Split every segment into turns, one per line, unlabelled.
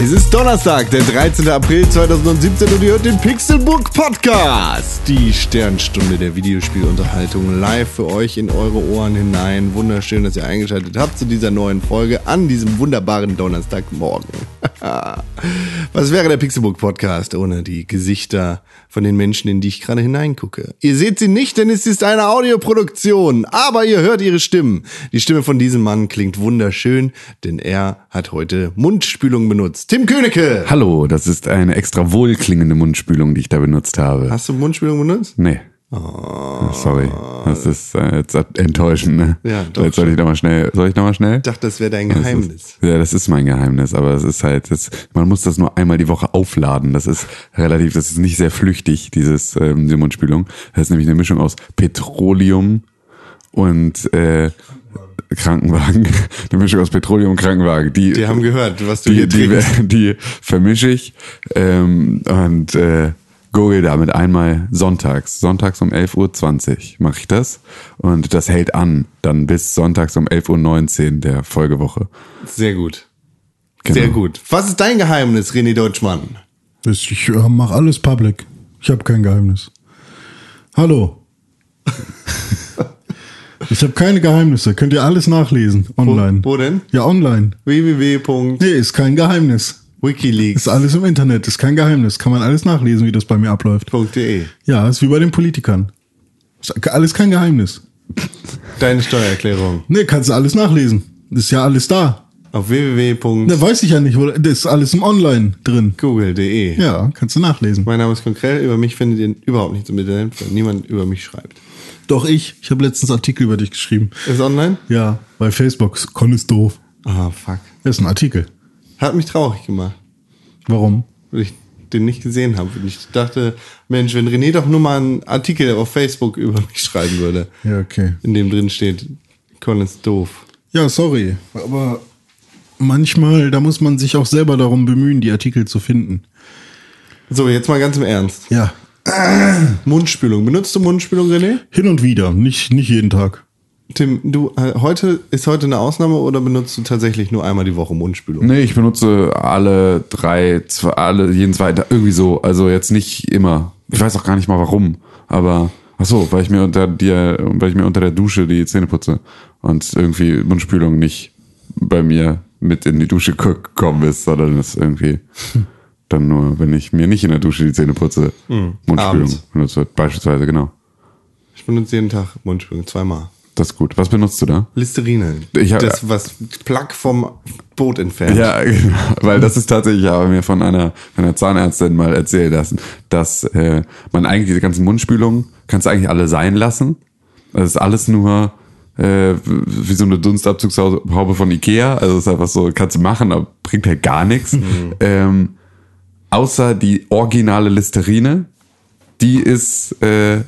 Es ist Donnerstag, der 13. April 2017 und ihr hört den Pixelbook Podcast. Die Sternstunde der Videospielunterhaltung live für euch in eure Ohren hinein. Wunderschön, dass ihr eingeschaltet habt zu dieser neuen Folge an diesem wunderbaren Donnerstagmorgen. Was wäre der Pixelbook Podcast ohne die Gesichter von den Menschen, in die ich gerade hineingucke? Ihr seht sie nicht, denn es ist eine Audioproduktion, aber ihr hört ihre Stimmen. Die Stimme von diesem Mann klingt wunderschön, denn er hat heute Mundspülung benutzt. Tim Königke!
Hallo, das ist eine extra wohlklingende Mundspülung, die ich da benutzt habe.
Hast du Mundspülung benutzt?
Nee. Sorry, das ist äh, jetzt enttäuschend, ne?
Ja, doch
Jetzt soll ich noch mal schnell, soll ich noch mal schnell?
Ich dachte, das wäre dein Geheimnis.
Ja, das ist mein Geheimnis, aber es ist halt, das, man muss das nur einmal die Woche aufladen. Das ist relativ, das ist nicht sehr flüchtig, dieses ähm, diese Mundspülung. Das ist nämlich eine Mischung aus Petroleum und äh, Krankenwagen. Eine Mischung aus Petroleum und Krankenwagen. Die,
Die haben gehört, was du
die,
hier
die,
trinkst.
die vermische ich ähm, und äh, gurgel damit einmal sonntags. Sonntags um 11.20 Uhr mache ich das. Und das hält an, dann bis sonntags um 11.19 Uhr der Folgewoche.
Sehr gut.
Genau.
Sehr gut. Was ist dein Geheimnis, René Deutschmann?
Ich äh, mache alles public. Ich habe kein Geheimnis. Hallo. ich habe keine Geheimnisse. Könnt ihr alles nachlesen online.
Wo, wo denn?
Ja, online.
www.wikileaks.
Nee, ist kein Geheimnis. Ist alles im Internet. Ist kein Geheimnis. Kann man alles nachlesen, wie das bei mir abläuft.
.de.
Ja, ist wie bei den Politikern. Ist alles kein Geheimnis.
Deine Steuererklärung.
Nee, kannst du alles nachlesen. Ist ja alles da.
Auf www.google.de.
Ne, weiß ich ja nicht. wo- Das ist alles im Online drin. Ja, kannst du nachlesen.
Mein Name ist Konkret. Über mich findet ihr überhaupt nichts im Internet, weil niemand über mich schreibt.
Doch ich. Ich habe letztens Artikel über dich geschrieben.
Ist online?
Ja, bei Facebook. Con ist doof.
Ah, fuck.
Das ist ein Artikel.
Hat mich traurig gemacht,
Warum?
weil ich den nicht gesehen habe. Und ich dachte, Mensch, wenn René doch nur mal einen Artikel auf Facebook über mich schreiben würde,
Ja, okay.
in dem drin steht, Con ist doof.
Ja, sorry. Aber manchmal, da muss man sich auch selber darum bemühen, die Artikel zu finden.
So, jetzt mal ganz im Ernst.
Ja.
Mundspülung. Benutzt du Mundspülung, René?
Hin und wieder. Nicht, nicht jeden Tag.
Tim, du, äh, heute, ist heute eine Ausnahme oder benutzt du tatsächlich nur einmal die Woche Mundspülung?
Nee, ich benutze alle drei, zwei, alle, jeden zweiten irgendwie so. Also jetzt nicht immer. Ich weiß auch gar nicht mal warum. Aber, ach so, weil ich mir unter dir, weil ich mir unter der Dusche die Zähne putze. Und irgendwie Mundspülung nicht bei mir mit in die Dusche ge- gekommen ist, sondern es irgendwie dann nur, wenn ich mir nicht in der Dusche die Zähne putze, Mundspülung
abends.
benutze. Beispielsweise, genau.
Ich benutze jeden Tag Mundspülung, zweimal.
Das ist gut. Was benutzt du da?
Listerine.
Ich hab-
das, was Plack vom Boot entfernt.
Ja, genau. weil das ist tatsächlich, ich habe mir von einer, einer Zahnärztin mal erzählen lassen, dass äh, man eigentlich diese ganzen Mundspülungen, kannst du eigentlich alle sein lassen. Das ist alles nur äh, wie so eine Dunstabzugshaube von Ikea. Also es ist einfach so, kannst du machen, aber bringt halt gar nichts. Ähm, außer die originale Listerine, die ist äh,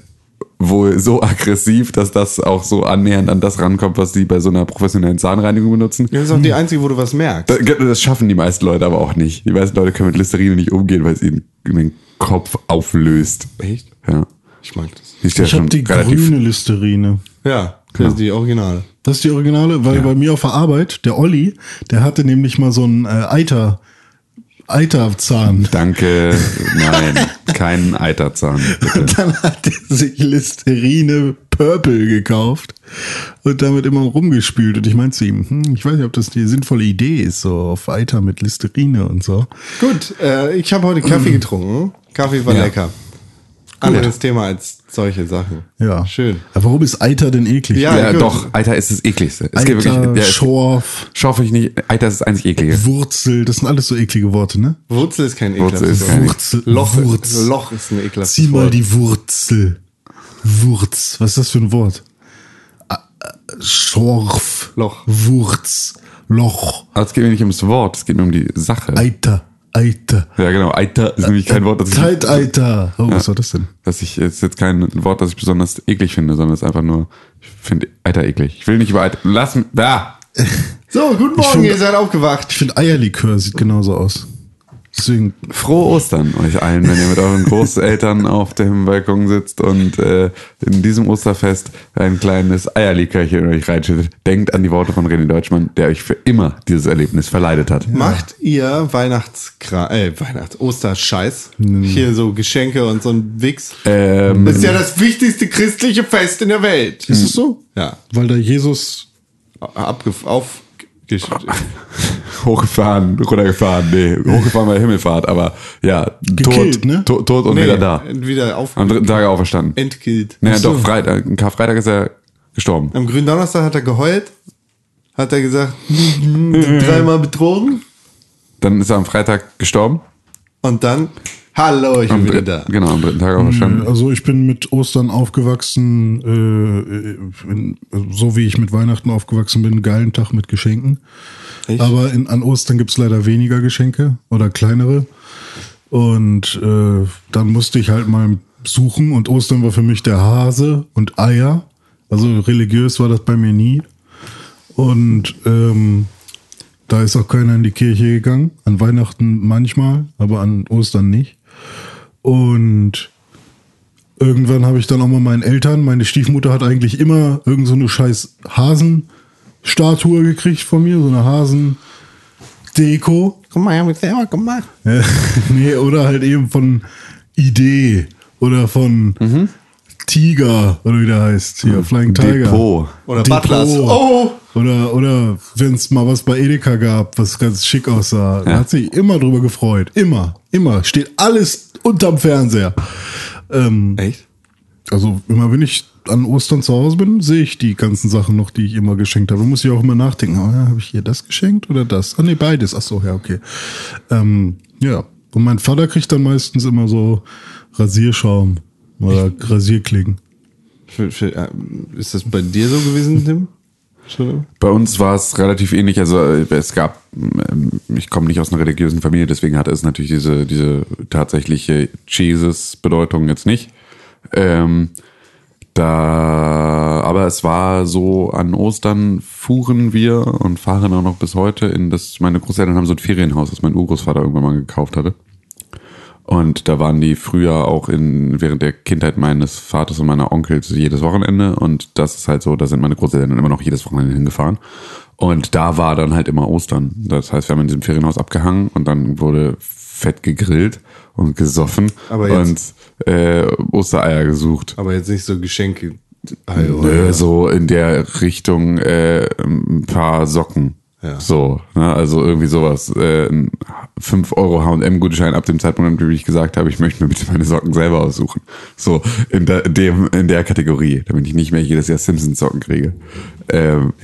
wohl so aggressiv, dass das auch so annähernd an das rankommt, was die bei so einer professionellen Zahnreinigung benutzen.
Das ist auch die einzige, wo du was merkst.
Das, das schaffen die meisten Leute aber auch nicht. Die meisten Leute können mit Listerine nicht umgehen, weil es ihnen den Kopf auflöst.
Echt?
Ja.
Ich mag das.
Ja
Ich habe die
relativ.
grüne Listerine.
Ja, das ist die Originale.
Das ist die Originale, weil bei mir auf der Arbeit, der Olli, der hatte nämlich mal so einen äh, Eiter, Eiterzahn.
Danke, nein, kein Eiterzahn. Bitte.
Dann hat er sich Listerine Purple gekauft und damit immer rumgespült. Und ich meinte zu ihm, hm, ich weiß nicht, ob das die sinnvolle Idee ist, so auf Eiter mit Listerine und so.
Gut, äh, ich habe heute Kaffee getrunken. Kaffee war
Ja.
lecker. Anderes Thema als solche Sachen.
Ja.
Schön.
Aber warum ist Eiter denn eklig?
Ja,
Ja, doch, Eiter ist das ekligste. Es geht
Eiter,
wirklich, ja,
Schorf,
Schorf ich nicht, Eiter ist das einzig eklige.
Wurzel, das sind alles so eklige Worte, ne?
Wurzel ist kein
Wurzel
ekelhaftes
ist
Wort.
kein-
Wurzel,
Loch,
Wurz.
Loch ist ein ekelhaftes
Zieh mal
Wort.
die Wurzel. Wurz. Was ist das für ein Wort? Äh, Schorf.
Loch.
Wurz. Loch.
Aber es geht mir nicht ums Wort, es geht mir um die Sache.
Eiter. Eiter.
Ja, genau. Eiter ist nämlich kein Wort, das ich,
Zeitalter. Oh, was war das denn?
das ich, ist jetzt kein Wort, das ich besonders eklig finde, sondern es ist einfach nur, ich finde Eiter eklig. Ich will nicht über Eiter, lass mich, da!
So, guten Morgen,
find-
ihr seid aufgewacht.
Ich finde Eierlikör sieht genauso aus. Deswegen,
Frohe Ostern euch allen, wenn ihr mit euren Großeltern auf dem Balkon sitzt und äh, in diesem Osterfest ein kleines Eierlikörchen in euch reinschüttet. Denkt an die Worte von René Deutschmann, der euch für immer dieses Erlebnis verleidet hat.
Macht ihr Weihnachtskra äh, Weihnachts Osterscheiß? Hier so Geschenke und so ein Wix.
Ähm,
Das ist ja das wichtigste christliche Fest in der Welt.
ist es so?
Ja.
Weil da Jesus.
Abgef auf
hochgefahren, runtergefahren, nee, hochgefahren bei Himmelfahrt, aber ja,
Gekillt,
tot,
ne?
tot, tot und wieder da.
Wieder auf
Am dritten Tag auferstanden.
entkillt.
Naja, doch, Freitag, am Karfreitag ist er gestorben.
Am grünen Donnerstag hat er geheult. Hat er gesagt, dreimal betrogen.
Dann ist er am Freitag gestorben.
Und dann, hallo, ich bin
Am
wieder
dritt-
da.
Genau, am dritten Tag auferstanden.
Also ich bin mit Ostern aufgewachsen, äh, in, so wie ich mit Weihnachten aufgewachsen bin, geilen Tag mit Geschenken.
Echt?
Aber in, an Ostern gibt's leider weniger Geschenke oder kleinere. Und äh, dann musste ich halt mal suchen und Ostern war für mich der Hase und Eier. Also religiös war das bei mir nie. Und ähm, da ist auch keiner in die Kirche gegangen. An Weihnachten manchmal, aber an Ostern nicht. Und irgendwann habe ich dann auch mal meinen Eltern, meine Stiefmutter hat eigentlich immer irgend so eine scheiß Hasenstatue gekriegt von mir, so eine Hasendeko.
Guck mal, ich hab mich selber gemacht.
Nee, oder halt eben von Idee oder von Tiger oder wie der heißt. Hier, Flying Tiger.
Depot.
Oder
Depot.
Butlers. Oh!
Oder, oder wenn es mal was bei Edeka gab, was ganz schick aussah, da
Ja.
hat sich immer drüber gefreut. Immer, immer. Steht alles unterm Fernseher. Ähm,
Echt?
also immer wenn ich an Ostern zu Hause bin, sehe ich die ganzen Sachen noch, die ich immer geschenkt habe. Muss ich auch immer nachdenken, oh ja, habe ich hier das geschenkt oder das? Ah nee, beides. Ach so, ja, okay. Ähm, ja. Und mein Vater kriegt dann meistens immer so Rasierschaum oder Rasierklingen.
Für, für, ähm, ist das bei dir so gewesen, Tim?
Bei uns war es relativ ähnlich. Also äh, es gab, ähm, ich komme nicht aus einer religiösen Familie, deswegen hatte es natürlich diese, diese tatsächliche Jesus-Bedeutung jetzt nicht. Ähm, da, aber es war so, an Ostern fuhren wir und fahren auch noch bis heute in das, meine Großeltern haben so ein Ferienhaus, das mein Urgroßvater irgendwann mal gekauft hatte. Und da waren die früher auch in, während der Kindheit meines Vaters und meiner Onkels jedes Wochenende. Und das ist halt so, da sind meine Großeltern immer noch jedes Wochenende hingefahren. Und da war dann halt immer Ostern. Das heißt, wir haben in diesem Ferienhaus abgehangen und dann wurde fett gegrillt und gesoffen
Aber jetzt-
und äh, Ostereier gesucht.
Aber jetzt nicht so Geschenke.
Nö, so in der Richtung äh, ein paar Socken.
Ja.
So, ne, also irgendwie sowas. Äh, ein 5 Euro H&M-Gutschein ab dem Zeitpunkt, an dem ich gesagt habe, ich möchte mir bitte meine Socken selber aussuchen. So, in, der, dem, in der Kategorie, damit ich nicht mehr jedes Jahr Simpsons-Socken kriege. Ähm,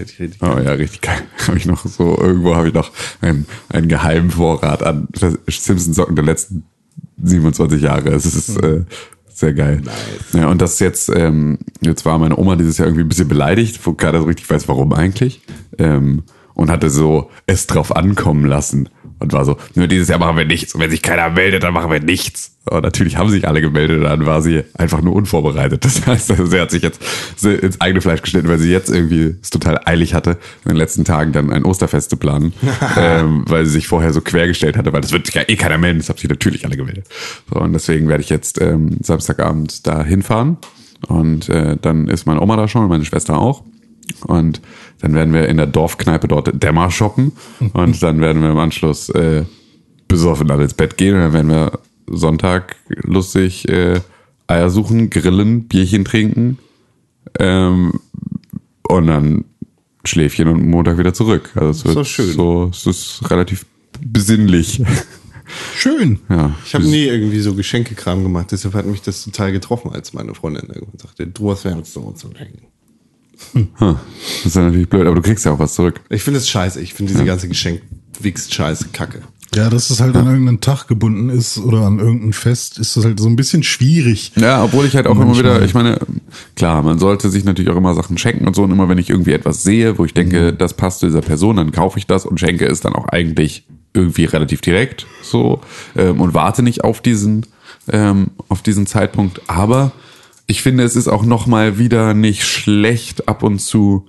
oh ja, richtig geil. Habe ich noch so, irgendwo habe ich noch einen, einen geheimen Vorrat an Simpsons-Socken der letzten 27 Jahre. Es ist äh, sehr geil. Ja, und das jetzt, ähm, jetzt war meine Oma dieses Jahr irgendwie ein bisschen beleidigt, wo keiner so richtig weiß, warum eigentlich. Ähm, und hatte so es drauf ankommen lassen. Und war so, nur dieses Jahr machen wir nichts. Und wenn sich keiner meldet, dann machen wir nichts. Und natürlich haben sich alle gemeldet, dann war sie einfach nur unvorbereitet. Das heißt, also sie hat sich jetzt ins eigene Fleisch geschnitten, weil sie jetzt irgendwie es total eilig hatte, in den letzten Tagen dann ein Osterfest zu planen, ähm, weil sie sich vorher so quergestellt hatte, weil das wird sich ja eh keiner melden, das haben sich natürlich alle gemeldet. So, und deswegen werde ich jetzt ähm, Samstagabend da hinfahren. Und äh, dann ist meine Oma da schon und meine Schwester auch. Und dann werden wir in der Dorfkneipe dort Dämmer shoppen. Und dann werden wir im Anschluss äh, besoffen alle ins Bett gehen. Und dann werden wir Sonntag lustig äh, Eier suchen, grillen, Bierchen trinken. Ähm, und dann Schläfchen und Montag wieder zurück. Also es wird
doch schön.
so, es ist relativ besinnlich.
Schön.
ja.
Ich habe nie irgendwie so Geschenkekram gemacht, deshalb hat mich das total getroffen, als meine Freundin irgendwann sagte, du hast so zu schenken.
Hm. Das ist ja natürlich blöd, aber du kriegst ja auch was zurück.
Ich finde es scheiße. Ich finde diese ganze Geschenk-Wichs-Scheiße kacke.
Ja, dass es halt an irgendeinen Tag gebunden ist oder an irgendein Fest, ist das halt so ein bisschen schwierig.
Ja, obwohl ich halt auch immer wieder, ich meine, klar, man sollte sich natürlich auch immer Sachen schenken und so. Und immer wenn ich irgendwie etwas sehe, wo ich denke, das passt zu dieser Person, dann kaufe ich das und schenke es dann auch eigentlich irgendwie relativ direkt so ähm, und warte nicht auf diesen ähm, auf diesen Zeitpunkt. Aber ich finde, es ist auch noch mal wieder nicht schlecht ab und zu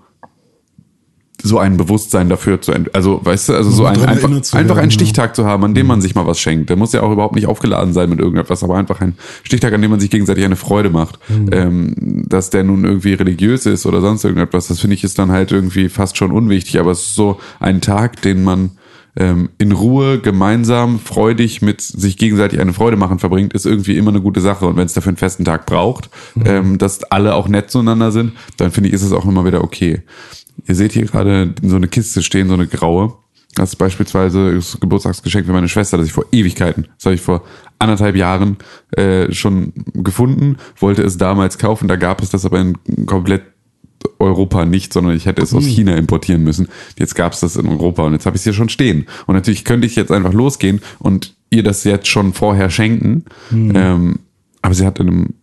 so ein Bewusstsein dafür zu also weißt du also so ein einfach, einfach einen. Stichtag zu haben an dem man sich mal was schenkt. Der muss ja auch überhaupt nicht aufgeladen sein mit irgendetwas aber einfach ein Stichtag an dem man sich gegenseitig eine Freude macht. Ähm, dass der nun irgendwie religiös ist oder sonst irgendetwas das finde ich ist dann halt irgendwie fast schon unwichtig aber es ist so ein Tag den man ähm, in Ruhe gemeinsam freudig mit sich gegenseitig eine Freude machen verbringt, ist irgendwie immer eine gute Sache. Und wenn es dafür einen festen Tag braucht, ähm, dass alle auch nett zueinander sind, dann finde ich, ist es auch immer wieder okay. Ihr seht hier gerade so eine Kiste stehen, so eine graue. Das ist beispielsweise das Geburtstagsgeschenk für meine Schwester, das ich vor Ewigkeiten, das habe ich vor anderthalb Jahren äh, schon gefunden, wollte es damals kaufen, da gab es das aber in komplett Europa nicht, sondern ich hätte es aus China importieren müssen. Jetzt gab es das in Europa und jetzt habe ich es hier schon stehen. Und natürlich könnte ich jetzt einfach losgehen und ihr das jetzt schon vorher schenken. Ähm, aber sie hat in, einem,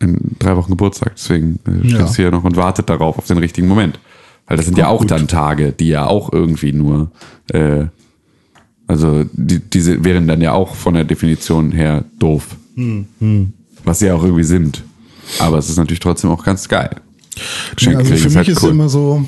in drei Wochen Geburtstag, deswegen äh, steht
Ja.
hier noch und wartet darauf, auf den richtigen Moment. Weil das sind ja auch
gut.
dann Tage, die ja auch irgendwie nur, äh, also die, diese wären dann ja auch von der Definition her doof. Was sie ja auch irgendwie sind. Aber es ist natürlich trotzdem auch ganz geil. Geschenke
also für mich
halt
ist
cool.
immer so,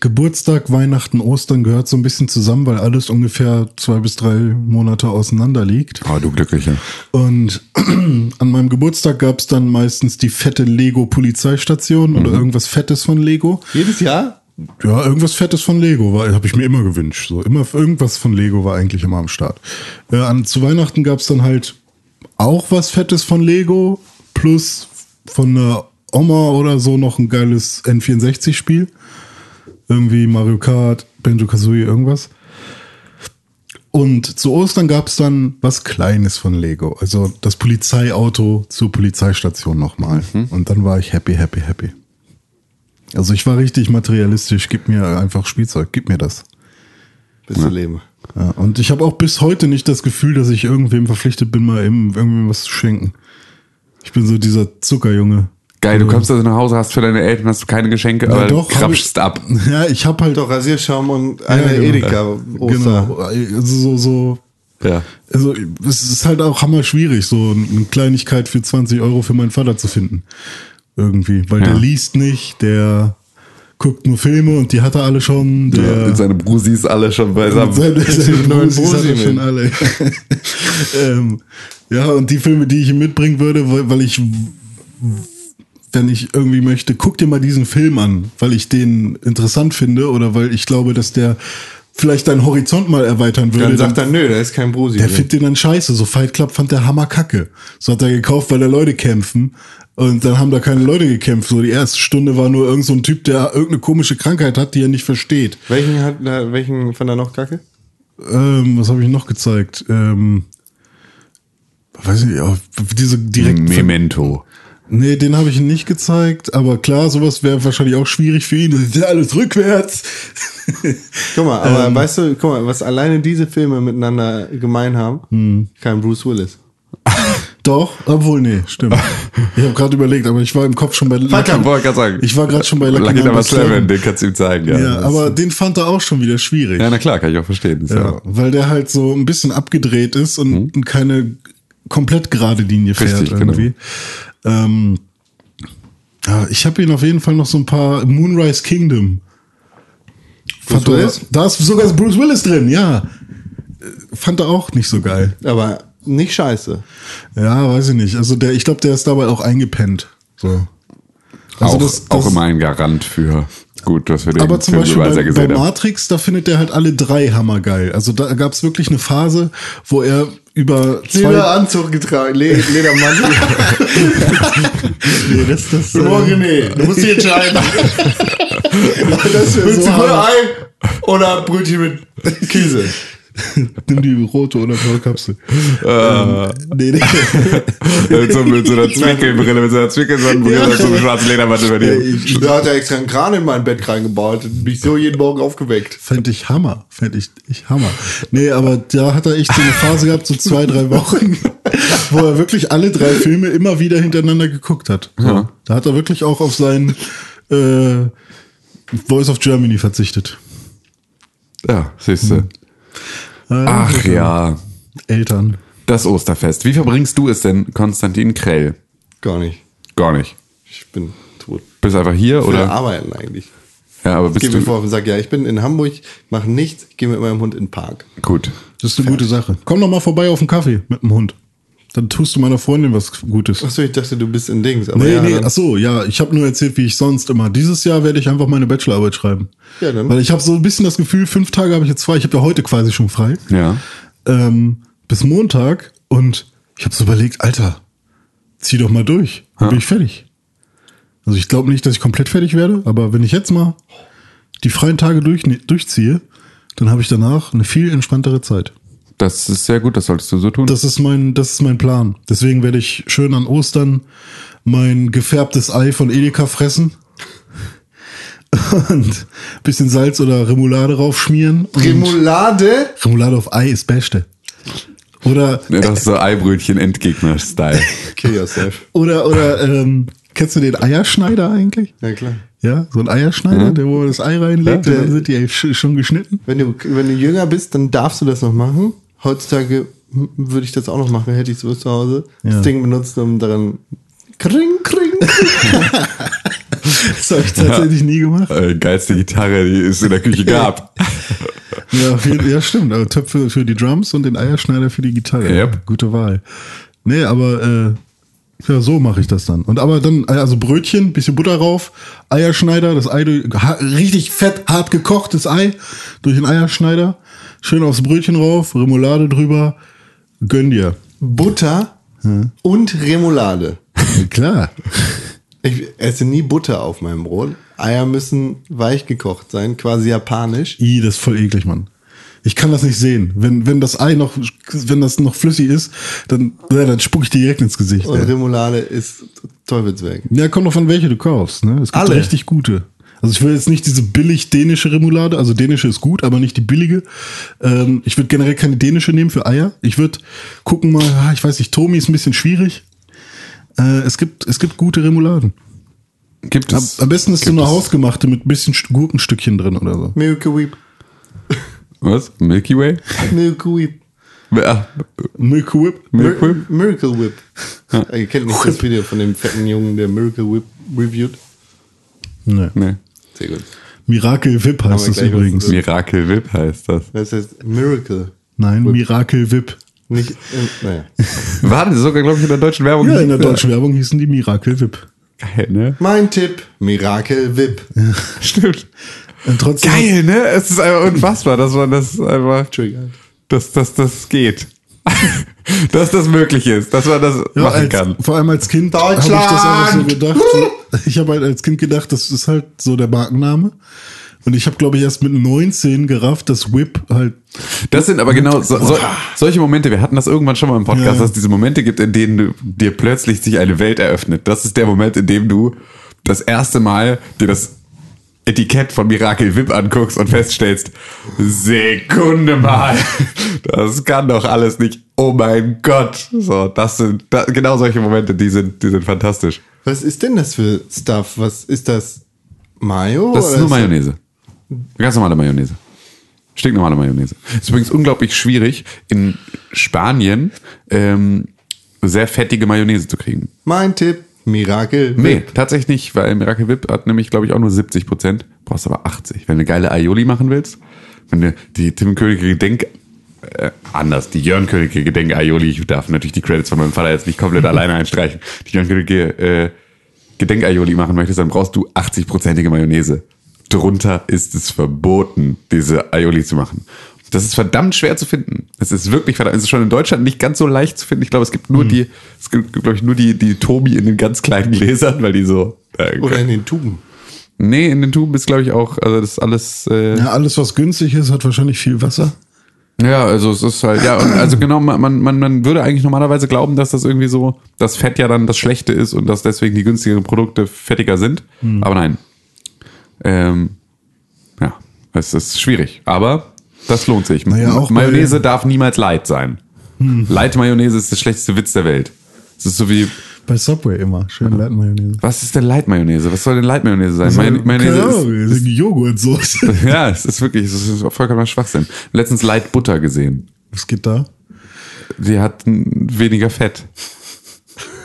Geburtstag, Weihnachten, Ostern gehört so ein bisschen zusammen, weil alles ungefähr zwei bis drei Monate auseinander liegt.
Oh, du Glücklicher.
Und an meinem Geburtstag gab es dann meistens die fette Lego-Polizeistation oder irgendwas Fettes von Lego.
Jedes Jahr?
Ja, irgendwas Fettes von Lego habe ich mir immer gewünscht. So immer irgendwas von Lego war eigentlich immer am Start. Äh, an, zu Weihnachten gab es dann halt auch was Fettes von Lego plus von einer Oma oder so noch ein geiles N64-Spiel. Irgendwie Mario Kart, Banjo Kazooie, irgendwas. Und zu Ostern gab es dann was Kleines von Lego. Also das Polizeiauto zur Polizeistation nochmal. Und dann war ich happy, happy, happy. Also ich war richtig materialistisch. Gib mir einfach Spielzeug, gib mir das.
Bis zu leben.
Ja, und ich habe auch bis heute nicht das Gefühl, dass ich irgendwem verpflichtet bin, mal eben irgendwem was zu schenken. Ich bin so dieser Zuckerjunge.
Geil, du kommst also nach Hause, hast für deine Eltern hast du keine Geschenke,
Ja,
aber
doch,
du krapschst ab.
Ja, ich habe halt
Doch, Rasierschaum und eine
Ja, genau.
Edeka Oster.
Genau, also so, so
Ja.
Also es ist halt auch hammer schwierig, so eine Kleinigkeit für 20 Euro für meinen Vater zu finden. Irgendwie. Weil der
Ja.
liest nicht, der guckt nur Filme und die hat er alle schon. Der
Und seine Brusis alle schon beisammen.
seine, seine
neuen
Brusis schon
mit.
alle. ähm, ja, und die Filme, die ich ihm mitbringen würde, weil, weil ich, wenn ich irgendwie möchte, guck dir mal diesen Film an, weil ich den interessant finde oder weil ich glaube, dass der vielleicht deinen Horizont mal erweitern würde.
Dann sagt er, nö, da ist kein Brusi
Der findet den dann scheiße. So Fight Club fand der Hammer kacke. So hat er gekauft, weil da Leute kämpfen. Und dann haben da keine Leute gekämpft. So die erste Stunde war nur irgend so ein Typ, der irgendeine komische Krankheit hat, die er nicht versteht.
Welchen hat, na, welchen fand er noch kacke?
Ähm, was habe ich noch gezeigt? Ähm, weiß ich nicht, ja, diese direkten.
Memento.
Nee, den habe ich nicht gezeigt, aber klar, sowas wäre wahrscheinlich auch schwierig für ihn. Das ist ja alles rückwärts.
Guck mal, aber
Ähm.
weißt du, guck mal, was alleine diese Filme miteinander gemein haben?
Hm.
Kein Bruce Willis.
Doch, obwohl, nee, stimmt. Ich habe gerade überlegt, aber ich war im Kopf schon bei
sagen.
Ich war gerade schon bei Lucky,
Lucky
Number
Number Seven,
Seven.
den kannst du ihm zeigen. Ja,
Ja, aber den fand er auch schon wieder schwierig.
ja, na klar, kann ich auch verstehen.
Ja,
ja.
weil der halt so ein bisschen abgedreht ist und keine komplett gerade Linie fährt
Richtig,
irgendwie. Ähm, ja, ich habe ihn auf jeden Fall noch so ein paar Moonrise Kingdom. Fand er, da ist sogar Bruce Willis drin, ja. Fand er auch nicht so geil.
Aber nicht scheiße.
Ja, weiß ich nicht. Also der, ich glaube, der ist dabei auch eingepennt. So. Also
auch,
das-
auch
das-
immer ein Garant für gut, was wir den
Aber zum
Film
Beispiel bei, bei
haben.
Matrix, da findet er halt alle drei hammergeil. Also da gab es wirklich eine Phase, wo er über zwei...
Lederanzug getragen, Le Ledermantel.
Nee, das, das,
Morgen, nee, du musst dich entscheiden.
das wär so hammer.
Ei oder Brötchen mit Käse?
Nimm die rote oder blaue Kapsel.
Äh.
nee, nee.
mit, so, mit so einer Zwickelbrille, mit so einer Zwickelsonnenbrille,
Ja.
und so einem schwarzen Ledermantel über dir.
Ich, da hat er extra einen Kran in mein Bett reingebaut und mich so jeden Morgen aufgeweckt.
Fände ich Hammer. Fände ich, ich Hammer. Nee, aber da hat er echt so eine Phase gehabt, so zwei, drei Wochen, wo er wirklich alle drei Filme immer wieder hintereinander geguckt hat. So. Da hat er wirklich auch auf sein äh, Voice of Germany verzichtet.
Ja, siehst du. Ach ja,
Eltern.
das Osterfest. Wie verbringst du es denn, Konstantin Krell?
Gar nicht.
Gar nicht.
Ich bin tot.
Bist einfach hier
Oder
oder?
arbeiten eigentlich.
Ja, aber
Ich
bist
gehe mir
du
vor und sage, ja, ich bin in Hamburg, mache nichts, gehe mit meinem Hund in den Park.
gut?
Das ist eine gute Sache. Komm doch mal vorbei auf den Kaffee mit dem Hund. Dann tust du meiner Freundin was Gutes.
Achso, ich dachte, du bist in Dings. Aber
Nee,
ja,
nee,
dann-
ach so, ja, ich habe nur erzählt, wie ich sonst immer. Dieses Jahr werde ich einfach meine Bachelorarbeit schreiben.
Ja, dann.
Weil ich habe so ein bisschen das Gefühl, fünf Tage habe ich jetzt frei. Ich habe ja heute quasi schon frei.
Ja.
Ähm, bis Montag. Und ich habe so überlegt, Alter, zieh doch mal durch. Dann bin ich fertig. Also ich glaube nicht, dass ich komplett fertig werde, aber wenn ich jetzt mal die freien Tage durch, durchziehe, dann habe ich danach eine viel entspanntere Zeit.
Das ist sehr gut, das solltest du so tun.
Das ist mein, das ist mein Plan. Deswegen werde ich schön an Ostern mein gefärbtes Ei von Edeka fressen. Und ein bisschen Salz oder Remoulade raufschmieren.
Remoulade?
Remoulade auf Ei ist Beste. Oder,
Ja, das ist so Eibrötchen-Endgegner-Style.
Kill yourself.
oder, oder, ähm, kennst du den Eierschneider eigentlich?
Ja, klar.
Ja, so ein Eierschneider, der, wo man das Ei reinlegt,
Ja,
und dann
der-
sind die sch- schon geschnitten.
Wenn du, wenn du jünger bist, dann darfst du das noch machen. Heutzutage würde ich das auch noch machen, hätte ich sowas zu Hause.
Ja.
Das Ding benutzt, um daran kring, kring.
Das habe ich tatsächlich nie gemacht.
Äh, geilste Gitarre, die es in der Küche gab.
Ja, jeden, ja stimmt. Also Töpfe für die Drums und den Eierschneider für die Gitarre.
Yep.
Gute Wahl. Nee, aber äh, ja, so mache ich das dann. Und aber dann, also Brötchen, bisschen Butter rauf, Eierschneider, das Ei richtig fett, hart gekochtes Ei durch den Eierschneider, schön aufs Brötchen rauf, Remoulade drüber, gönn dir.
Butter und Remoulade.
Klar.
Ich esse nie Butter auf meinem Brot. Eier müssen weich gekocht sein, quasi japanisch.
I, das ist voll eklig, Mann. Ich kann das nicht sehen. Wenn, wenn das Ei noch, wenn das noch flüssig ist, dann, ja, dann spuck ich dir direkt ins Gesicht.
Und
ey.
Remoulade ist Teufelswerk.
Ja, kommt noch von welche du kaufst, ne? Es gibt
Alle.
richtig gute. Also ich will jetzt nicht diese billig dänische Remoulade, also dänische ist gut, aber nicht die billige. Ähm, ich würde generell keine dänische nehmen für Eier. Ich würde gucken mal, ah, ich weiß nicht, Tomi ist ein bisschen schwierig. Äh, es gibt es gibt gute Remouladen.
Gibt
Am,
es?
am besten ist so eine
es-
hausgemachte mit ein bisschen St- Gurkenstückchen drin oder so.
Milky Whip.
Was? Milky Way?
Milky Whip.
Ah,
Milk Whip.
Milky Whip?
Mir Miracle Whip. Ihr kennt nicht das Video von dem fetten Jungen, der Miracle Whip reviewt.
Nee.
Nee.
Sehr gut.
Miracle Whip heißt das
gleich
übrigens.
Miracle Whip heißt das.
Das heißt Miracle.
Nein, Miracle Whip.
Nicht, äh, naja.
War sogar, glaube ich, in der deutschen Werbung.
Ja, in der deutschen Werbung hießen die Miracle Whip.
Geil, ne?
Mein Tipp, Miracle Whip.
Stimmt.
Und trotzdem
Geil, ne? Es ist einfach unfassbar, dass man das einfach,
Entschuldigung.
dass, dass das geht. Dass das möglich ist, dass man das
Ja,
machen
als,
kann.
Vor allem als Kind habe ich das einfach so gedacht. Ich habe halt als Kind gedacht, das ist halt so der Markenname. Und ich habe, glaube ich, erst mit 19 gerafft, dass Whip halt.
Das sind aber genau so, so, solche Momente, wir hatten das irgendwann schon mal im Podcast,
Ja.
dass es diese Momente gibt, in denen du, dir plötzlich sich eine Welt eröffnet. Das ist der Moment, in dem du das erste Mal dir das Etikett von Miracle Whip anguckst und feststellst, Sekunde mal, das kann doch alles nicht. Oh mein Gott. So, das sind da, genau solche Momente, die sind, die sind fantastisch.
Was ist denn das für Stuff? Was ist das? Mayo?
Das ist nur Mayonnaise. Ganz normale Mayonnaise. Stinknormale Mayonnaise. Ist übrigens unglaublich schwierig, in Spanien ähm, sehr fettige Mayonnaise zu kriegen.
Mein Tipp, Miracle
Nee,
Whip.
tatsächlich nicht, weil Miracle Whip hat nämlich, glaube ich, auch nur 70 Prozent. Brauchst aber 80. Wenn du geile Aioli machen willst, wenn du die Tim Königke Gedenk, äh, anders, die Jörn Königke Gedenk Aioli, ich darf natürlich die Credits von meinem Vater jetzt nicht komplett alleine einstreichen, die Jörn Königke äh, Gedenk Aioli machen möchtest, dann brauchst du 80-prozentige Mayonnaise. Drunter ist es verboten, diese Aioli zu machen. Das ist verdammt schwer zu finden. Es ist wirklich verdammt, es ist schon in Deutschland nicht ganz so leicht zu finden. Ich glaube, es gibt nur die, es gibt, glaube ich, nur die, die Tobi in den ganz kleinen Gläsern, weil die so, äh,
Oder in den Tuben.
Nee, in den Tuben ist, glaube ich, auch, also das ist alles, äh, ja.
Ja, alles, was günstig ist, hat wahrscheinlich viel Wasser.
also es ist halt, ja, und also genau, man, man, man würde eigentlich normalerweise glauben, dass das irgendwie so, das Fett ja dann das Schlechte ist und dass deswegen die günstigeren Produkte fettiger sind. Aber nein. Ähm, ja, es ist schwierig. Aber das lohnt sich.
Naja, auch
Mayonnaise darf niemals Light sein. Light Mayonnaise ist der schlechteste Witz der Welt. Es ist so wie,
Bei Subway immer. Schön Leitmayonnaise.
Was ist denn Leitmayonnaise? Was soll denn Leitmayonnaise sein? Mayon-
Keine
Mayonnaise
Ahnung,
ist,
ist Joghurtsoße.
ja, es ist wirklich, es ist vollkommener Schwachsinn. Letztens Leitbutter gesehen.
Was geht da?
Die hat weniger Fett.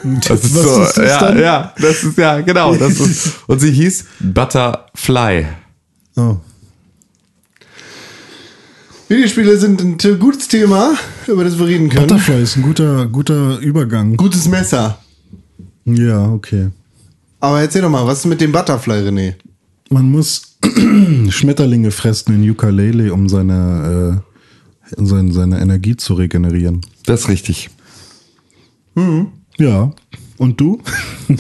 Das ist
Was
so,
ist das
ja,
dann?
ja, das ist ja genau. Das ist, und sie hieß Butterfly.
Oh.
Videospiele sind ein gutes Thema, über das wir reden können.
Butterfly ist ein guter, guter Übergang.
Gutes Messer.
Ja, okay.
Aber erzähl doch mal, was ist mit dem Butterfly, René?
Man muss Schmetterlinge fressen in Ukulele, um seine, äh, seine, seine Energie zu regenerieren.
Das ist richtig.
Ja. Und du?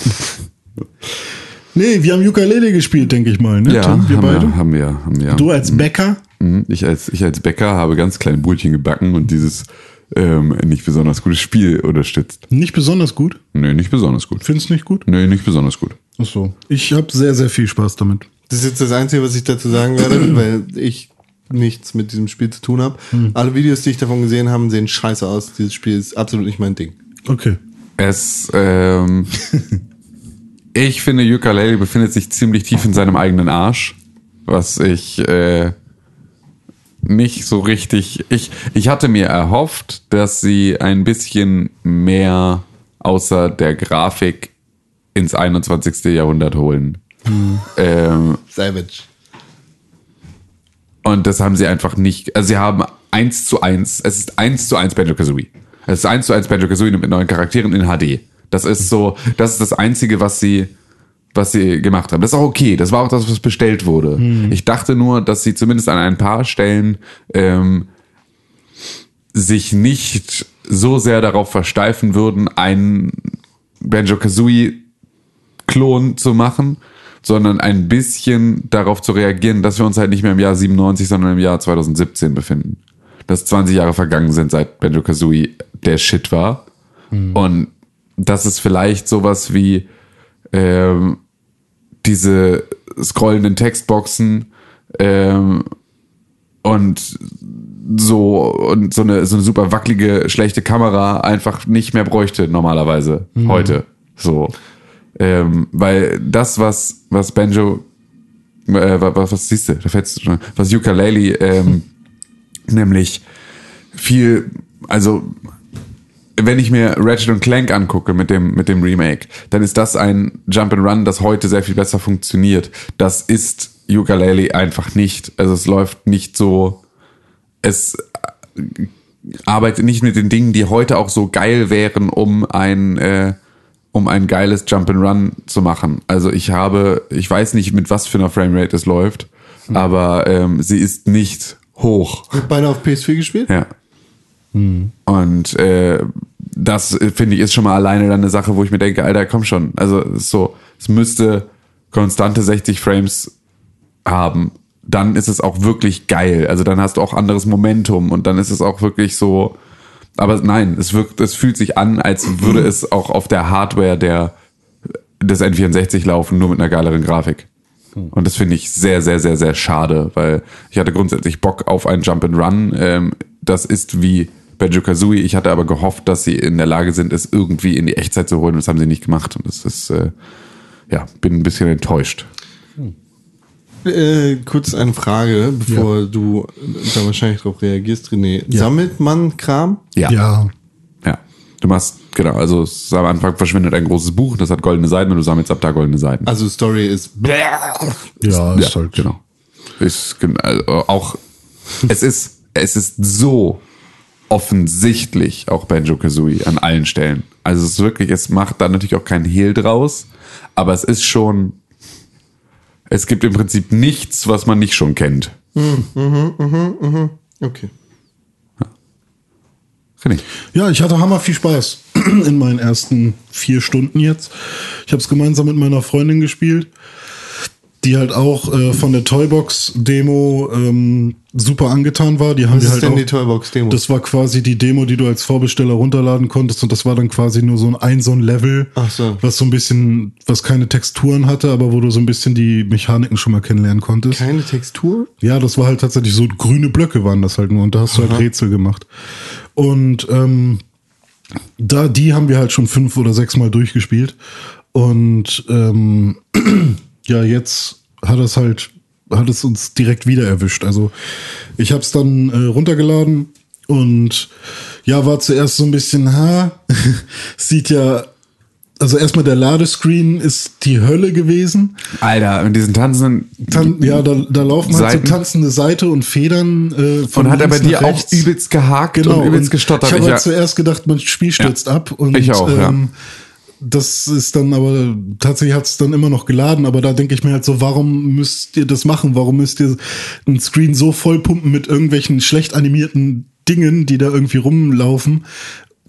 nee, wir haben Ukulele gespielt, denke ich mal, ne?
Ja,
Tim? wir
haben
beide?
wir, haben wir, haben wir.
Du als Bäcker?
Mhm. Ich als, ich als Bäcker habe ganz kleine Brötchen gebacken und dieses ähm, nicht besonders gutes Spiel unterstützt.
Nicht besonders gut.
Nee, nicht besonders gut.
Findest nicht gut?
Nee, nicht besonders gut.
Ach so. Ich habe sehr, sehr viel Spaß damit.
Das ist jetzt das Einzige, was ich dazu sagen werde, weil ich nichts mit diesem Spiel zu tun habe. Alle Videos, die ich davon gesehen habe, sehen scheiße aus. Dieses Spiel ist absolut nicht mein Ding.
Okay.
Es, ähm, ich finde, Ukulele befindet sich ziemlich tief in seinem eigenen Arsch, was ich äh, nicht so richtig. Ich, ich hatte mir erhofft, dass sie ein bisschen mehr außer der Grafik ins 21. Jahrhundert holen. Ähm,
Savage.
und das haben sie einfach nicht. Also sie haben eins zu eins. Es ist eins zu eins Banjo Kazooie. Es ist eins zu eins Banjo Kazooie mit neuen Charakteren in HD. Das ist so, das ist das einzige, was sie, was sie gemacht haben. Das ist auch okay. Das war auch das, was bestellt wurde. Ich dachte nur, dass sie zumindest an ein paar Stellen ähm, sich nicht so sehr darauf versteifen würden, einen Banjo Kazooie Klon zu machen, sondern ein bisschen darauf zu reagieren, dass wir uns halt nicht mehr im Jahr 97, sondern im Jahr 2017 befinden. Dass 20 Jahre vergangen sind, seit Banjo Kazooie der Shit war. Und dass es vielleicht sowas wie ähm, diese scrollenden Textboxen ähm, und so und so eine so eine super wackelige schlechte Kamera einfach nicht mehr bräuchte normalerweise heute. So. Ähm, weil das was was Banjo äh, was, was siehst du? Da fällst du schon was Ukulele ähm, nämlich viel also wenn ich mir Ratchet und Clank angucke mit dem, mit dem Remake, dann ist das ein Jump and Run, das heute sehr viel besser funktioniert. Das ist Ukulele einfach nicht. Also es läuft nicht so, es äh, arbeitet nicht mit den Dingen, die heute auch so geil wären, um ein, äh, um ein geiles Jump and Run zu machen. Also ich habe, ich weiß nicht, mit was für einer Framerate es läuft, aber ähm, sie ist nicht hoch.
Beinahe auf PS4 gespielt?
Ja. Und äh, das äh, finde ich ist schon mal alleine dann eine Sache, wo ich mir denke, Alter, komm schon. Also so, es müsste konstante 60 Frames haben. Dann ist es auch wirklich geil. Also dann hast du auch anderes Momentum und dann ist es auch wirklich so. Aber nein, es wirkt, es fühlt sich an, als würde es auch auf der Hardware der des N64 laufen, nur mit einer geileren Grafik. Und das finde ich sehr, sehr, sehr, sehr schade, weil ich hatte grundsätzlich Bock auf ein Jump and Run. Ähm, das ist wie Banjo Kazooie. Ich hatte aber gehofft, dass sie in der Lage sind, es irgendwie in die Echtzeit zu holen. Das haben sie nicht gemacht. Und das ist, äh, ja, bin ein bisschen enttäuscht.
Äh, kurz eine Frage, bevor du da wahrscheinlich drauf reagierst, René. Sammelt man Kram?
Ja.
Ja.
Ja. Du machst, genau, also am Anfang verschwindet ein großes Buch, das hat goldene Seiten und du sammelst ab da goldene Seiten.
Also Story ist.
Ja, ist halt.
genau. Ist also auch es ist es ist so offensichtlich auch Banjo Kazooie an allen Stellen. Also es ist wirklich, es macht da natürlich auch kein Hehl draus, aber es ist schon es gibt im Prinzip nichts, was man nicht schon kennt.
Okay.
René.
Ja, ich hatte hammer viel Spaß in meinen ersten vier Stunden jetzt. Ich habe es gemeinsam mit meiner Freundin gespielt, die halt auch äh, von der Toybox-Demo ähm, super angetan war. Die haben
Was ist
halt
denn
auch,
die Toybox-Demo?
Das war quasi die Demo, die du als Vorbesteller runterladen konntest und das war dann quasi nur so ein, ein so ein Level,
so.
was so ein bisschen, was keine Texturen hatte, aber wo du so ein bisschen die Mechaniken schon mal kennenlernen konntest.
Keine Textur?
Ja, das war halt tatsächlich so grüne Blöcke waren das halt nur und da hast du halt Rätsel gemacht. Und ähm, da, die haben wir halt schon fünf oder sechs Mal durchgespielt. Und ähm, ja, jetzt hat es halt, hat es uns direkt wieder erwischt. Also ich habe es dann äh, runtergeladen und ja, war zuerst so ein bisschen, ha, sieht ja, also erstmal der Ladescreen ist die Hölle gewesen.
Alter, mit diesen tanzenden.
Tan ja, da, da laufen halt
Seiten.
so tanzende Seite und Federn. Äh, von
und hat er bei dir
nach
auch
rechts.
übelst gehakt
genau,
und übelst
und
gestottert.
Ich habe halt
ja-
zuerst gedacht, mein Spiel stürzt
Ja.
ab. Und,
Ich auch, ja.
Das ist dann aber, tatsächlich hat es dann immer noch geladen, aber da denke ich mir halt so, warum müsst ihr das machen? Warum müsst ihr einen Screen so vollpumpen mit irgendwelchen schlecht animierten Dingen, die da irgendwie rumlaufen,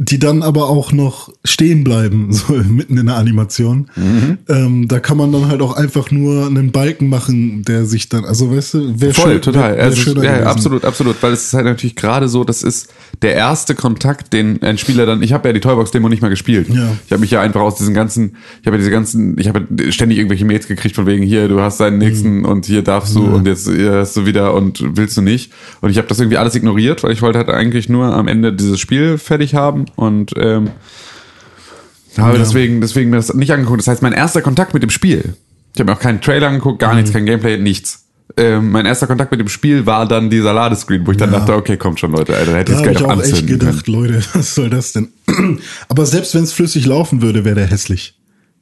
die dann aber auch noch stehen bleiben, so mitten in der Animation.
Mhm.
Ähm, da kann man dann halt auch einfach nur einen Balken machen, der sich dann, also weißt du, wäre
Voll,
schön,
total.
wär, wär
also, ja,
gewesen.
absolut, absolut. Weil es ist halt natürlich gerade so, das ist der erste Kontakt, den ein Spieler dann. Ich habe ja die Toybox-Demo nicht mal gespielt.
Ja.
Ich habe mich ja einfach aus diesen ganzen, ich habe ja diese ganzen, ich habe ständig irgendwelche Mails gekriegt von wegen hier, du hast deinen
Mhm.
nächsten und hier darfst du und jetzt hier hast du wieder und willst du nicht. Und ich habe das irgendwie alles ignoriert, weil ich wollte halt eigentlich nur am Ende dieses Spiel fertig haben und ähm, habe
Ja.
deswegen, deswegen mir das nicht angeguckt. Das heißt, mein erster Kontakt mit dem Spiel, ich habe mir auch keinen Trailer angeguckt, gar
Mhm.
nichts, kein Gameplay, nichts. Ähm, mein erster Kontakt mit dem Spiel war dann dieser Ladescreen, wo ich dann
Ja.
dachte, okay, kommt schon, Leute, Alter, da hätte
Da
ich gleich
auch
auch
echt
anzünden
gedacht,
können.
Leute, was soll das denn? Aber selbst wenn es flüssig laufen würde, wäre der hässlich.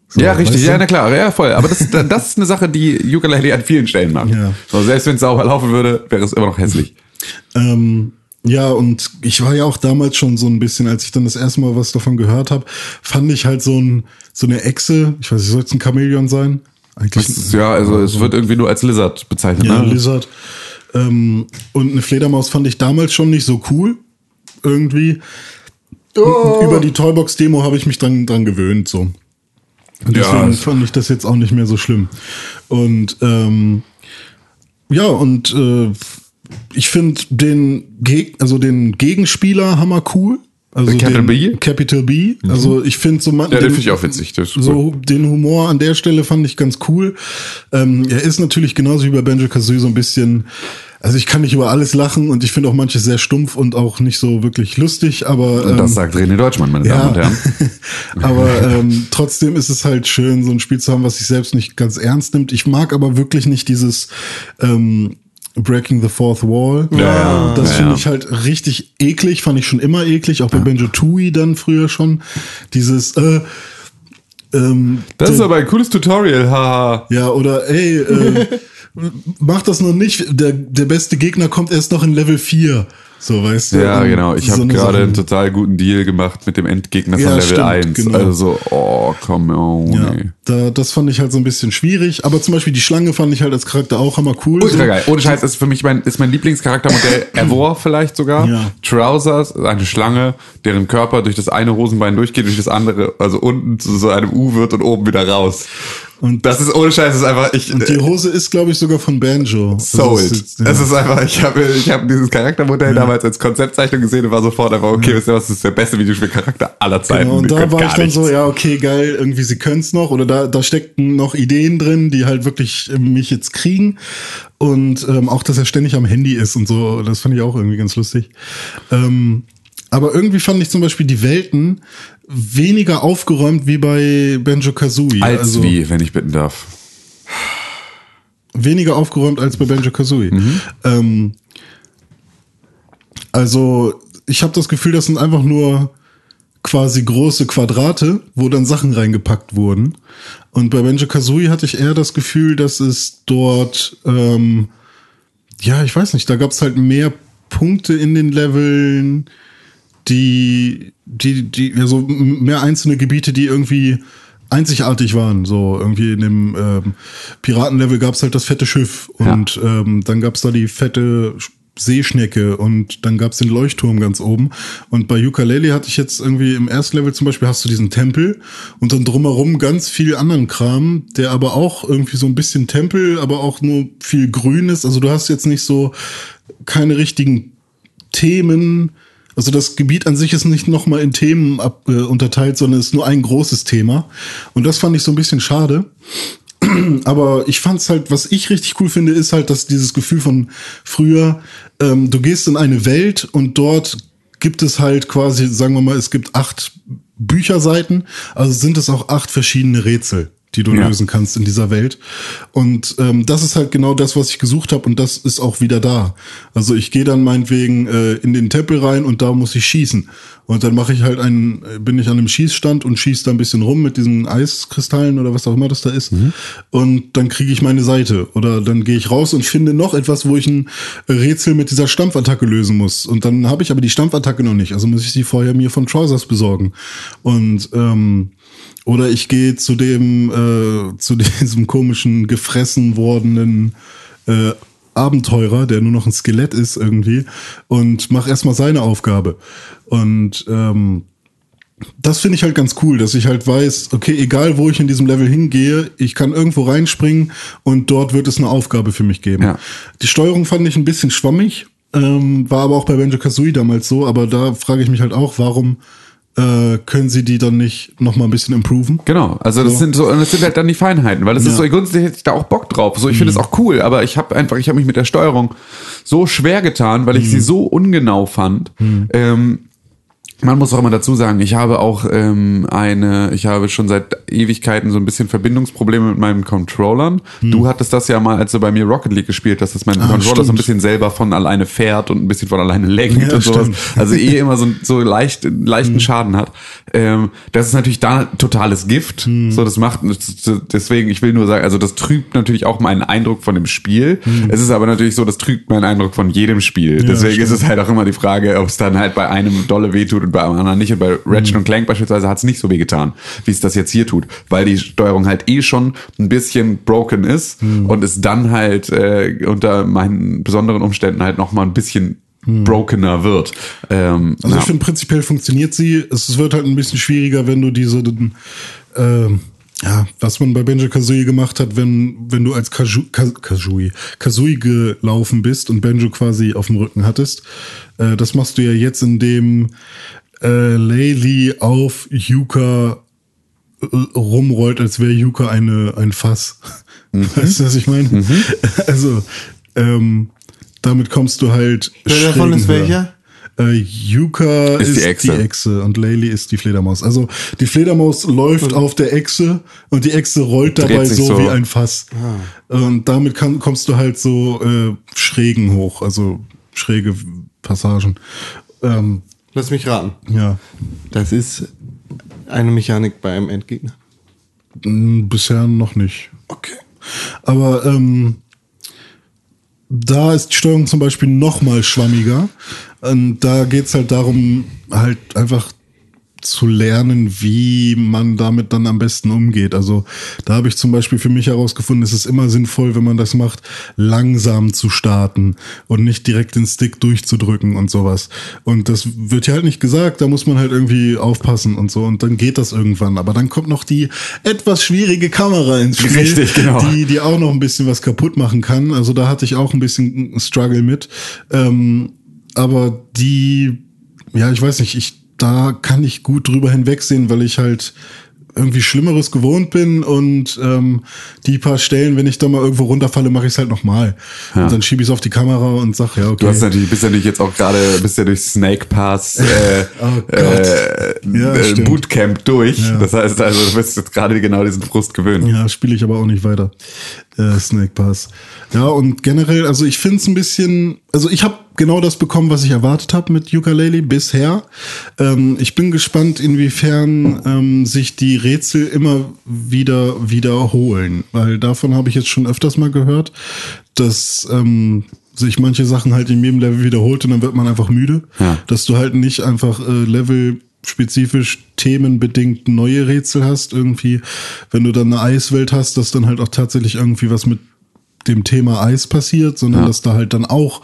So,
ja, richtig, ja, na klar, ja, voll. Aber das, das ist eine Sache, die Ukulele an vielen Stellen macht.
Ja.
So, selbst wenn es sauber laufen würde, wäre es immer noch hässlich.
Ähm, ja, und ich war ja auch damals schon so ein bisschen, als ich dann das erste Mal was davon gehört habe, fand ich halt so, ein, so eine Echse, ich weiß nicht, soll es ein Chamäleon sein? Eigentlich
ist, ja, also es wird irgendwie nur als Lizard bezeichnet.
ja,
ne?
Lizard. Ähm, und eine Fledermaus fand ich damals schon nicht so cool. Irgendwie.
Oh.
Über die Toybox-Demo habe ich mich dran, dran gewöhnt, so. Und
Ja,
deswegen
es-
fand ich das jetzt auch nicht mehr so schlimm. Und ähm, ja, und äh, ich finde den Geg also den Gegenspieler hammer cool. Also
Capital
den,
B? Mhm.
Capital B. Also ich finde so man,
Ja, den finde ich auch witzig.
So den Humor an der Stelle fand ich ganz cool. Ähm, er ist natürlich genauso wie bei Banjo Kazooie so ein bisschen. Also ich kann nicht über alles lachen und ich finde auch manches sehr stumpf und auch nicht so wirklich lustig, aber
Und
ähm,
das sagt René Deutschmann, meine Damen und Herren.
aber ähm, trotzdem ist es halt schön, so ein Spiel zu haben, was sich selbst nicht ganz ernst nimmt. Ich mag aber wirklich nicht dieses ähm, Breaking the Fourth Wall.
Ja, ja.
das
Ja,
finde
ja.
ich halt richtig eklig, fand ich schon immer eklig, auch bei Benjo Tooie dann früher schon. Dieses äh, ähm,
Das ist aber ein cooles Tutorial, haha.
ja, oder ey, äh, mach das noch nicht. Der, der beste Gegner kommt erst noch in Level 4. So, weißt du?
Ja, genau. Ich
so
habe gerade einen total guten Deal gemacht mit dem Endgegner von
Ja,
Level
stimmt,
1.
genau.
Also so, oh, komm, oh,
Ja,
nee.
da, das fand ich halt so ein bisschen schwierig. Aber zum Beispiel die Schlange fand ich halt als Charakter auch hammer cool.
Ultra
so.
geil. Ohne Scheiß ist für mich mein, ist mein Lieblingscharaktermodell ever vielleicht sogar.
Ja.
Trousers, eine Schlange, deren Körper durch das eine Hosenbein durchgeht, durch das andere, also unten zu so einem U wird und oben wieder raus.
Und
Das ist ohne Scheiß, ist einfach, ich,
Und die Hose ist, glaube ich, sogar von Banjo. Das
Sold.
ist jetzt- ja.
Es ist einfach, ich habe ich hab dieses Charaktermodell damals als Konzeptzeichnung gesehen und war sofort einfach, okay, wisst ihr was, das ist der beste Videospielcharakter aller Zeiten.
Genau, und da
können
war ich dann so,
nichts.
ja, okay, geil, irgendwie sie können's noch oder da, da steckten noch Ideen drin, die halt wirklich äh, mich jetzt kriegen und ähm, auch, dass er ständig am Handy ist und so, das fand ich auch irgendwie ganz lustig. Ähm, aber irgendwie fand ich zum Beispiel die Welten weniger aufgeräumt wie bei Banjo Kazooie.
Als
also
wie, wenn ich bitten darf.
weniger aufgeräumt als bei Banjo Kazooie.
Mhm.
Ähm, also ich habe das Gefühl, das sind einfach nur quasi große Quadrate, wo dann Sachen reingepackt wurden. Und bei Banjo Kazooie hatte ich eher das Gefühl, dass es dort, ähm, ja, ich weiß nicht, da gab es halt mehr Punkte in den Leveln, die, die, die, also mehr einzelne Gebiete, die irgendwie einzigartig waren. So irgendwie in dem ähm, Piratenlevel gab es halt das fette Schiff und ähm, dann gab es da die fette Sch- Seeschnecke und dann gab es den Leuchtturm ganz oben. Und bei Ukulele hatte ich jetzt irgendwie im ersten Level zum Beispiel hast du diesen Tempel und dann drumherum ganz viel anderen Kram, der aber auch irgendwie so ein bisschen Tempel, aber auch nur viel Grün ist. Also du hast jetzt nicht so keine richtigen Themen. Also das Gebiet an sich ist nicht nochmal in Themen ab, äh, unterteilt, sondern ist nur ein großes Thema. Und das fand ich so ein bisschen schade. Aber ich fand's halt, was ich richtig cool finde, ist halt, dass dieses Gefühl von früher, ähm, du gehst in eine Welt und dort gibt es halt quasi, sagen wir mal, es gibt acht Bücherseiten, also sind es auch acht verschiedene Rätsel die du
Ja.
lösen kannst in dieser Welt. Und ähm, das ist halt genau das, was ich gesucht habe und das ist auch wieder da. Also ich gehe dann meinetwegen äh, in den Tempel rein und da muss ich schießen. Und dann mache ich halt einen, äh, bin ich an einem Schießstand und schieße da ein bisschen rum mit diesen Eiskristallen oder was auch immer das da ist. Und dann kriege ich meine Seite. Oder dann gehe ich raus und finde noch etwas, wo ich ein Rätsel mit dieser Stampfattacke lösen muss. Und dann habe ich aber die Stampfattacke noch nicht. Also muss ich sie vorher mir von Trousers besorgen. Und ähm, oder ich gehe zu dem, äh, zu diesem komischen, gefressen wordenen äh, Abenteurer, der nur noch ein Skelett ist irgendwie, und mach erstmal seine Aufgabe. Und ähm, das finde ich halt ganz cool, dass ich halt weiß, okay, egal wo ich in diesem Level hingehe, ich kann irgendwo reinspringen und dort wird es eine Aufgabe für mich geben.
Ja.
Die Steuerung fand ich ein bisschen schwammig, ähm, war aber auch bei Banjo Kazooie damals so, aber da frage ich mich halt auch, warum äh, können sie die dann nicht noch mal ein bisschen improven?
Genau, also das sind so, das sind halt dann die Feinheiten, weil das ist
Ja.
so, grundsätzlich hätte ich da auch Bock drauf. So, ich finde es auch cool, aber ich habe einfach, ich habe mich mit der Steuerung so schwer getan, weil ich sie so ungenau fand. Ähm, man muss auch immer dazu sagen, ich habe auch ähm, eine, ich habe schon seit Ewigkeiten so ein bisschen Verbindungsprobleme mit meinen Controllern. Du hattest das ja mal, als du bei mir Rocket League gespielt hast, dass mein Controller so ein
stimmt.
bisschen selber von alleine fährt und ein bisschen von alleine lenkt
Ja,
und sowas.
stimmt.
Also eh immer so, so leicht, leichten Schaden hat. Ähm, das ist natürlich da totales Gift. So, das macht, deswegen, ich will nur sagen, also das trübt natürlich auch meinen Eindruck von dem Spiel. Es ist aber natürlich so, das trübt meinen Eindruck von jedem Spiel. deswegen ist es halt auch immer die Frage, ob es dann halt bei einem dolle wehtut und bei anderen nicht. Und bei Ratchet und Clank beispielsweise hat es nicht so weh getan, wie es das jetzt hier tut, weil die Steuerung halt eh schon ein bisschen broken ist und es dann halt äh, unter meinen besonderen Umständen halt noch mal ein bisschen brokener wird. Ähm,
Also
ja.
ich finde, prinzipiell funktioniert sie. Es wird halt ein bisschen schwieriger, wenn du diese, ähm, ja, was man bei Benjo Kazooie gemacht hat, wenn, wenn du als Kaju, Ka, Kazooie, Kazooie gelaufen bist und Benjo quasi auf dem Rücken hattest. Äh, das machst du ja jetzt, indem äh, Laylee auf Yuka äh, rumrollt, als wäre Yuka eine, ein Fass. Weißt du, was ich meine? Also, ähm, damit kommst du halt.
Wer davon ist
höher.
welcher?
Äh, Yuka
Ist
ist,
die
die,
Echse.
Echse. und Laylee ist die Fledermaus. Also die Fledermaus läuft auf der Echse und die Echse rollt dabei so,
so.
wie ein Fass. Und damit kann, kommst du halt so äh, Schrägen hoch, also schräge Passagen. Ähm,
Lass mich raten.
ja,
Das ist eine Mechanik bei einem Endgegner.
mh, bisher noch nicht.
Okay.
Aber ähm, da ist die Steuerung zum Beispiel noch mal schwammiger. Und da geht's halt darum, halt einfach zu lernen, wie man damit dann am besten umgeht. Also da habe ich zum Beispiel für mich herausgefunden, es ist immer sinnvoll, wenn man das macht, langsam zu starten und nicht direkt den Stick durchzudrücken und sowas. Und das wird ja halt nicht gesagt, da muss man halt irgendwie aufpassen und so und dann geht das irgendwann. Aber dann kommt noch die etwas schwierige Kamera ins Spiel,
Richtig, genau.
die, die auch noch ein bisschen was kaputt machen kann. Also da hatte ich auch ein bisschen Struggle mit. Ähm, aber die, ja, ich weiß nicht, ich, da kann ich gut drüber hinwegsehen, weil ich halt irgendwie Schlimmeres gewohnt bin und ähm, die paar Stellen, wenn ich da mal irgendwo runterfalle, mache ich es halt nochmal. Und dann schiebe ich es auf die Kamera und sag, ja, okay.
Du hast natürlich, bist natürlich jetzt auch gerade, bist ja durch Snake Pass äh,
Oh
äh,
Ja,
äh. Bootcamp durch.
Ja.
Das heißt also, du wirst jetzt gerade genau diesen Frust gewöhnen.
Ja, spiele ich aber auch nicht weiter. Äh, Snake Pass. Ja, und generell, also ich finde es ein bisschen, also ich habe genau das bekommen, was ich erwartet habe mit Ukulele bisher. Ähm, ich bin gespannt, inwiefern ähm, sich die Rätsel immer wieder wiederholen, weil davon habe ich jetzt schon öfters mal gehört, dass ähm, sich manche Sachen halt in jedem Level wiederholt und dann wird man einfach müde.
Ja.
Dass du halt nicht einfach äh, Level spezifisch themenbedingt neue Rätsel hast, irgendwie, wenn du dann eine Eiswelt hast, dass dann halt auch tatsächlich irgendwie was mit dem Thema Eis passiert, sondern
Ja.
dass da halt dann auch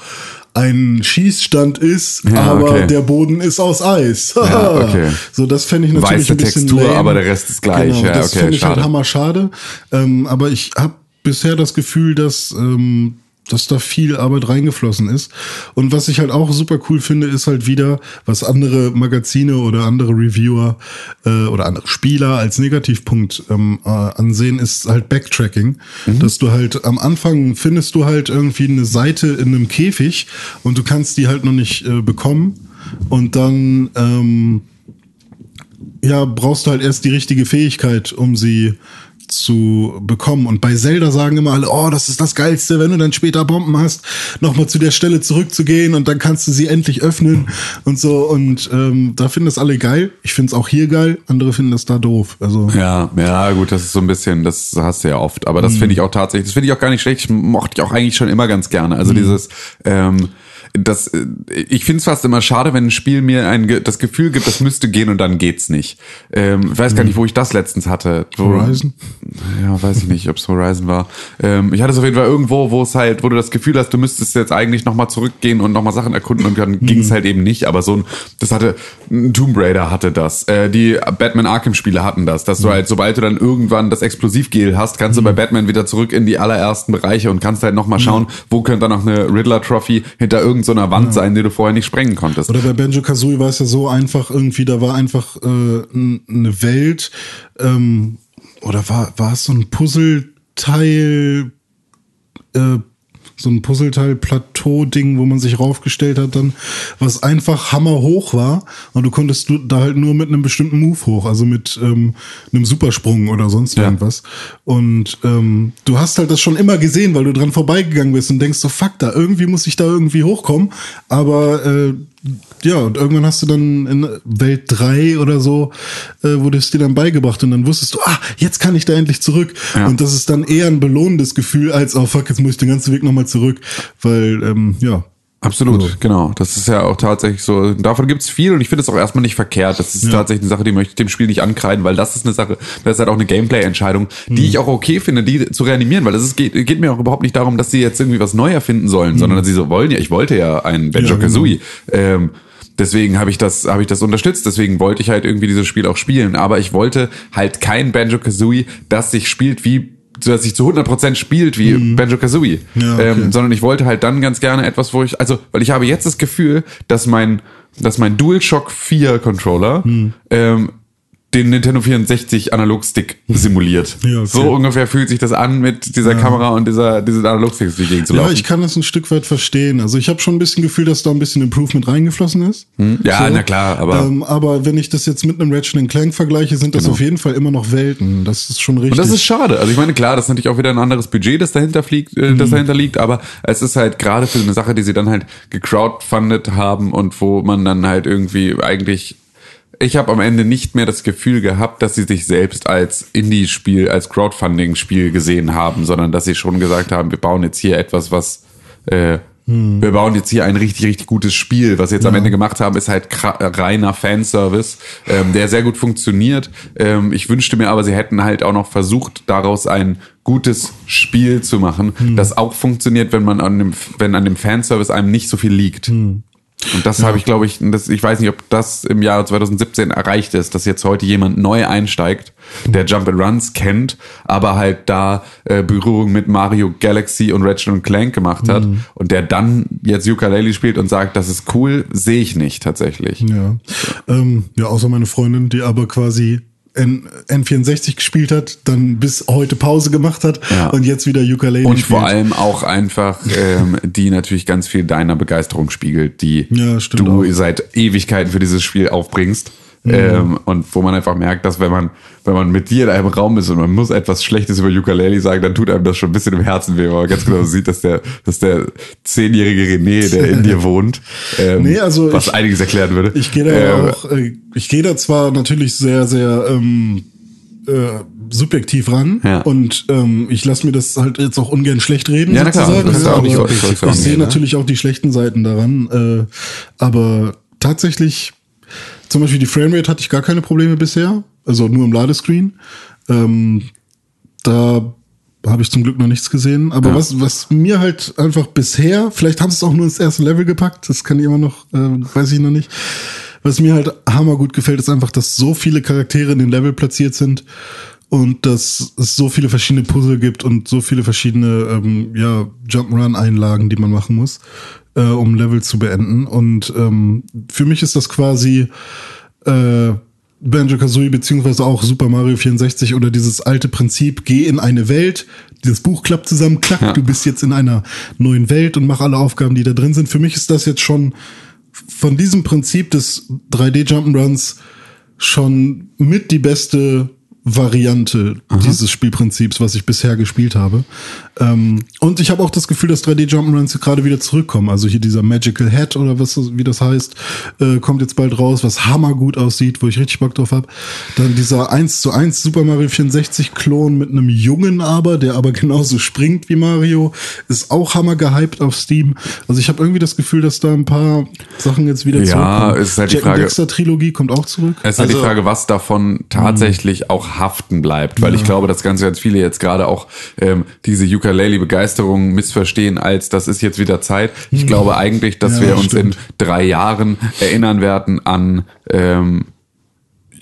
ein Schießstand ist,
Ja,
aber
okay.
der Boden ist aus Eis.
Ja, okay.
So, das fände ich natürlich
Weiße
ein bisschen
Textur,
lame.
aber der Rest ist gleich.
Genau,
Ja,
das
okay,
finde ich halt hammer schade. Ähm, aber ich habe bisher das Gefühl, dass ähm, dass da viel Arbeit reingeflossen ist. Und was ich halt auch super cool finde, ist halt wieder, was andere Magazine oder andere Reviewer äh, oder andere Spieler als Negativpunkt ähm, äh, ansehen, ist halt Backtracking.
Mhm.
Dass du halt am Anfang findest du halt irgendwie eine Seite in einem Käfig und du kannst die halt noch nicht äh, bekommen. und dann ähm, ja, brauchst du halt erst die richtige Fähigkeit, um sie zu bekommen. Und bei Zelda sagen immer alle, oh, das ist das Geilste, wenn du dann später Bomben hast, nochmal zu der Stelle zurückzugehen und dann kannst du sie endlich öffnen und so. Und ähm, da finden das alle geil. Ich finde es auch hier geil, andere finden das da doof. Also
Ja, ja, gut, das ist so ein bisschen, das hast du ja oft. Aber das finde ich auch tatsächlich, das finde ich auch gar nicht schlecht. Ich mochte ich auch eigentlich schon immer ganz gerne. Also dieses, ähm, das, äh, ich finde es fast immer schade, wenn ein Spiel mir ein, das Gefühl gibt, das müsste gehen und dann geht's nicht. Ähm, ich weiß gar nicht, wo ich das letztens hatte. Wo,
Horizon?
Ja, weiß ich nicht, ob es Horizon war. Ähm, ich hatte es auf jeden Fall irgendwo, wo es halt, wo du das Gefühl hast, du müsstest jetzt eigentlich nochmal zurückgehen und nochmal Sachen erkunden und dann ging es halt eben nicht. Aber so ein, das hatte, ein Tomb Raider hatte das. Äh, die Batman Arkham Spiele hatten das, dass du halt, sobald du dann irgendwann das Explosivgel hast, kannst du bei Batman wieder zurück in die allerersten Bereiche und kannst halt nochmal schauen, wo könnte da noch eine Riddler Trophy hinter irgendeiner Wand sein, die du vorher nicht sprengen konntest.
Oder bei Banjo Kazooie war es ja so einfach irgendwie, da war einfach äh, eine Welt, ähm, oder war, war es so ein Puzzleteil, äh, so ein Puzzleteil-Plateau-Ding, wo man sich raufgestellt hat, dann, was einfach hammerhoch war. Und du konntest da halt nur mit einem bestimmten Move hoch, also mit ähm, einem Supersprung oder sonst
Ja.
irgendwas. Und ähm, du hast halt das schon immer gesehen, weil du dran vorbeigegangen bist und denkst so, fuck, da irgendwie muss ich da irgendwie hochkommen. Aber äh, ja, und irgendwann hast du dann in Welt 3 oder so, äh, wurde es dir dann beigebracht und dann wusstest du, ah, jetzt kann ich da endlich zurück.
Ja.
Und das ist dann eher ein belohnendes Gefühl als, oh fuck, jetzt muss ich den ganzen Weg nochmal zurück. Weil, ähm, ja.
Absolut,
Also-
genau. Das ist ja auch tatsächlich so. Davon gibt's viel und ich finde es auch erstmal nicht verkehrt. Das ist
Ja.
tatsächlich eine Sache, die möchte ich dem Spiel nicht ankreiden, weil das ist eine Sache, das ist halt auch eine Gameplay-Entscheidung, die ich auch okay finde, die zu reanimieren, weil es geht, geht mir auch überhaupt nicht darum, dass sie jetzt irgendwie was neu erfinden sollen, sondern dass sie so wollen ja, ich wollte ja ein Banjo Kazooie. Ähm, Deswegen habe ich das, habe ich das unterstützt. Deswegen wollte ich halt irgendwie dieses Spiel auch spielen. Aber ich wollte halt kein Banjo Kazooie, das sich spielt wie dass sich zu 100% spielt wie Banjo Kazooie.
Ja, okay.
ähm, sondern ich wollte halt dann ganz gerne etwas, wo ich, also, weil ich habe jetzt das Gefühl, dass mein, dass mein DualShock 4 Controller
Hm.
ähm, den Nintendo 64 Analogstick simuliert.
Ja, okay.
So ungefähr fühlt sich das an mit dieser Kamera und dieser, diesen Analogsticks durch zu
Ja,
laufen.
ich kann das ein Stück weit verstehen. Also ich habe schon ein bisschen Gefühl, dass da ein bisschen Improvement reingeflossen ist.
Hm? Ja, na klar, aber-
Ähm, aber wenn ich das jetzt mit einem Ratchet Clank vergleiche, sind das auf jeden Fall immer noch Welten. Das ist schon richtig.
Genau. Und das ist schade. Also ich meine, klar, das ist natürlich auch wieder ein anderes Budget, das dahinter fliegt, äh,
Mhm.
das dahinter liegt, aber es ist halt gerade für eine Sache, die sie dann halt gecrowdfundet haben und wo man dann halt irgendwie eigentlich ich habe am Ende nicht mehr das Gefühl gehabt, dass sie sich selbst als Indie-Spiel, als Crowdfunding-Spiel gesehen haben, sondern dass sie schon gesagt haben, wir bauen jetzt hier etwas, was äh, wir bauen jetzt hier ein richtig, richtig gutes Spiel. Was sie jetzt am Ende gemacht haben, ist halt reiner Fanservice, ähm, der sehr gut funktioniert. Ähm, ich wünschte mir aber, sie hätten halt auch noch versucht, daraus ein gutes Spiel zu machen, das auch funktioniert, wenn man an dem, wenn an dem Fanservice einem nicht so viel liegt. Und das habe ich, glaube ich, das, ich weiß nicht, ob das im Jahr 2017 erreicht ist, dass jetzt heute jemand neu einsteigt, der Jump and Runs kennt, aber halt da äh, Berührung mit Mario Galaxy und Ratchet und Clank gemacht hat und der dann jetzt Ukulele spielt und sagt, das ist cool, sehe ich nicht tatsächlich.
Ja. Ähm, ja, außer meine Freundin, die aber quasi N N64 gespielt hat, dann bis heute Pause gemacht hat
Ja.
und jetzt wieder Ukulele
Und
spielt.
vor allem auch einfach, ähm, die natürlich ganz viel deiner Begeisterung spiegelt, die
Ja,
du
auch.
Seit Ewigkeiten für dieses Spiel aufbringst. Ähm, und wo man einfach merkt, dass wenn man, wenn man mit dir in einem Raum ist und man muss etwas Schlechtes über Ukulele sagen, dann tut einem das schon ein bisschen im Herzen weh, weil man ganz genau sieht, dass der, dass der zehnjährige René, der in dir wohnt, ähm,
Nee, also
was
ich-
einiges erklären würde.
Ich gehe da
Ähm,
auch, äh, ich gehe da zwar natürlich sehr, sehr ähm, äh, subjektiv ran
Ja.
und ähm, ich lasse mir das halt jetzt auch ungern schlecht reden.
Ja, klar,
sozusagen, ne?
ja auch nicht auch
Ich sehe
ne?
natürlich auch die schlechten Seiten daran, äh, aber tatsächlich, zum Beispiel die Framerate hatte ich gar keine Probleme bisher, also nur im Ladescreen. Ähm, da habe ich zum Glück noch nichts gesehen. Aber
Ja.
was, was mir halt einfach bisher, vielleicht haben sie es auch nur ins erste Level gepackt, das kann ich immer noch, äh, weiß ich noch nicht. Was mir halt hammergut gefällt, ist einfach, dass so viele Charaktere in den Level platziert sind und dass es so viele verschiedene Puzzle gibt und so viele verschiedene ähm, ja, Jump'n'Run-Einlagen, die man machen muss, äh, um Level zu beenden. Und ähm, für mich ist das quasi äh, Banjo Kazooie beziehungsweise auch Super Mario 64 oder dieses alte Prinzip, geh in eine Welt, dieses Buch klappt zusammen, klack,
Ja.
du bist jetzt in einer neuen Welt und mach alle Aufgaben, die da drin sind. Für mich ist das jetzt schon von diesem Prinzip des 3D Jump'n'Runs schon mit die beste Variante dieses Spielprinzips, was ich bisher gespielt habe. Ähm, und ich habe auch das Gefühl, dass 3D Jump'n'Runs gerade wieder zurückkommen. Also hier dieser Magical Hat oder was wie das heißt, äh, kommt jetzt bald raus, was hammergut aussieht, wo ich richtig Bock drauf habe. Dann dieser 1 zu 1 Super Mario 64 Klon mit einem Jungen aber, der aber genauso springt wie Mario, ist auch hammer gehypt auf Steam. Also ich habe irgendwie das Gefühl, dass da ein paar Sachen jetzt wieder
Ja,
zurückkommen.
ist halt die
Jack
Frage-
Dexter Trilogie kommt auch zurück.
Es ist halt die
Also-
Frage, was davon tatsächlich auch haften bleibt, weil ich glaube, dass ganz, ganz viele jetzt gerade auch ähm, diese Ukulele-Begeisterung missverstehen, als das ist jetzt wieder Zeit. Ich glaube eigentlich, dass
Ja,
wir uns
stimmt.
in drei Jahren erinnern werden an ähm,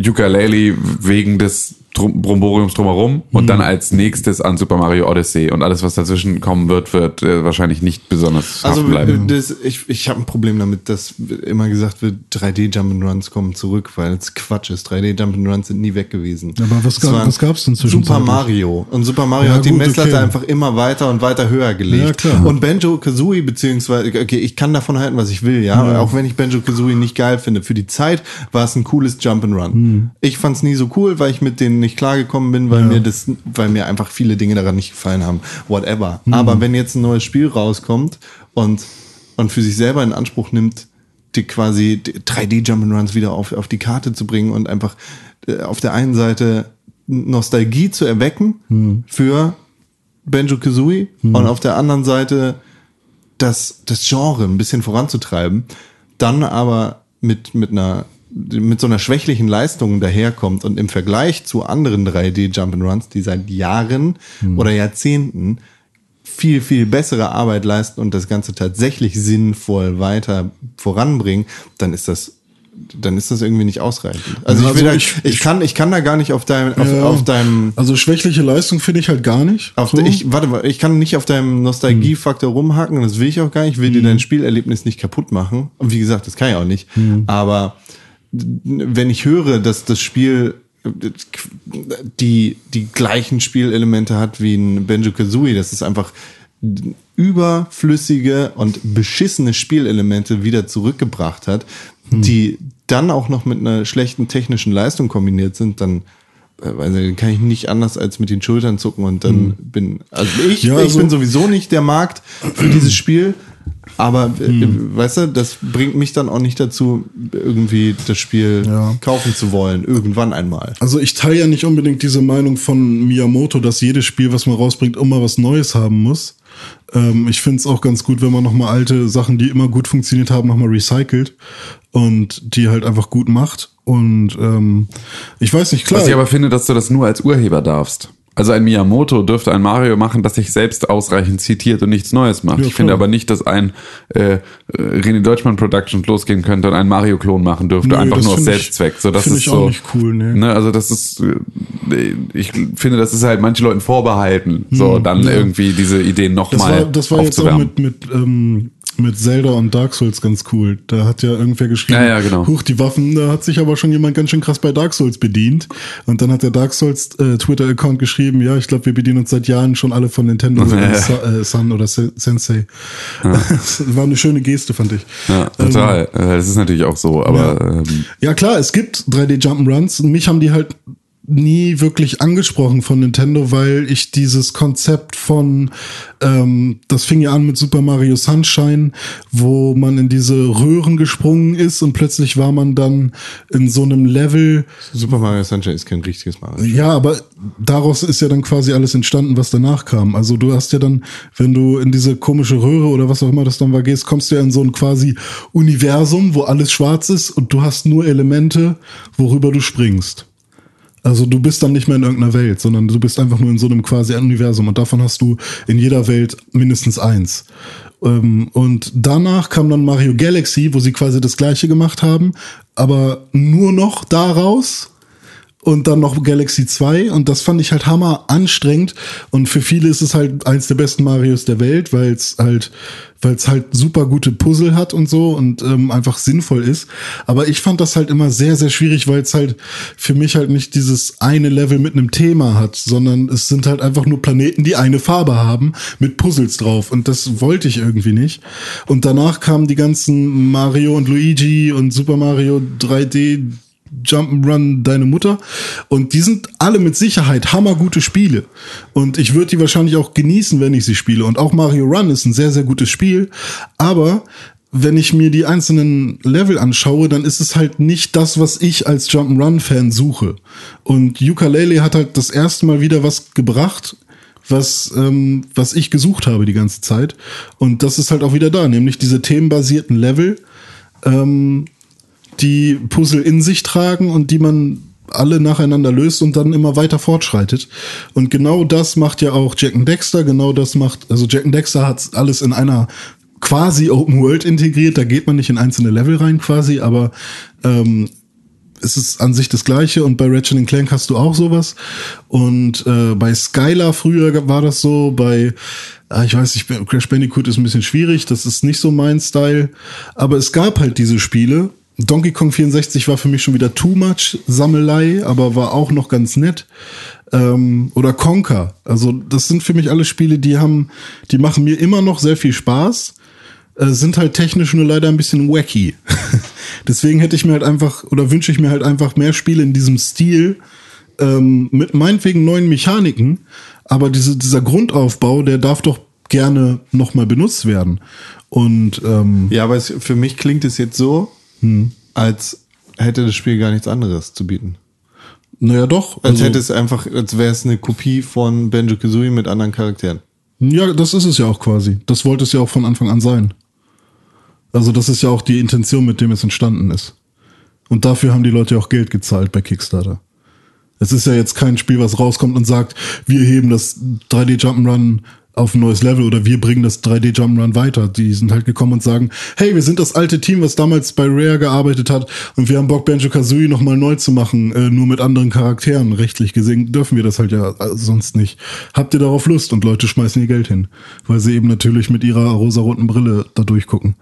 Ukulele wegen des Drum Bromboriums drumherum und dann als nächstes an Super Mario Odyssey und alles, was dazwischen kommen wird, wird äh, wahrscheinlich nicht besonders
Also
bleiben.
das, ich, ich habe ein Problem damit, dass immer gesagt wird, 3D Jump'n'Runs kommen zurück, weil es Quatsch ist. 3D Jump'n'Runs sind nie weg gewesen.
Aber was
Es
gab- was gab's denn zwischenzeitlich?
Super Mario. Und Super Mario
Ja,
hat die
gut,
Messlatte
okay.
einfach immer weiter und weiter höher gelegt.
Ja, klar.
Und Benjo Kazooie, beziehungsweise, okay, ich kann davon halten, was ich will, ja. Auch wenn ich Benjo Kazooie nicht geil finde. Für die Zeit war es ein cooles Jump'n'Run.
Hm.
Ich fand es nie so cool, weil ich mit denen nicht klargekommen bin, weil mir das, weil mir einfach viele Dinge daran nicht gefallen haben. Whatever.
Hm.
Aber wenn jetzt ein neues Spiel rauskommt und, und für sich selber in Anspruch nimmt, die quasi die 3D Jump'n'Runs wieder auf, auf die Karte zu bringen und einfach äh, auf der einen Seite Nostalgie zu erwecken
Hm.
für Benjo Kazooie und auf der anderen Seite das, das Genre ein bisschen voranzutreiben, dann aber mit, mit einer mit so einer schwächlichen Leistung daherkommt und im Vergleich zu anderen 3D Jump'n'Runs, die seit Jahren oder Jahrzehnten viel, viel bessere Arbeit leisten und das Ganze tatsächlich sinnvoll weiter voranbringen, dann ist das dann ist das irgendwie nicht ausreichend. Also,
Ja,
ich,
also
da,
ich-
ich, kann, ich kann da gar nicht auf deinem, auf,
Ja.
auf deinem
Also schwächliche Leistung finde ich halt gar nicht.
auf
So.
der, ich, warte mal, ich kann nicht auf deinem Nostalgiefaktor rumhacken, und das will ich auch gar nicht. Ich will dir dein Spielerlebnis nicht kaputt machen. Und wie gesagt, das kann ich auch nicht. Aber wenn ich höre, dass das Spiel die, die gleichen Spielelemente hat wie ein Benjo Kazooie, das ist einfach überflüssige und beschissene Spielelemente wieder zurückgebracht hat, die dann auch noch mit einer schlechten technischen Leistung kombiniert sind, dann äh, weiß nicht, dann kann ich nicht anders als mit den Schultern zucken und dann bin also ich,
Ja,
ich
also-
bin sowieso nicht der Markt für dieses Spiel, aber äh, weißt du, das bringt mich dann auch nicht dazu, irgendwie das Spiel
Ja.
kaufen zu wollen, irgendwann einmal.
Also ich teile ja nicht unbedingt diese Meinung von Miyamoto, dass jedes Spiel, was man rausbringt, immer was Neues haben muss. Ähm, ich finde es auch ganz gut, wenn man nochmal alte Sachen, die immer gut funktioniert haben, nochmal recycelt und die halt einfach gut macht. Und ähm, ich weiß nicht, klar.
Was ich aber finde, dass du das nur als Urheber darfst. Also ein Miyamoto dürfte ein Mario machen, das sich selbst ausreichend zitiert und nichts Neues macht.
Ja,
ich finde aber nicht, dass ein äh, René Deutschmann Productions losgehen könnte und einen Mario-Klon machen dürfte,
Nö,
einfach
das
nur aus Selbstzweck. So, das ist
ich
so,
auch nicht cool, nee.
Ne, also das ist, äh, ich finde, das ist halt manchen Leuten vorbehalten, so dann irgendwie diese Ideen
das
nochmal
war, das war jetzt auch
aufzuwärmen.
mit, mit, ähm, mit Zelda und Dark Souls ganz cool. Da hat ja irgendwer geschrieben,
Ja, ja, genau.
huch, die Waffen, da hat sich aber schon jemand ganz schön krass bei Dark Souls bedient. Und dann hat der Dark Souls äh, Twitter-Account geschrieben, ja, ich glaube, wir bedienen uns seit Jahren schon alle von Nintendo
Ja.
Sa- äh, Sun oder Se Sensei. Das war eine schöne Geste, fand ich.
Ja, total. Äh, das ist natürlich auch so, aber ähm,
Ja klar, es gibt 3D Jump'n'Runs. Mich haben die halt nie wirklich angesprochen von Nintendo, weil ich dieses Konzept von, ähm, das fing ja an mit Super Mario Sunshine, wo man in diese Röhren gesprungen ist und plötzlich war man dann in so einem Level,
Super Mario Sunshine ist kein richtiges Mario.
ja, aber daraus ist ja dann quasi alles entstanden, was danach kam. Also du hast ja dann, wenn du in diese komische Röhre oder was auch immer das dann war gehst, kommst du ja in so ein quasi Universum, wo alles schwarz ist und du hast nur Elemente, worüber du springst. Also du bist dann nicht mehr in irgendeiner Welt, sondern du bist einfach nur in so einem quasi Universum und davon hast du in jeder Welt mindestens eins. Ähm, Und danach kam dann Mario Galaxy, wo sie quasi das gleiche gemacht haben, aber nur noch daraus und dann noch Galaxy 2 und das fand ich halt hammer anstrengend und für viele ist es halt eins der besten Marios der Welt, weil es halt weil es halt super gute Puzzle hat und so und ähm, einfach sinnvoll ist. Aber ich fand das halt immer sehr, sehr schwierig, weil es halt für mich halt nicht dieses eine Level mit einem Thema hat, sondern es sind halt einfach nur Planeten, die eine Farbe haben mit Puzzles drauf. Und das wollte ich irgendwie nicht. Und danach kamen die ganzen Mario und Luigi und Super Mario 3D Jump'n'Run Deine Mutter. Und die sind alle mit Sicherheit hammergute Spiele. Und ich würde die wahrscheinlich auch genießen, wenn ich sie spiele. Und auch Mario Run ist ein sehr, sehr gutes Spiel. Aber wenn ich mir die einzelnen Level anschaue, dann ist es halt nicht das, was ich als Jump'n'Run-Fan suche. Und Ukulele hat halt das erste Mal wieder was gebracht, was, ähm, was ich gesucht habe die ganze Zeit. Und das ist halt auch wieder da, nämlich diese themenbasierten Level. Ähm, die Puzzle in sich tragen und die man alle nacheinander löst und dann immer weiter fortschreitet. Und genau das macht ja auch Jack and Dexter, genau das macht, also Jack and Dexter hat alles in einer quasi Open World integriert, da geht man nicht in einzelne Level rein quasi, aber ähm, es ist an sich das gleiche und bei Ratchet Clank hast du auch sowas und äh, bei Skylar früher war das so, bei ah, ich weiß nicht, Crash Bandicoot ist ein bisschen schwierig, das ist nicht so mein Style, aber es gab halt diese Spiele Donkey Kong 64 war für mich schon wieder too much Sammelei, aber war auch noch ganz nett. Ähm, oder Conker. Also das sind für mich alle Spiele, die haben, die machen mir immer noch sehr viel Spaß, äh, sind halt technisch nur leider ein bisschen wacky. Deswegen hätte ich mir halt einfach oder wünsche ich mir halt einfach mehr Spiele in diesem Stil ähm, mit meinetwegen neuen Mechaniken. Aber diese, dieser Grundaufbau, der darf doch gerne nochmal benutzt werden. Und ähm,
Ja, aber es, für mich klingt es jetzt so, als hätte das Spiel gar nichts anderes zu bieten.
naja doch.
Als
also-
hätte es einfach, als wäre es eine Kopie von Banjo Kazooie mit anderen Charakteren.
Ja, das ist es ja auch quasi. Das wollte es ja auch von Anfang an sein. Also das ist ja auch die Intention, mit dem es entstanden ist. Und dafür haben die Leute ja auch Geld gezahlt bei Kickstarter. Es ist ja jetzt kein Spiel, was rauskommt und sagt, wir heben das 3D Jump'n'Run auf ein neues Level oder wir bringen das 3D Jump'n'Run weiter. Die sind halt gekommen und sagen, hey, wir sind das alte Team, was damals bei Rare gearbeitet hat und wir haben Bock, Banjo-Kazooie nochmal neu zu machen, äh, nur mit anderen Charakteren. Rechtlich gesehen dürfen wir das halt ja äh, sonst nicht. Habt ihr darauf Lust? Und Leute schmeißen ihr Geld hin, weil sie eben natürlich mit ihrer rosaroten Brille da durchgucken.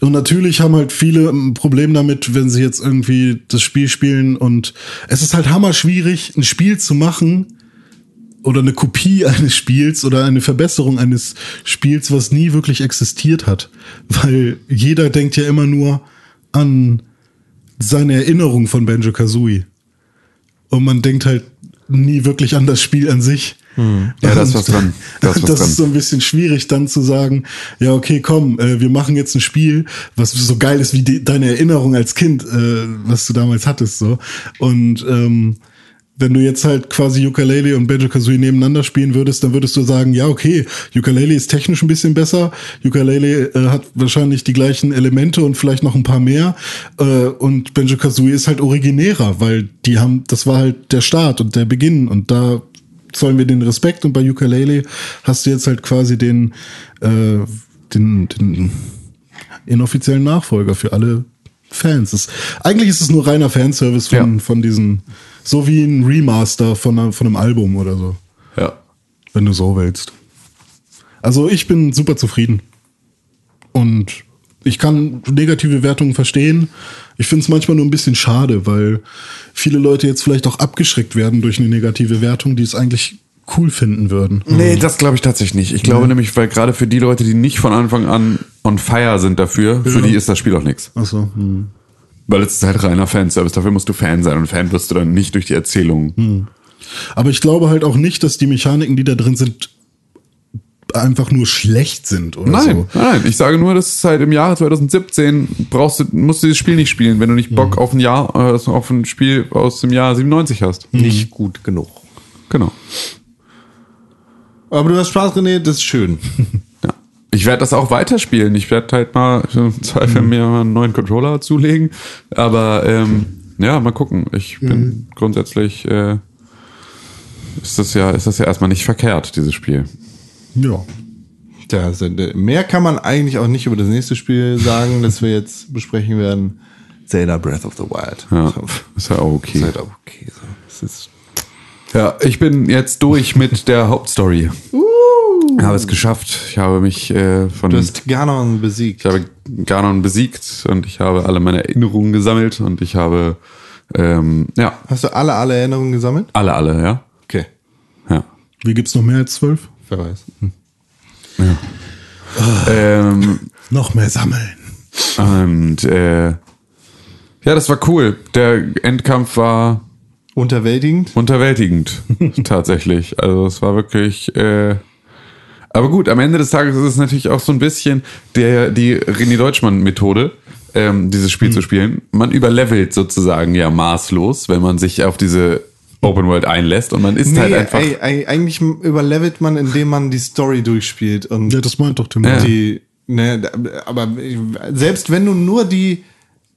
Und natürlich haben halt viele ein Problem damit, wenn sie jetzt irgendwie das Spiel spielen und es ist halt hammer schwierig, ein Spiel zu machen oder eine Kopie eines Spiels oder eine Verbesserung eines Spiels, was nie wirklich existiert hat. Weil jeder denkt ja immer nur an seine Erinnerung von Banjo Kazooie. Und man denkt halt nie wirklich an das Spiel an sich.
Ja, da ist was dran. Was
das
dran.
ist so ein bisschen schwierig, dann zu sagen, ja, okay, komm, äh, wir machen jetzt ein Spiel, was so geil ist wie die, deine Erinnerung als Kind, äh, was du damals hattest, so. Und ähm, wenn du jetzt halt quasi Ukulele und Banjo-Kazooie nebeneinander spielen würdest, dann würdest du sagen, ja, okay, Ukulele ist technisch ein bisschen besser, Ukulele äh, hat wahrscheinlich die gleichen Elemente und vielleicht noch ein paar mehr. Äh, und Banjo-Kazooie ist halt originärer, weil die haben, das war halt der Start und der Beginn. Und da zollen wir den Respekt. Und bei Ukulele hast du jetzt halt quasi den, äh, den, den inoffiziellen Nachfolger für alle Fans. Es, eigentlich ist es nur reiner Fanservice von,
Ja.
von diesen, so wie ein Remaster von, einer, von einem Album oder so,
Ja.
wenn du so willst. Also ich bin super zufrieden. Und ich kann negative Wertungen verstehen. Ich finde es manchmal nur ein bisschen schade, weil viele Leute jetzt vielleicht auch abgeschreckt werden durch eine negative Wertung, die es eigentlich cool finden würden.
Nee, das glaube ich tatsächlich nicht. Ich glaube nämlich, weil gerade für die Leute, die nicht von Anfang an on fire sind dafür, für
Ja.
die ist das Spiel auch nichts.
Achso. Hm.
Weil es ist halt reiner Fanservice. Dafür musst du Fan sein und Fan wirst du dann nicht durch die Erzählung.
Aber ich glaube halt auch nicht, dass die Mechaniken, die da drin sind, einfach nur schlecht sind oder
Nein,
so.
nein, ich sage nur, das ist halt im Jahre 2017 brauchst du, musst du dieses Spiel nicht spielen, wenn du nicht Bock auf ein Jahr, äh, auf ein Spiel aus dem Jahr 97 hast.
Nicht gut genug.
Genau.
Aber du hast Spaß, René, das ist schön.
Ja. Ich werde das auch weiterspielen. Ich werde halt mal im Zweifel mir mal einen neuen Controller zulegen. Aber ähm, ja, mal gucken. Ich bin grundsätzlich äh, ist das ja, ist das ja erstmal nicht verkehrt, dieses Spiel.
Ja.
Tja, also, mehr kann man eigentlich auch nicht über das nächste Spiel sagen, das wir jetzt besprechen werden. Zelda Breath of the Wild.
Ja, ist ja auch okay.
Ist halt auch okay. So. Das ist
Ja, ich bin jetzt durch mit der Hauptstory. Habe es geschafft. Ich habe mich äh, von
du hast Ganon besiegt.
ich habe Ganon besiegt und ich habe alle meine Erinnerungen gesammelt und ich habe ähm, ja
Hast du alle, alle Erinnerungen gesammelt?
alle alle ja
Okay.
ja
Wie gibt's noch mehr als zwölf?
Wer weiß.
ähm,
Noch mehr sammeln.
und äh, ja das war cool. Der Endkampf war
Unterwältigend?
unterwältigend tatsächlich. Also es war wirklich. Äh, aber gut, am Ende des Tages ist es natürlich auch so ein bisschen der die René Deutschmann Methode, ähm, dieses Spiel zu spielen. Man überlevelt sozusagen ja maßlos, wenn man sich auf diese Open World einlässt und man ist halt einfach.
ey, ey, eigentlich überlevelt man, indem man die Story durchspielt und
Ja, das meint doch Tim.
Ja.
die, ne, aber selbst wenn du nur die,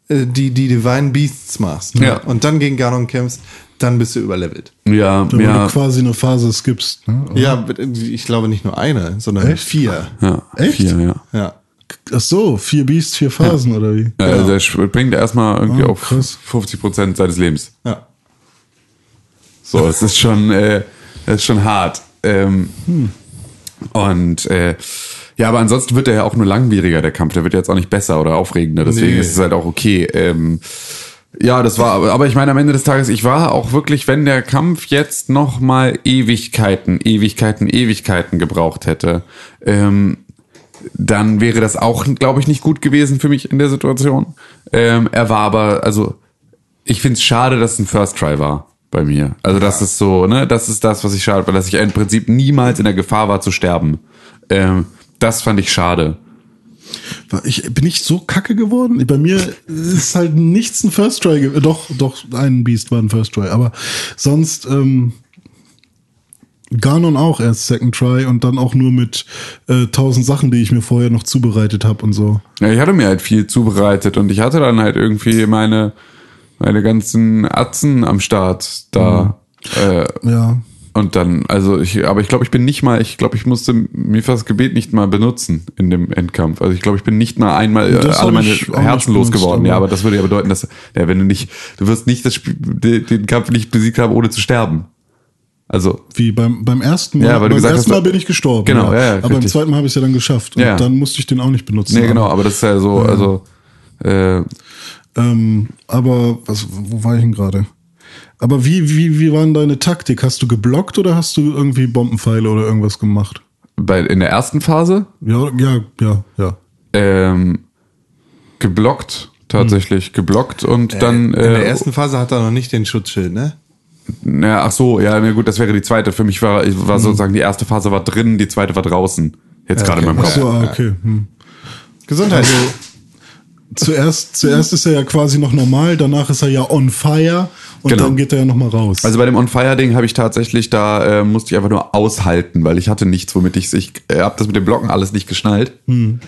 äh, die, die Divine Beasts machst ne,
Ja.
und dann gegen Ganon kämpfst, dann bist du überlevelt.
ja,
Wenn
ja,
du quasi eine Phase skippst. Ne?
Ja, ich glaube nicht nur eine, sondern
Echt?
vier.
ja,
Echt?
Vier, ja.
Ja.
Ach so, vier Beasts, vier Phasen oder wie?
Ja, Also der springt erstmal irgendwie
Oh,
auf
krass.
50 Prozent seines Lebens.
Ja.
So, es ist schon, äh, es ist schon hart. Ähm, Und äh, ja, aber ansonsten wird er ja auch nur langwieriger, der Kampf. Der wird jetzt auch nicht besser oder aufregender. Deswegen
Nee.
ist es halt auch okay. Ähm, ja, das war, aber ich meine, am Ende des Tages, ich war auch wirklich, wenn der Kampf jetzt noch mal Ewigkeiten, Ewigkeiten, Ewigkeiten gebraucht hätte, ähm, dann wäre das auch, glaube ich, nicht gut gewesen für mich in der Situation. Ähm, er war aber, also ich finde es schade, dass es ein First Try war bei mir. Also das ist so, ne, das ist das, was ich schade, weil dass ich im Prinzip niemals in der Gefahr war zu sterben. Ähm, das fand ich schade.
Ich, bin ich so kacke geworden? Bei mir ist halt nichts ein First Try. Doch, doch, ein Beast war ein First Try. Aber sonst, ähm, Ganon auch erst Second Try und dann auch nur mit äh, tausend Sachen, die ich mir vorher noch zubereitet habe und so.
Ja, ich hatte mir halt viel zubereitet und ich hatte dann halt irgendwie meine, meine ganzen Atzen am Start da. Äh,
Ja.
Und dann, also ich, aber ich glaube, ich bin nicht mal, ich glaube, ich musste Mifas Gebet nicht mal benutzen in dem Endkampf. Also ich glaube, ich bin nicht mal einmal äh, alle meine Herzen losgeworden. Ja,
aber-
das würde ja bedeuten, dass, ja, wenn du nicht, du wirst nicht das Spiel, den, den Kampf nicht besiegt haben, ohne zu sterben. Also,
Wie beim, beim ersten Mal.
Ja, weil du
beim
gesagt
ersten
hast,
Mal bin ich gestorben.
Genau, ja, ja,
Aber beim
richtig.
zweiten Mal habe ich es ja dann geschafft. Und
Ja.
dann musste ich den auch nicht benutzen.
nee, genau, aber das ist ja so, also, äh,
Ähm, aber was, wo war ich denn gerade? Aber wie, wie, wie war denn deine Taktik? Hast du geblockt oder hast du irgendwie Bombenpfeile oder irgendwas gemacht?
bei, in der ersten Phase,
Ja, ja, ja, ja.
ähm, geblockt, tatsächlich geblockt und dann,
In der
äh,
ersten Phase hat er noch nicht den Schutzschild, ne?
Ja, ach so, ja, na gut, das wäre die zweite. Für mich war, ich war sozusagen die erste Phase war drin, die zweite war draußen. Jetzt gerade in meinem
Ach
Kopf.
so, ah, okay. Hm.
Gesundheit.
Zuerst, zuerst ist er ja quasi noch normal, danach ist er ja on fire und
Genau.
dann geht er ja nochmal raus.
Also bei dem On Fire Ding habe ich tatsächlich da äh, musste ich einfach nur aushalten, weil ich hatte nichts, womit ich ich äh, habe das mit dem Blocken alles nicht geschnallt. Ähm,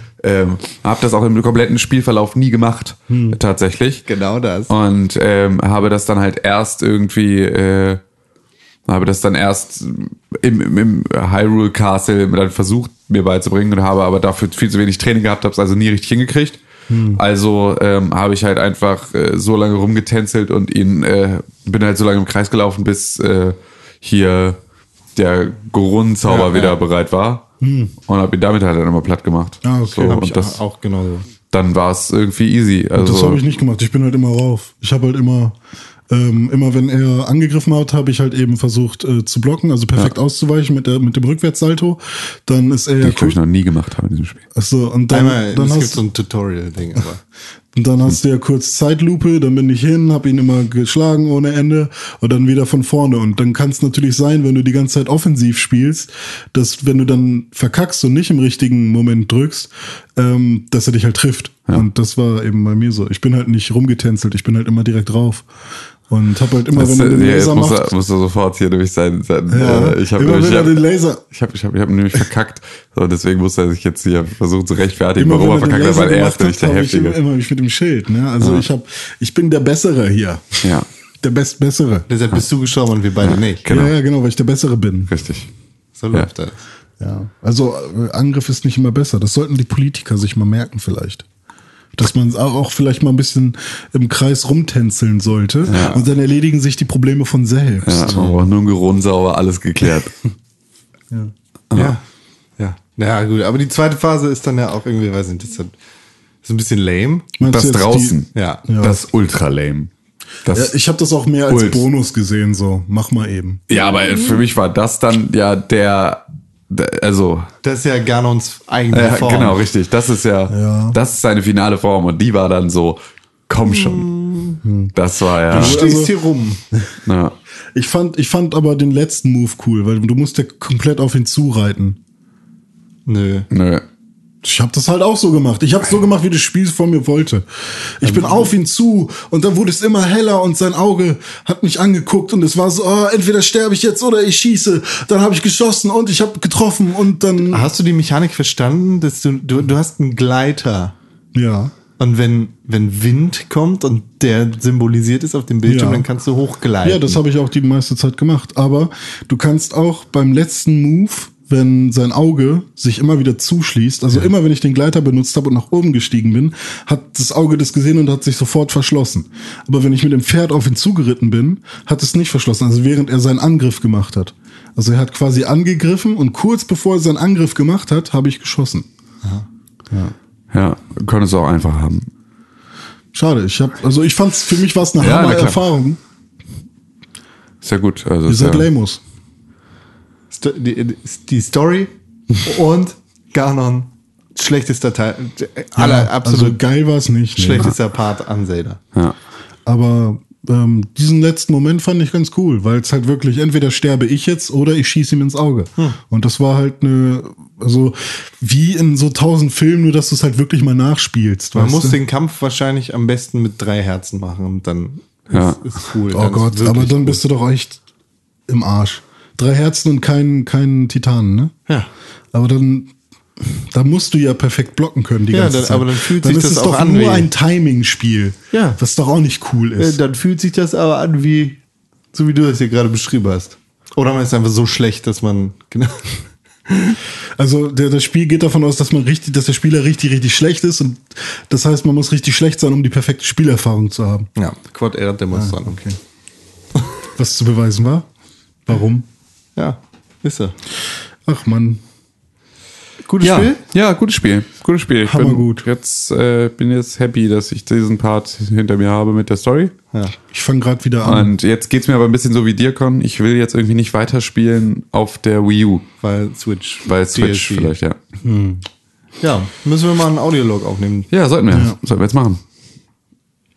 habe das auch im kompletten Spielverlauf nie gemacht tatsächlich.
genau das.
Und ähm, habe das dann halt erst irgendwie, äh, habe das dann erst im, im, im Hyrule Castle dann versucht mir beizubringen und habe aber dafür viel zu wenig Training gehabt, habe es also nie richtig hingekriegt. Also ähm, habe ich halt einfach äh, so lange rumgetänzelt und ihn äh, bin halt so lange im Kreis gelaufen, bis äh, hier der Gorun-Zauber
Ja,
wieder
ja.
bereit war und habe ihn damit halt dann immer platt gemacht.
Ah, okay.
So,
Hab
und das,
auch genauso.
dann war es irgendwie easy. Also,
das habe ich nicht gemacht. Ich bin halt immer rauf. Ich habe halt immer, ähm, immer wenn er angegriffen hat, habe ich halt eben versucht äh, zu blocken, also perfekt auszuweichen mit, der, mit dem Rückwärtssalto. Dann ist er ja
ich glaube, ich noch nie gemacht habe in diesem Spiel.
Achso, und dann,
Einmal,
dann
es gibt
hast
so ein Tutorial-Ding, aber.
Und dann hast du ja kurz Zeitlupe, dann bin ich hin, hab ihn immer geschlagen ohne Ende und dann wieder von vorne. Und dann kann es natürlich sein, wenn du die ganze Zeit offensiv spielst, dass wenn du dann verkackst und nicht im richtigen Moment drückst, ähm, dass er dich halt trifft. Und das war eben bei mir so. Ich bin halt nicht rumgetänzelt, ich bin halt immer direkt drauf. Und hab halt immer,
Das,
wenn er den
äh, ja, jetzt
Laser
muss,
macht.
er, muss er sofort hier nämlich sein. sein
Ja,
äh, ich habe
immer
nämlich,
wenn er
ich
den
hab,
Laser,
ich hab, ich hab, ich hab nämlich verkackt. So, deswegen muss er sich jetzt hier versuchen zu rechtfertigen,
immer
warum er
er
verkackt hat,
Laser
weil er ist nämlich der
habe ich immer,
Heftige.
immer mich mit dem Schild. Ne? Also ich hab, ich bin der Bessere hier.
Ja,
Der Bestbessere.
Deshalb bist du gestorben und wir beide nicht.
Genau.
Ja, ja, genau, weil ich der Bessere bin.
richtig.
So läuft das.
Ja, also äh, Angriff ist nicht immer besser. Das sollten die Politiker sich mal merken vielleicht. Dass man auch vielleicht mal ein bisschen im Kreis rumtänzeln sollte und dann erledigen sich die Probleme von selbst.
Ja, braucht nur ein Gerund sauber, alles geklärt.
Ja. Ja. Ja, gut. Aber die zweite Phase ist dann ja auch irgendwie, weiß nicht, das ist, ist ein bisschen lame.
Meinst
Das draußen,
Ja.
Ja.
das ist ultra lame.
Ja,
Das,
ich habe das auch mehr als
Ult.
Bonus gesehen, so mach mal eben.
ja, aber für mich war das dann ja der also,
Das ist ja Ganons eigene
ja,
Form.
genau, richtig. Das ist ja,
Ja.
das ist seine finale Form und die war dann so, komm schon. Das war ja,
Du stehst
Also-
hier rum.
ja.
Ich fand, ich fand aber den letzten Move cool, weil du musst ja komplett auf ihn zureiten.
Nö.
nö.
Ich habe das halt auch so gemacht. Ich habe so gemacht, wie das Spiel von mir wollte. Ich bin auf ihn zu und dann wurde es immer heller und sein Auge hat mich angeguckt und es war so, oh, entweder sterbe ich jetzt oder ich schieße. Dann habe ich geschossen und ich habe getroffen und dann
Hast du die Mechanik verstanden, dass du, du, du hast einen Gleiter
ja.
und wenn, wenn Wind kommt und der symbolisiert ist auf dem Bildschirm,
Ja.
dann kannst du hochgleiten.
Ja, das habe ich auch die meiste Zeit gemacht. Aber du kannst auch beim letzten Move, wenn sein Auge sich immer wieder zuschließt, also immer wenn ich den Gleiter benutzt habe und nach oben gestiegen bin, hat das Auge das gesehen und hat sich sofort verschlossen. Aber wenn ich mit dem Pferd auf ihn zugeritten bin, hat es nicht verschlossen, also während er seinen Angriff gemacht hat. Also er hat quasi angegriffen und kurz bevor er seinen Angriff gemacht hat, habe ich geschossen.
Ja, könntest du auch einfach haben.
Schade, ich habe also ich fand's für mich war es eine
Ja.
Hammer-Erfahrung.
Ja gut. Also
Ihr seid
ja,
Lamos.
Die, die Story und Ganon, schlechtester Teil, aller
Ja,
absolut
Also geil war es nicht. nee.
schlechtester Part an Zelda.
ja.
Aber ähm, diesen letzten Moment fand ich ganz cool, weil es halt wirklich entweder sterbe ich jetzt oder ich schieße ihm ins Auge.
Hm.
Und das war halt eine, also wie in so tausend Filmen, nur dass du es halt wirklich mal nachspielst.
Man muss
du?
den Kampf wahrscheinlich am besten mit drei Herzen machen und dann
Ja.
ist, ist cool.
Oh
Dann
Gott, aber dann
cool.
bist du doch echt im Arsch. Drei Herzen und kein, kein Titanen, ne?
Ja.
Aber dann, da musst du ja perfekt blocken können die
Ja,
ganze
dann-
Zeit.
aber dann fühlt
dann
sich das auch
doch
an
nur
wie-
ein Timing-Spiel.
Ja.
Was doch auch nicht cool
Äh,
ist.
Dann fühlt sich das aber an wie, so wie du das hier gerade beschrieben hast. Oder man ist einfach so schlecht, dass man, genau.
Also der, das Spiel geht davon aus, dass man richtig, dass der Spieler richtig, richtig schlecht ist und das heißt, man muss richtig schlecht sein, um die perfekte Spielerfahrung zu haben.
Ja, Quad Air Demonstrant.
Ah, okay. Was zu beweisen war? Warum?
Ja, ist er.
Ach man,
Gutes
Ja,
Spiel?
ja, gutes Spiel. Gutes Spiel. Ich bin
Hammergut.
jetzt äh, bin jetzt happy, dass ich diesen Part hinter mir habe mit der Story.
Ja.
ich fange gerade wieder an.
Und jetzt geht's mir aber ein bisschen so wie dir, Con. Ich will jetzt irgendwie nicht weiterspielen auf der Wii U.
Weil Switch.
Weil Switch
DLC.
vielleicht, ja.
Ja, müssen wir mal einen Audiolog aufnehmen.
Ja, sollten wir. Sollten wir jetzt machen.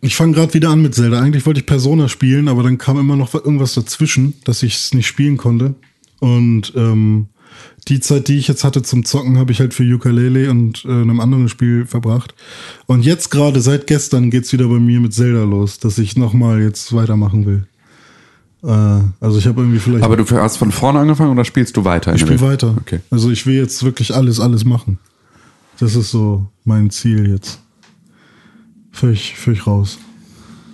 Ich fange gerade wieder an mit Zelda. Eigentlich wollte ich Persona spielen, aber dann kam immer noch irgendwas dazwischen, dass ich es nicht spielen konnte. Und ähm, die Zeit, die ich jetzt hatte zum Zocken, habe ich halt für Ukulele und äh, einem anderen Spiel verbracht. Und jetzt gerade seit gestern geht's wieder bei mir mit Zelda los, dass ich nochmal jetzt weitermachen will. Äh, also ich habe irgendwie vielleicht.
Aber du hast von vorne angefangen oder spielst du weiter?
ich spiele weiter.
Okay.
Also ich will jetzt wirklich alles, alles machen. Das ist so mein Ziel jetzt. Völlig, völlig raus.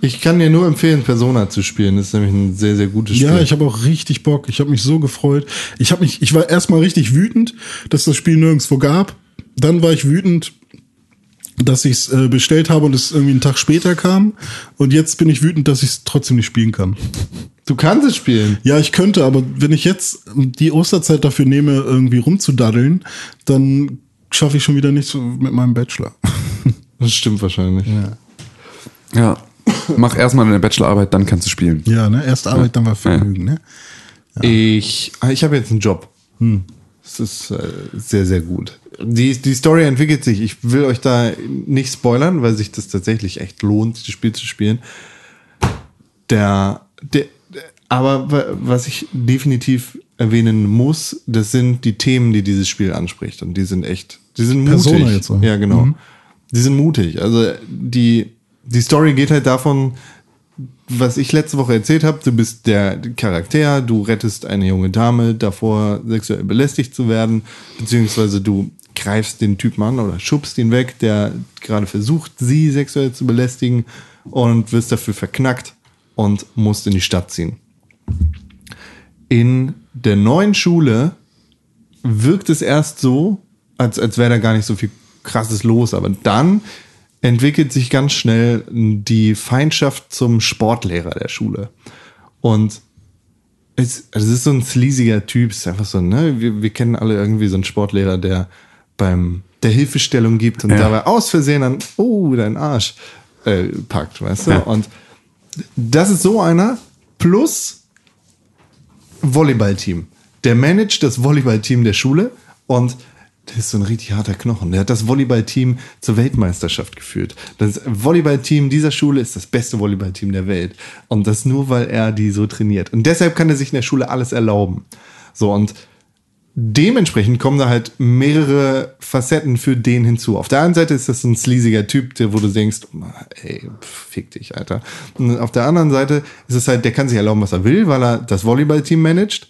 Ich kann dir nur empfehlen, Persona zu spielen. Das ist nämlich ein sehr, sehr gutes Spiel.
Ja, ich habe auch richtig Bock. Ich habe mich so gefreut. Ich habe mich, ich war erstmal richtig wütend, dass das Spiel nirgendwo gab. Dann war ich wütend, dass ich es äh, bestellt habe und es irgendwie einen Tag später kam. Und jetzt bin ich wütend, dass ich es trotzdem nicht spielen kann.
du kannst es spielen.
Ja, ich könnte, aber wenn ich jetzt die Osterzeit dafür nehme, irgendwie rumzudaddeln, dann schaffe ich schon wieder nichts mit meinem Bachelor.
Das stimmt wahrscheinlich.
Ja. Mach erstmal deine Bachelorarbeit, dann kannst du spielen.
Ja, ne? Erst Arbeit, dann war Vergnügen, ne?
Ich, ah, ich habe jetzt einen Job. Das ist äh, sehr, sehr gut. Die, die Story entwickelt sich. Ich will euch da nicht spoilern, weil sich das tatsächlich echt lohnt, das Spiel zu spielen. Der, der, aber wa- was ich definitiv erwähnen muss, das sind die Themen, die dieses Spiel anspricht. Und die sind echt, die sind mutig.
Persona jetzt so.
Ja, genau. Die sind mutig. Also die, die Story geht halt davon, was ich letzte Woche erzählt habe, du bist der Charakter, du rettest eine junge Dame davor, sexuell belästigt zu werden, beziehungsweise du greifst den Typen an oder schubst ihn weg, der gerade versucht, sie sexuell zu belästigen und wirst dafür verknackt und musst in die Stadt ziehen. In der neuen Schule wirkt es erst so, als, als wäre da gar nicht so viel krasses los, aber dann entwickelt sich ganz schnell die Feindschaft zum Sportlehrer der Schule. Und es, also es ist so ein sleasiger Typ, es ist einfach so, ne, wir, wir kennen alle irgendwie so einen Sportlehrer, der beim der Hilfestellung gibt und
Ja.
dabei aus Versehen dann, oh, dein Arsch äh, packt, weißt du?
Ja.
Und das ist so einer plus Volleyballteam. Der managt das Volleyballteam der Schule und der ist so ein richtig harter Knochen. Der hat das Volleyballteam zur Weltmeisterschaft geführt. Das Volleyballteam dieser Schule ist das beste Volleyballteam der Welt. Und das nur, weil er die so trainiert. Und deshalb kann er sich in der Schule alles erlauben. So, und dementsprechend kommen da halt mehrere Facetten für den hinzu. Auf der einen Seite ist das ein sleasiger Typ, der, wo du denkst, ey, fick dich, Alter. Und auf der anderen Seite ist es halt, der kann sich erlauben, was er will, weil er das Volleyballteam managt.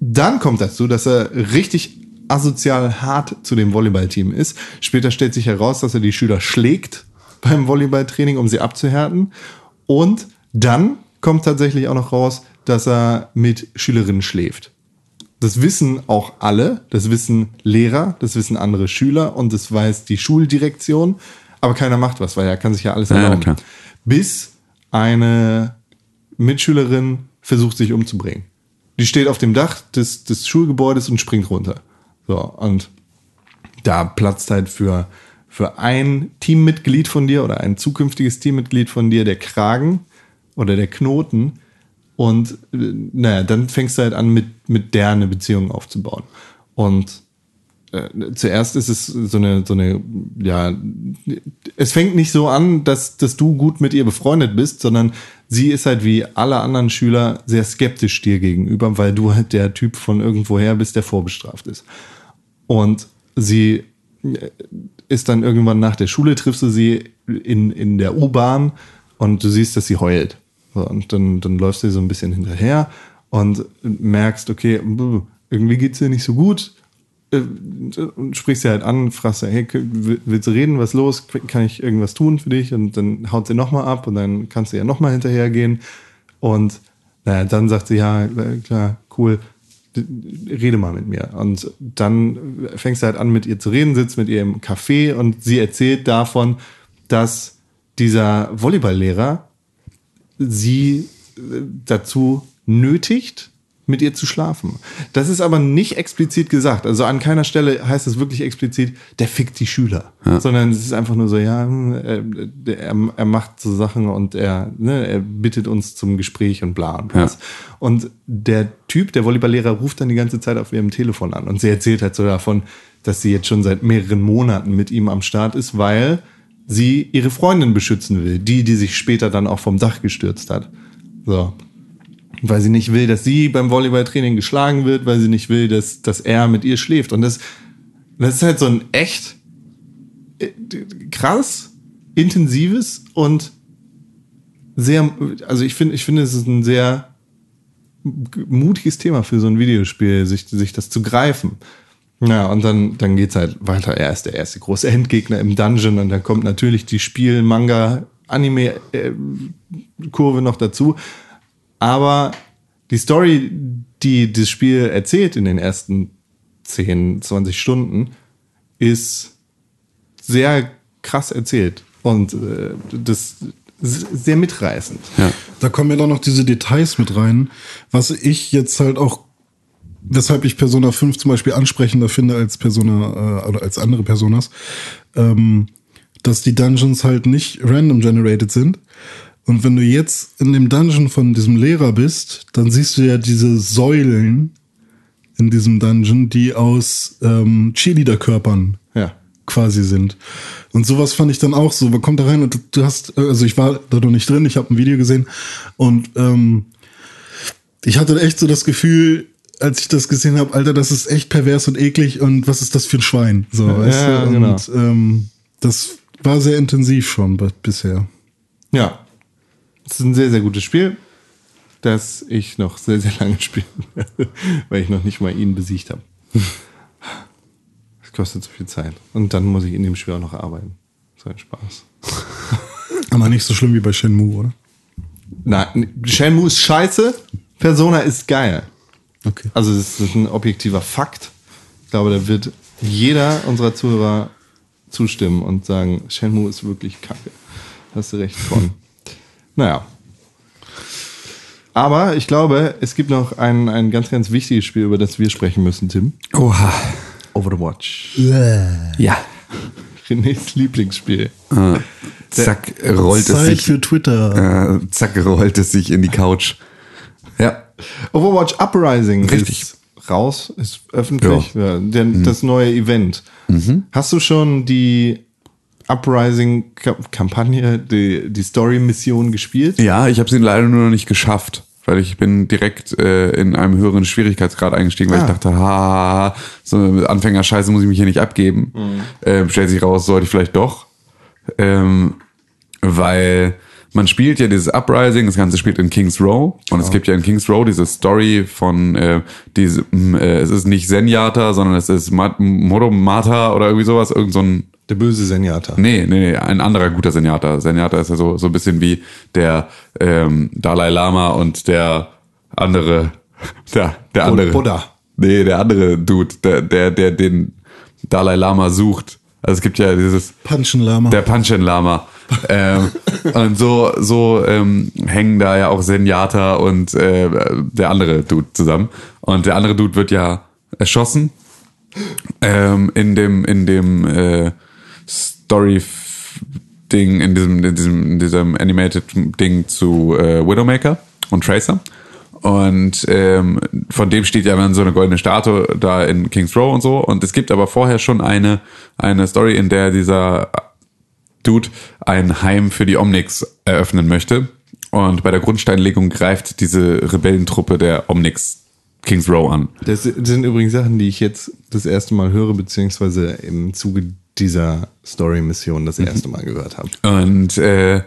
Dann kommt dazu, dass er richtig asozial hart zu dem Volleyballteam ist. Später stellt sich heraus, dass er die Schüler schlägt beim Volleyballtraining, um sie abzuhärten. Und dann kommt tatsächlich auch noch raus, dass er mit Schülerinnen schläft. Das wissen auch alle, das wissen Lehrer, das wissen andere Schüler und das weiß die Schuldirektion, aber keiner macht was, weil er kann sich ja alles
Ja,
erlauben.
klar.
Bis eine Mitschülerin versucht, sich umzubringen. Die steht auf dem Dach des, des Schulgebäudes und springt runter. So, und da platzt halt für, für ein Teammitglied von dir oder ein zukünftiges Teammitglied von dir der Kragen oder der Knoten. Und äh, naja, dann fängst du halt an, mit, mit der eine Beziehung aufzubauen. Und äh, zuerst ist es so eine, so eine, ja, es fängt nicht so an, dass, dass du gut mit ihr befreundet bist, sondern sie ist halt wie alle anderen Schüler sehr skeptisch dir gegenüber, weil du halt der Typ von irgendwoher bist, der vorbestraft ist. Und sie äh, ist dann irgendwann nach der Schule, triffst du sie in, in der U-Bahn und du siehst, dass sie heult. Und dann, dann läufst du so ein bisschen hinterher und merkst, okay, irgendwie geht's ihr nicht so gut. Äh, sprichst sie halt an, fragst sie, hey, willst du reden, was ist los? Kann ich irgendwas tun für dich? Und dann haut sie nochmal ab und dann kannst du ja nochmal hinterhergehen. Und naja, dann sagt sie, ja, äh, klar, cool, rede mal mit mir. Und dann fängst du halt an, mit ihr zu reden, sitzt mit ihr im Café und sie erzählt davon, dass dieser Volleyballlehrer sie äh, dazu nötigt, mit ihr zu schlafen. Das ist aber nicht explizit gesagt. Also an keiner Stelle heißt es wirklich explizit, der fickt die Schüler. Sondern es ist einfach nur so, ja, hm, äh, der- er, er macht so Sachen und er, ne, er bittet uns zum Gespräch und bla und was.
Ja.
Und der Typ, der Volleyballlehrer, ruft dann die ganze Zeit auf ihrem Telefon an. Und sie erzählt halt so davon, dass sie jetzt schon seit mehreren Monaten mit ihm am Start ist, weil sie ihre Freundin beschützen will. Die, die sich später dann auch vom Dach gestürzt hat. So. Weil sie nicht will, dass sie beim Volleyballtraining geschlagen wird, weil sie nicht will, dass, dass er mit ihr schläft. Und das, das ist halt so ein echt äh, krass, intensives und sehr, also ich finde, ich finde, es ist ein sehr mutiges Thema für so ein Videospiel, sich, sich das zu greifen. Ja, und dann, dann geht's halt weiter. Er ist der erste große Endgegner im Dungeon und dann kommt natürlich die Spiel-, Manga-, Anime-Kurve noch dazu. Aber die Story, die das Spiel erzählt in den ersten 10, 20 Stunden, ist sehr krass erzählt. Und äh, das sehr mitreißend.
Ja.
Da kommen ja dann noch diese Details mit rein, was ich jetzt halt auch, weshalb ich Persona 5 zum Beispiel ansprechender finde als Persona äh, oder als andere Personas, ähm, dass die Dungeons halt nicht random generated sind. Und wenn du jetzt in dem Dungeon von diesem Lehrer bist, dann siehst du ja diese Säulen in diesem Dungeon, die aus ähm, Cheerleader-Körpern
Ja.
quasi sind. Und sowas fand ich dann auch so. Man kommt da rein und du- hast, also ich war da noch nicht drin, ich habe ein Video gesehen und ähm, ich hatte echt so das Gefühl, als ich das gesehen habe, Alter, das ist echt pervers und eklig und was ist das für ein Schwein? So, weißt
ja,
du?
genau.
Und ähm, das war sehr intensiv schon bisher.
Ja. Es ist ein sehr, sehr gutes Spiel, das ich noch sehr, sehr lange spielen werde, weil ich noch nicht mal ihn besiegt habe. Es kostet zu viel Zeit. Und dann muss ich in dem Spiel auch noch arbeiten. So ein Spaß.
Aber nicht so schlimm wie bei Shenmue, oder?
Nein, Shenmue ist scheiße, Persona ist geil.
Okay.
Also das ist ein objektiver Fakt. Ich glaube, da wird jeder unserer Zuhörer zustimmen und sagen, Shenmue ist wirklich kacke. Hast du recht von. naja. Aber ich glaube, es gibt noch ein, ein ganz, ganz wichtiges Spiel, über das wir sprechen müssen, Tim.
Oha.
Overwatch.
Ja.
Renés Lieblingsspiel.
Zack, rollt es
Zeit
sich.
für Twitter.
Äh, zack, rollt es sich in die Couch. Ja.
Overwatch Uprising
Richtig.
ist raus, ist öffentlich. Ja. der, Das neue Event. Hast du schon die Uprising-Kampagne, die, die Story-Mission gespielt?
Ja, ich habe sie leider nur noch nicht geschafft, weil ich bin direkt äh, in einem höheren Schwierigkeitsgrad eingestiegen, weil
Ah.
ich dachte, ha, so eine Anfängerscheiße muss ich mich hier nicht abgeben. Ähm, stellt sich raus, sollte ich vielleicht doch. Ähm, weil man spielt ja dieses Uprising, das Ganze spielt in Kings Row und es gibt ja in Kings Row diese Story von äh, diese, m, äh, es ist nicht Zenyatta, sondern es ist Mat Modomata oder irgendwie sowas, irgend so ein
Der böse Senjata.
Nee, nee, nee, ein anderer guter Senjata. Senjata ist ja so, so ein bisschen wie der ähm, Dalai Lama und der andere, der, der andere.
Buddha.
Nee, der andere Dude, der, der, der den Dalai Lama sucht. Also es gibt ja dieses,
Punchen-Lama.
der Panchen Lama. ähm, und so, so ähm, hängen da ja auch Senjata und äh, der andere Dude zusammen. Und der andere Dude wird ja erschossen ähm, in dem, in dem äh, Story-Ding, in diesem, in diesem, in diesem Animated-Ding zu äh, Widowmaker und Tracer. Und ähm, von dem steht ja dann so eine goldene Statue da in Kings Row und so. Und es gibt aber vorher schon eine, eine Story, in der dieser Dude ein Heim für die Omnix eröffnen möchte. Und bei der Grundsteinlegung greift diese Rebellentruppe der Omnix Kings Row an.
Das sind übrigens Sachen, die ich jetzt das erste Mal höre, beziehungsweise im Zuge dieser Story-Mission das erste Mal gehört habe.
Und äh,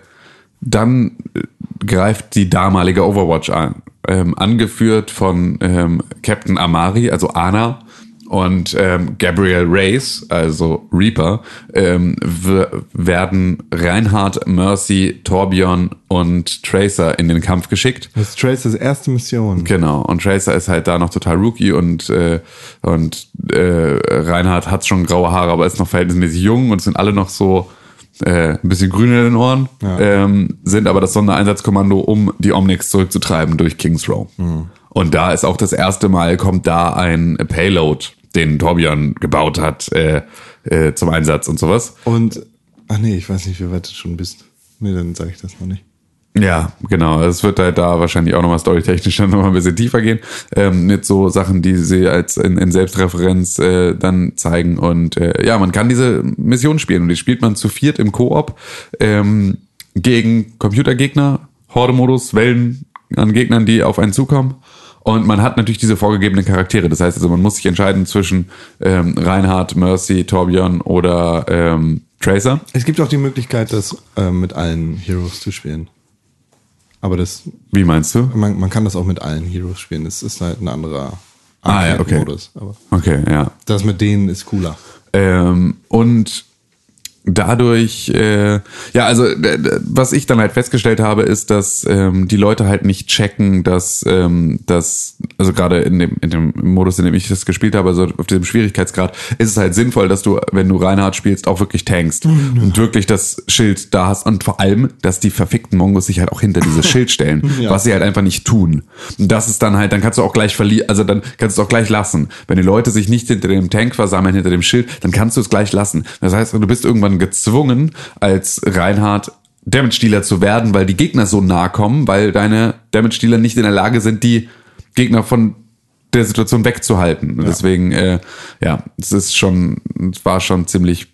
dann äh, greift die damalige Overwatch an, ähm, angeführt von ähm, Captain Amari, also Ana, und ähm, Gabriel Reyes, also Reaper, ähm, werden Reinhard, Mercy, Torbjörn und Tracer in den Kampf geschickt.
Das ist Tracers erste Mission.
Genau, und Tracer ist halt da noch total Rookie und, äh, und äh, Reinhard hat schon graue Haare, aber ist noch verhältnismäßig jung und sind alle noch so äh, ein bisschen grün in den Ohren, ähm, sind aber das Sondereinsatzkommando, um die Omnix zurückzutreiben durch Kings Row. Und da ist auch das erste Mal, kommt da ein Payload, den Torbjörn gebaut hat, äh, äh, zum Einsatz und sowas.
Und, ach nee, ich weiß nicht, wie weit du schon bist. Nee, dann sage ich das noch nicht.
Ja, genau. Es wird halt da wahrscheinlich auch nochmal storytechnisch dann nochmal ein bisschen tiefer gehen. Ähm, mit so Sachen, die sie als in, in Selbstreferenz äh, dann zeigen. Und äh, ja, man kann diese Mission spielen. Und die spielt man zu viert im Koop ähm, gegen Computergegner, Horde-Modus, Wellen an Gegnern, die auf einen zukommen. Und man hat natürlich diese vorgegebenen Charaktere. Das heißt also, man muss sich entscheiden zwischen ähm, Reinhard, Mercy, Torbjörn oder ähm, Tracer.
Es gibt auch die Möglichkeit, das äh, mit allen Heroes zu spielen. Aber das,
Wie meinst du?
man, man kann das auch mit allen Heroes spielen. Es ist halt ein anderer
Ah, ja, okay.
Modus. Aber
Okay, ja.
das mit denen ist cooler.
Ähm, und dadurch, äh, ja, also was ich dann halt festgestellt habe, ist, dass ähm, die Leute halt nicht checken, dass ähm, dass also gerade in dem in dem Modus, in dem ich das gespielt habe, also auf diesem Schwierigkeitsgrad, ist es halt sinnvoll, dass du, wenn du Reinhard spielst, auch wirklich tankst und wirklich das Schild da hast und vor allem, dass die verfickten Mongos sich halt auch hinter dieses Schild stellen,
Ja.
was sie halt einfach nicht tun. Und das ist dann halt, dann kannst du auch gleich verlieren, also dann kannst du es auch gleich lassen. Wenn die Leute sich nicht hinter dem Tank versammeln, hinter dem Schild, dann kannst du es gleich lassen. Das heißt, du bist irgendwann gezwungen, als Reinhard Damage-Dealer zu werden, weil die Gegner so nah kommen, weil deine Damage-Dealer nicht in der Lage sind, die Gegner von der Situation wegzuhalten. Und Deswegen, äh, ja, es ist schon, es war schon ziemlich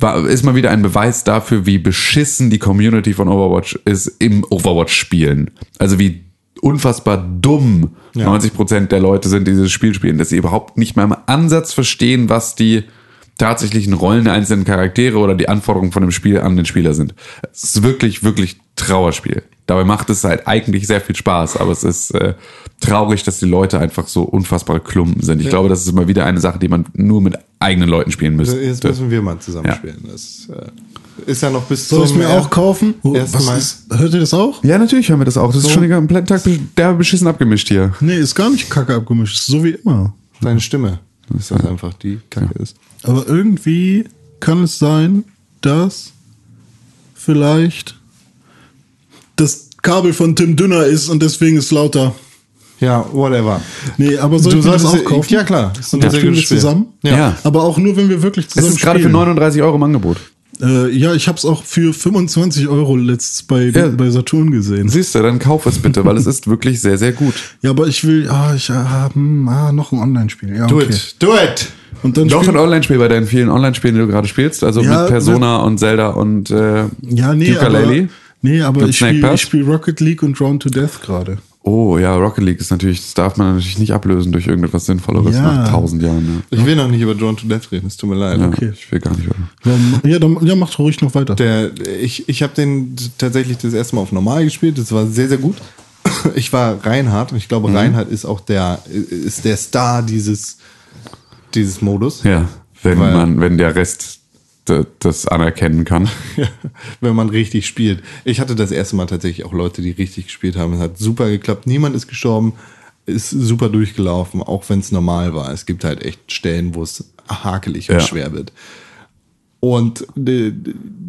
war, ist mal wieder ein Beweis dafür, wie beschissen die Community von Overwatch ist im Overwatch-Spielen. Also wie unfassbar dumm 90% der Leute sind, die dieses Spiel spielen, dass sie überhaupt nicht mal im Ansatz verstehen, was die tatsächlichen Rollen der einzelnen Charaktere oder die Anforderungen von dem Spiel an den Spieler sind. Es ist wirklich, wirklich Trauerspiel. Dabei macht es halt eigentlich sehr viel Spaß, aber es ist äh, traurig, dass die Leute einfach so unfassbare Klumpen sind. Ich glaube, das ist mal wieder eine Sache, die man nur mit eigenen Leuten spielen müsste.
Jetzt müssen wir mal zusammen spielen. Das äh, ist ja noch bis
Soll ich mir auch kaufen? Oh, was
Mal.
ist, hört ihr das auch?
Ja, natürlich hören wir das auch. Das ist schon den kompletten Tag derbe beschissen abgemischt hier.
Nee, ist gar nicht kacke abgemischt. Ist so wie immer.
Deine Stimme. Das ist halt einfach die Kacke ist.
Aber irgendwie kann es sein, dass vielleicht das Kabel von Tim dünner ist und deswegen ist lauter.
Ja, whatever.
Nee, aber sollten wir das auch kaufen?
Ja, klar. Das ein
Dann
sehr
spielen wir zusammen.
Ja.
Ja.
Aber auch nur, wenn wir wirklich
Es
zusammen
ist gerade für
spielen.
39 Euro im Angebot.
Äh, ja, ich habe es auch für 25 Euro letztens bei,
Ja.
bei Saturn gesehen.
Siehst du, dann kauf es bitte, weil es ist wirklich sehr, sehr gut.
Ja, aber ich will, ah, ich habe ah, noch ein Online-Spiel. Ja,
Do
okay.
it. Do it.
Und dann
Doch ein Online-Spiel bei deinen vielen Online-Spielen, die du gerade spielst, also
Ja,
mit Persona und Zelda und äh,
ja, nee, aber,
Ukulele.
nee, aber ich spiele spiel Rocket League und Drawn to Death gerade.
Oh ja, Rocket League ist natürlich, das darf man natürlich nicht ablösen durch irgendetwas Sinnvolleres
Ja.
nach tausend Jahren.
Ich will noch nicht über Drawn to Death reden, es tut mir leid.
Ja.
Okay.
Ich will gar nicht.
Dann, ja, dann, ja, mach ruhig noch weiter.
Der, ich ich habe den tatsächlich das erste Mal auf normal gespielt. Das war sehr, sehr gut. Ich war Reinhard und ich glaube, Reinhard ist auch der, ist der Star dieses, dieses Modus.
Ja, wenn
Weil-
man, wenn der Rest das anerkennen kann.
wenn man richtig spielt. Ich hatte das erste Mal tatsächlich auch Leute, die richtig gespielt haben. Es hat super geklappt. Niemand ist gestorben. Ist super durchgelaufen, auch wenn es normal war. Es gibt halt echt Stellen, wo es hakelig und
Ja.
schwer wird. Und äh,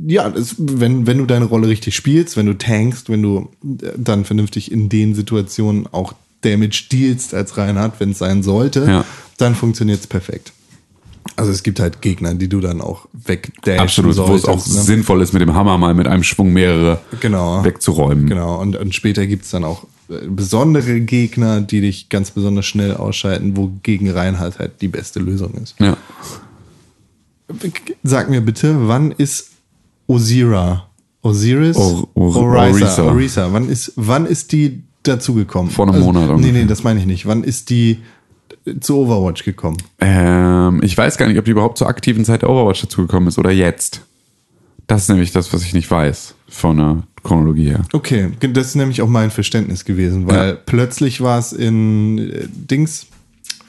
ja, das, wenn, wenn du deine Rolle richtig spielst, wenn du tankst, wenn du äh, dann vernünftig in den Situationen auch Damage dealst als Reinhard, wenn es sein sollte,
Ja.
dann funktioniert es perfekt. Also es gibt halt Gegner, die du dann auch wegdashen
Absolut, wo es auch
solltest, ne?
sinnvoll ist, mit dem Hammer mal mit einem Schwung mehrere
Genau.
wegzuräumen.
Genau, und, und später gibt's dann auch äh, besondere Gegner, die dich ganz besonders schnell ausschalten, wo gegen Reinhard halt die beste Lösung ist.
Ja.
Sag mir bitte, wann ist Osira? Osiris?
Or- Or-
Orisa.
Orisa.
Orisa. Wann ist, wann ist die dazugekommen?
Vor einem Monat
Nee,
ungefähr.
nee, das meine ich nicht. Wann ist die zu Overwatch gekommen?
Ähm, ich weiß gar nicht, ob die überhaupt zur aktiven Zeit der Overwatch dazugekommen ist oder jetzt. Das ist nämlich das, was ich nicht weiß von der Chronologie her.
Okay, das ist nämlich auch mein Verständnis gewesen, weil
Ja.
plötzlich war es in äh, Dings,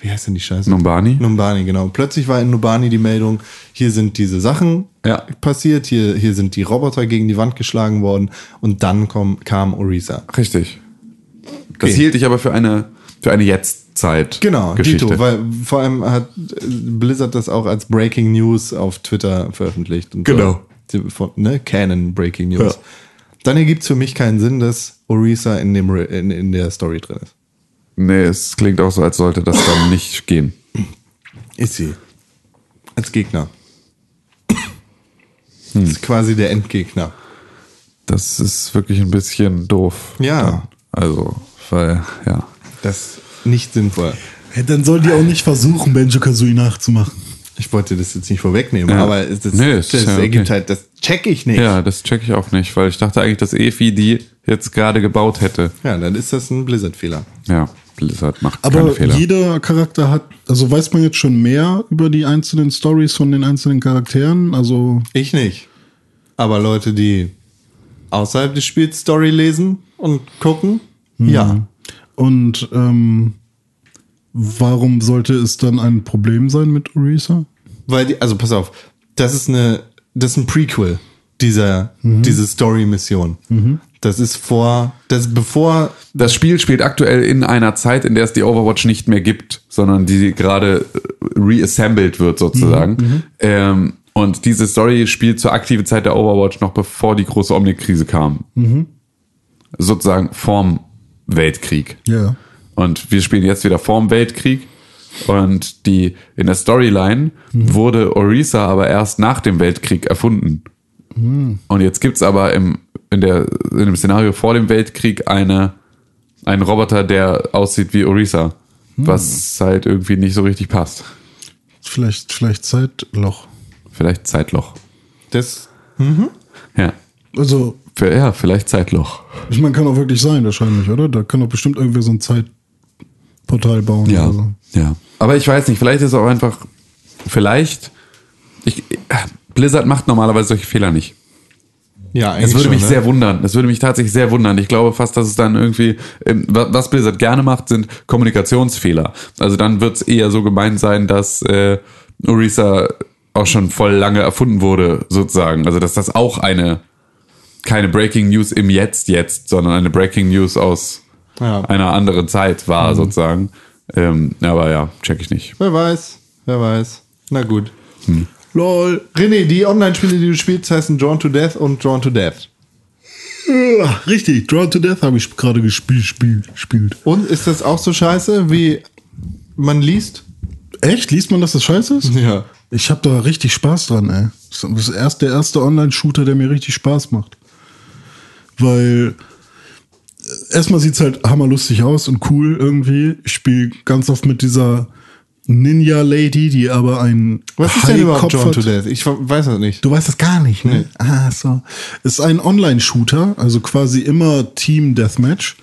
wie heißt denn die Scheiße?
Numbani?
Numbani, genau. Plötzlich war in Numbani die Meldung, hier sind diese Sachen
Ja.
passiert, hier, hier sind die Roboter gegen die Wand geschlagen worden und dann komm, kam Orisa.
Richtig. Das
Okay.
hielt ich aber für eine, für eine Jetztzeit.
Genau,
Geschichte.
Dito, weil vor allem hat Blizzard das auch als Breaking News auf Twitter veröffentlicht.
Genau.
So, von, ne? Canon Breaking News.
Ja.
Dann ergibt es für mich keinen Sinn, dass Orisa in, dem, in, in der Story drin ist.
Nee, es klingt auch so, als sollte das dann nicht gehen.
Ist sie. Als Gegner.
Hm.
Das ist quasi der Endgegner.
Das ist wirklich ein bisschen doof.
Ja.
Dann. Also, weil, ja.
Das nicht sinnvoll.
Hey, dann soll die auch nicht versuchen, Benjo Kazooie nachzumachen.
Ich wollte das jetzt nicht vorwegnehmen,
Ja.
aber es- das,
Nee, es
das
ist ja
ergibt
okay.
halt, das check ich nicht.
Ja, das check ich auch nicht, weil ich dachte eigentlich, dass Efi die jetzt gerade gebaut hätte.
ja, dann ist das ein Blizzard-Fehler.
Ja, Blizzard macht keine
Aber
Fehler.
jeder Charakter hat, also weiß man jetzt schon mehr über die einzelnen Stories von den einzelnen Charakteren? Also,
Ich nicht. Aber Leute, die außerhalb des Spiels Story lesen und gucken,
Mhm.
ja.
Und ähm, warum sollte es dann ein Problem sein mit Orisa?
Weil die, also pass auf, das ist eine, das ist ein Prequel dieser,
Mhm.
diese Story-Mission. Das ist vor, das bevor
Das Spiel spielt aktuell in einer Zeit, in der es die Overwatch nicht mehr gibt, sondern die gerade äh, reassembled wird sozusagen. Ähm, und diese Story spielt zur aktiven Zeit der Overwatch noch bevor die große Omnik-Krise kam. Sozusagen vorm Weltkrieg.
Ja.
Und wir spielen jetzt wieder vorm Weltkrieg. Und die in der Storyline wurde Orisa aber erst nach dem Weltkrieg erfunden. Und jetzt gibt's aber im, in, der, in dem Szenario vor dem Weltkrieg eine, einen Roboter, der aussieht wie Orisa. Was halt irgendwie nicht so richtig passt.
Vielleicht, vielleicht Zeitloch.
Vielleicht Zeitloch.
das,
Ja.
Also,
Für, ja, vielleicht Zeitloch.
ich meine, kann auch wirklich sein, wahrscheinlich, oder? Da kann doch bestimmt irgendwie so ein Zeitportal bauen
Ja,
oder so.
ja. Aber ich weiß nicht, vielleicht ist auch einfach, vielleicht, ich, Blizzard macht normalerweise solche Fehler nicht.
ja, eigentlich
Das würde
schon,
mich
ne?
sehr wundern. Das würde mich tatsächlich sehr wundern. Ich glaube fast, dass es dann irgendwie, ähm, wa- was Blizzard gerne macht, sind Kommunikationsfehler. Also dann wird es eher so gemeint sein, dass äh, Orisa auch schon voll lange erfunden wurde, sozusagen. Also dass das auch eine, keine Breaking News im Jetzt jetzt, sondern eine Breaking News aus
Ja.
einer anderen Zeit war, sozusagen. Ähm, aber ja, check ich nicht.
Wer weiß, wer weiß. Na gut.
Lol.
René, die Online-Spiele, die du spielst, heißen Drawn to Death und Drawn to Death.
Ja, richtig, Drawn to Death habe ich gerade gespielt, spielt, spielt.
Und ist das auch so scheiße, wie man liest?
Echt? Liest man, dass das scheiße ist?
Ja.
Ich habe da richtig Spaß dran, ey. Das ist erst der erste Online-Shooter, der mir richtig Spaß macht. Weil äh, erstmal sieht's halt hammerlustig aus und cool irgendwie. Ich spiele ganz oft mit dieser Ninja-Lady, die aber ein
Was ist denn überhaupt Drawn to. Death? Ich weiß das nicht.
Du weißt das gar nicht, ne? Ah, so. Ist ein Online-Shooter, also quasi immer Team-Deathmatch.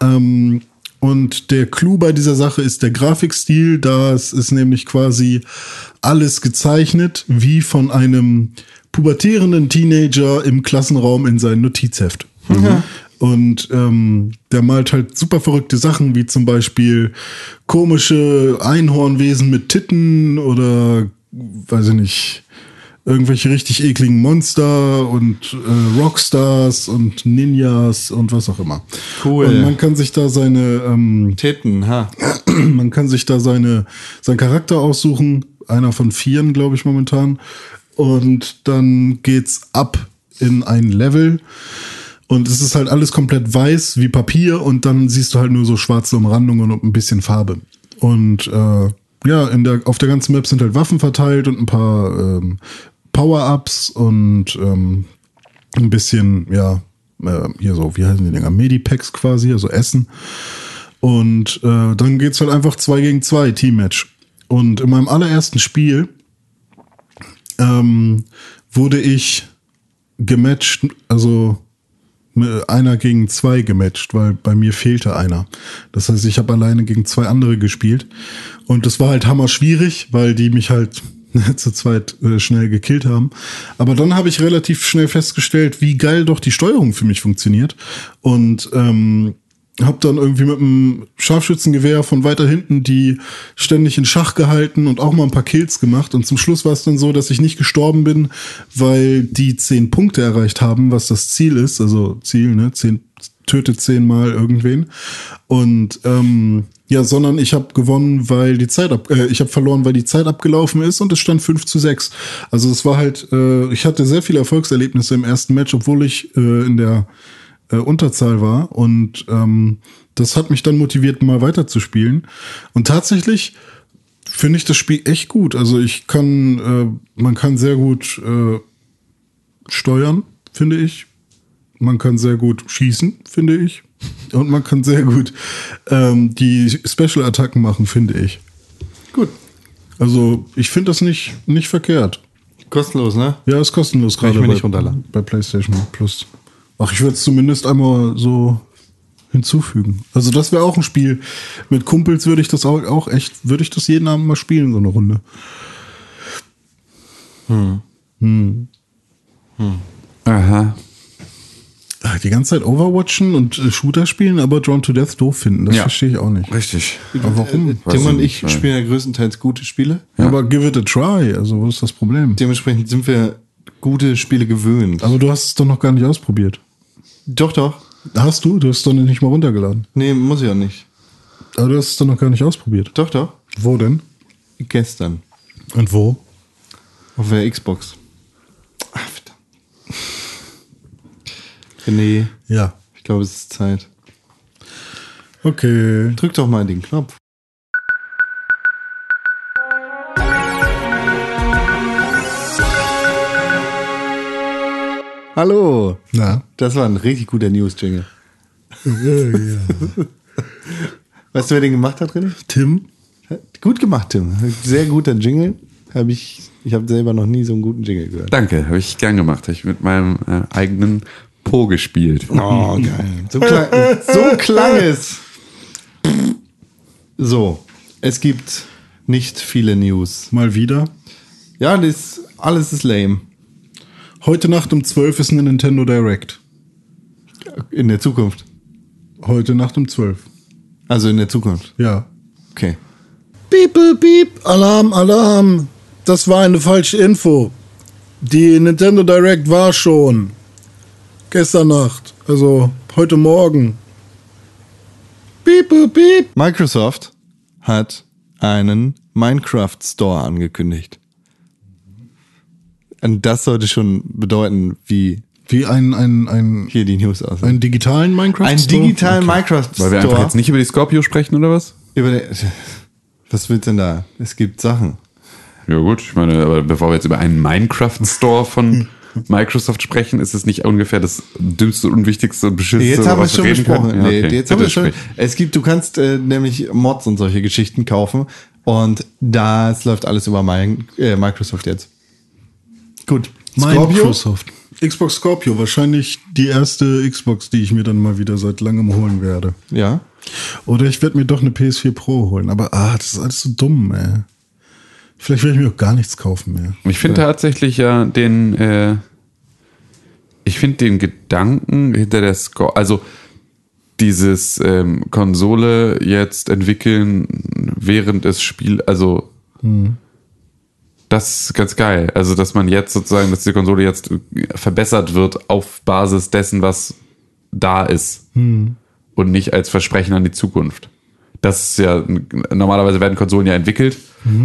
Ähm, und der Clou bei dieser Sache ist der Grafikstil. Das ist nämlich quasi alles gezeichnet wie von einem pubertierenden Teenager im Klassenraum in sein Notizheft. Und ähm, der malt halt super verrückte Sachen, wie zum Beispiel komische Einhornwesen mit Titten oder, weiß ich nicht, irgendwelche richtig ekligen Monster und äh, Rockstars und Ninjas und was auch immer.
Cool.
Und man kann sich da seine, ähm,
Titten, ha.
man kann sich da seine, seinen Charakter aussuchen. Einer von vieren, glaube ich, momentan. Und dann geht's ab in ein Level. Und es ist halt alles komplett weiß wie Papier und dann siehst du halt nur so schwarze Umrandungen und ein bisschen Farbe. Und äh, ja, in der, auf der ganzen Map sind halt Waffen verteilt und ein paar ähm, Power-Ups und ähm, ein bisschen, ja, äh, hier so, wie heißen die Dinger? Medipacks quasi, also Essen. Und äh, dann geht's halt einfach zwei gegen zwei Teammatch. Und in meinem allerersten Spiel ähm, wurde ich gematcht, also einer gegen zwei gematcht, weil bei mir fehlte einer. Das heißt, ich habe alleine gegen zwei andere gespielt. Und das war halt hammer schwierig, weil die mich halt zu zweit äh, schnell gekillt haben. Aber dann habe ich relativ schnell festgestellt, wie geil doch die Steuerung für mich funktioniert. Und ähm, habe dann irgendwie mit einem Scharfschützengewehr von weiter hinten die ständig in Schach gehalten und auch mal ein paar Kills gemacht. Und zum Schluss war es dann so, dass ich nicht gestorben bin, weil die zehn Punkte erreicht haben, was das Ziel ist. Also Ziel, ne? Zehn, tötet zehnmal irgendwen. Und ähm, ja, sondern ich habe gewonnen, weil die Zeit ab, äh, ich habe verloren, weil die Zeit abgelaufen ist und es stand 5 zu 6. Also es war halt, äh, ich hatte sehr viele Erfolgserlebnisse im ersten Match, obwohl ich äh, in der äh, Unterzahl war. Und ähm, das hat mich dann motiviert, mal weiterzuspielen. Und tatsächlich finde ich das Spiel echt gut. Also ich kann, äh, man kann sehr gut äh, steuern, finde ich. Man kann sehr gut schießen, finde ich. Und man kann sehr gut ähm, die Special-Attacken machen, finde ich.
Gut.
Also ich finde das nicht, nicht verkehrt.
Kostenlos, ne?
Ja, ist kostenlos
Kann ich
gerade
mir
bei,
nicht runterladen.
bei PlayStation Plus. Ach, ich würde es zumindest einmal so hinzufügen. Also das wäre auch ein Spiel. Mit Kumpels würde ich das auch, auch echt, würde ich das jeden Abend mal spielen, so eine Runde.
Aha.
Ah, Die ganze Zeit Overwatchen und äh, Shooter spielen, aber Drawn to Death doof finden. Das
Ja.
verstehe ich auch nicht.
Richtig.
Aber warum?
Weiß
Tim und
ich
spielen ja größtenteils gute Spiele.
Aber give it a try. Also, wo ist das Problem?
Dementsprechend sind wir gute Spiele gewöhnt.
Aber du hast es doch noch gar nicht ausprobiert.
Doch, doch.
Hast du? Du hast es doch nicht mal runtergeladen.
Nee, muss ich auch nicht.
Aber du hast es doch noch gar nicht ausprobiert.
Doch, doch.
Wo denn?
Gestern.
Und wo?
Auf der Xbox. Ach, verdammt. René,
Ja.
ich glaube, es ist Zeit.
Okay.
Drück doch mal den Knopf. Hallo.
Na?
Das war ein richtig guter News-Jingle. Weißt du, wer den gemacht hat, René?
Tim?
Gut gemacht, Tim. Sehr guter Jingle. Hab ich ich habe selber noch nie so einen guten Jingle gehört.
Danke, habe ich gern gemacht. Habe ich mit meinem äh, eigenen Po gespielt.
Oh, geil. So klang, so klang es. So, es gibt nicht viele News.
Mal wieder.
Ja, das, alles ist lame.
Heute Nacht um 12 ist eine Nintendo Direct.
In der Zukunft.
Heute Nacht um 12.
Also in der Zukunft.
Ja.
Okay.
Piep, piep. Alarm, Alarm. Das war eine falsche Info. Die Nintendo Direct war schon. Gestern Nacht. Also heute Morgen. Piep, piep.
Microsoft hat einen Minecraft Store angekündigt. Und das sollte schon bedeuten, wie
Wie ein, ein, ein,
hier die News aussehen.
einen digitalen Minecraft
Ein
Store?
digitalen
Okay.
Minecraft
Weil wir einfach
Store.
jetzt nicht über die Scorpio sprechen, oder was?
Über den, was willst denn da? Es gibt Sachen.
Ja gut, ich meine, aber bevor wir jetzt über einen Minecraft-Store von Microsoft sprechen, ist es nicht ungefähr das dümmste, unwichtigste und beschissenste,
Jetzt haben wir
was
es schon
reden
besprochen.
können? Ja,
nee,
okay.
jetzt haben wir schon. Es gibt, du kannst äh, nämlich Mods und solche Geschichten kaufen und das läuft alles über mein, äh, Microsoft jetzt. Gut.
Microsoft. Xbox Scorpio, wahrscheinlich die erste Xbox, die ich mir dann mal wieder seit langem holen werde.
Ja.
Oder ich werde mir doch eine PS4 Pro holen. Aber ah, das ist alles so dumm, ey. Vielleicht werde ich mir auch gar nichts kaufen mehr.
Ich finde tatsächlich ja den, äh, ich finde den Gedanken hinter der Score, also dieses ähm, Konsole jetzt entwickeln, während es Spiel, also das ist ganz geil. Also, dass man jetzt sozusagen, dass die Konsole jetzt verbessert wird auf Basis dessen, was da ist. Und nicht als Versprechen an die Zukunft. Das ist ja, normalerweise werden Konsolen ja entwickelt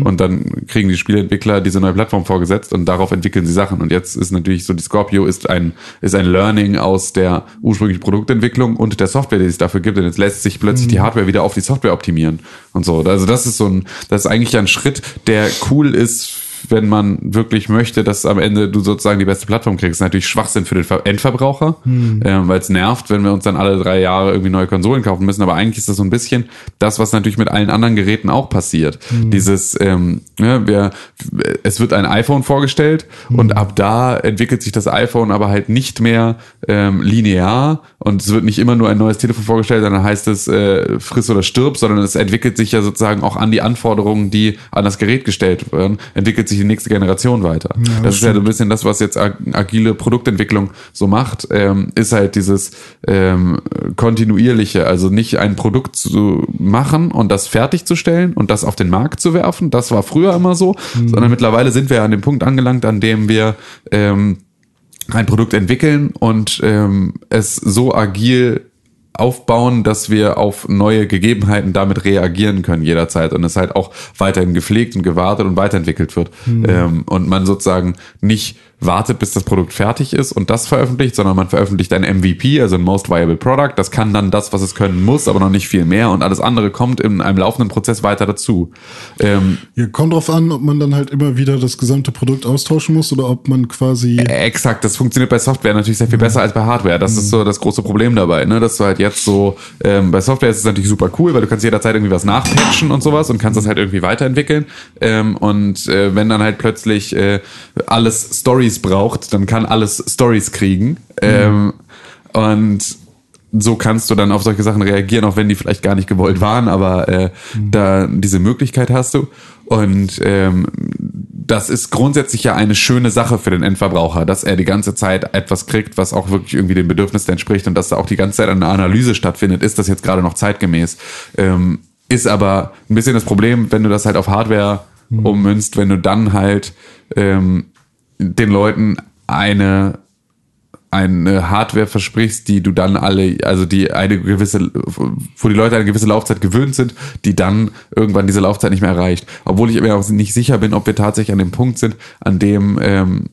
und dann kriegen die Spieleentwickler diese neue Plattform vorgesetzt und darauf entwickeln sie Sachen. Und jetzt ist natürlich so, die Scorpio ist ein, ist ein Learning aus der ursprünglichen Produktentwicklung und der Software, die es dafür gibt. Und jetzt lässt sich plötzlich die Hardware wieder auf die Software optimieren und so. Also das ist so ein, das ist eigentlich ein Schritt, der cool ist wenn man wirklich möchte, dass am Ende du sozusagen die beste Plattform kriegst. Natürlich Schwachsinn für den Ver- Endverbraucher, ähm, weil es nervt, wenn wir uns dann alle drei Jahre irgendwie neue Konsolen kaufen müssen. Aber eigentlich ist das so ein bisschen das, was natürlich mit allen anderen Geräten auch passiert. Dieses, ähm, ja, wir, es wird ein iPhone vorgestellt und ab da entwickelt sich das iPhone aber halt nicht mehr ähm, linear und es wird nicht immer nur ein neues Telefon vorgestellt, dann heißt es äh, friss oder stirb, sondern es entwickelt sich ja sozusagen auch an die Anforderungen, die an das Gerät gestellt werden, entwickelt sich die nächste Generation weiter. das ist ja so ein bisschen das, was jetzt ag- agile Produktentwicklung so macht, ähm, ist halt dieses ähm, kontinuierliche, also nicht ein Produkt zu machen und das fertigzustellen und das auf den Markt zu werfen. Das war früher immer so, sondern mittlerweile sind wir an dem Punkt angelangt, an dem wir ähm, ein Produkt entwickeln und ähm, es so agil aufbauen, dass wir auf neue Gegebenheiten damit reagieren können jederzeit. Und es halt auch weiterhin gepflegt und gewartet und weiterentwickelt wird. Ähm, und man sozusagen nicht wartet, bis das Produkt fertig ist und das veröffentlicht, sondern man veröffentlicht ein MVP, also ein Most Viable Product. Das kann dann das, was es können muss, aber noch nicht viel mehr und alles andere kommt in einem laufenden Prozess weiter dazu. Ähm,
Ja, kommt drauf an, ob man dann halt immer wieder das gesamte Produkt austauschen muss oder ob man quasi.
Exakt, das funktioniert bei Software natürlich sehr viel besser als bei Hardware. Das ist so das große Problem dabei, ne? Dass du halt jetzt so, ähm, bei Software ist es natürlich super cool, weil du kannst jederzeit irgendwie was nachpatchen und sowas und kannst das halt irgendwie weiterentwickeln. Ähm, und äh, wenn dann halt plötzlich äh, alles Stories braucht, dann kann alles Stories kriegen. Ähm, und so kannst du dann auf solche Sachen reagieren, auch wenn die vielleicht gar nicht gewollt waren, aber äh, da diese Möglichkeit hast du. Und ähm, das ist grundsätzlich ja eine schöne Sache für den Endverbraucher, dass er die ganze Zeit etwas kriegt, was auch wirklich irgendwie den Bedürfnissen entspricht und dass da auch die ganze Zeit eine Analyse stattfindet. Ist das jetzt gerade noch zeitgemäß? Ähm, ist aber ein bisschen das Problem, wenn du das halt auf Hardware ummünzt, wenn du dann halt ähm, den Leuten eine eine Hardware versprichst, die du dann alle, also die eine gewisse, wo die Leute eine gewisse Laufzeit gewöhnt sind, die dann irgendwann diese Laufzeit nicht mehr erreicht. Obwohl ich mir auch nicht sicher bin, ob wir tatsächlich an dem Punkt sind, an dem ähm,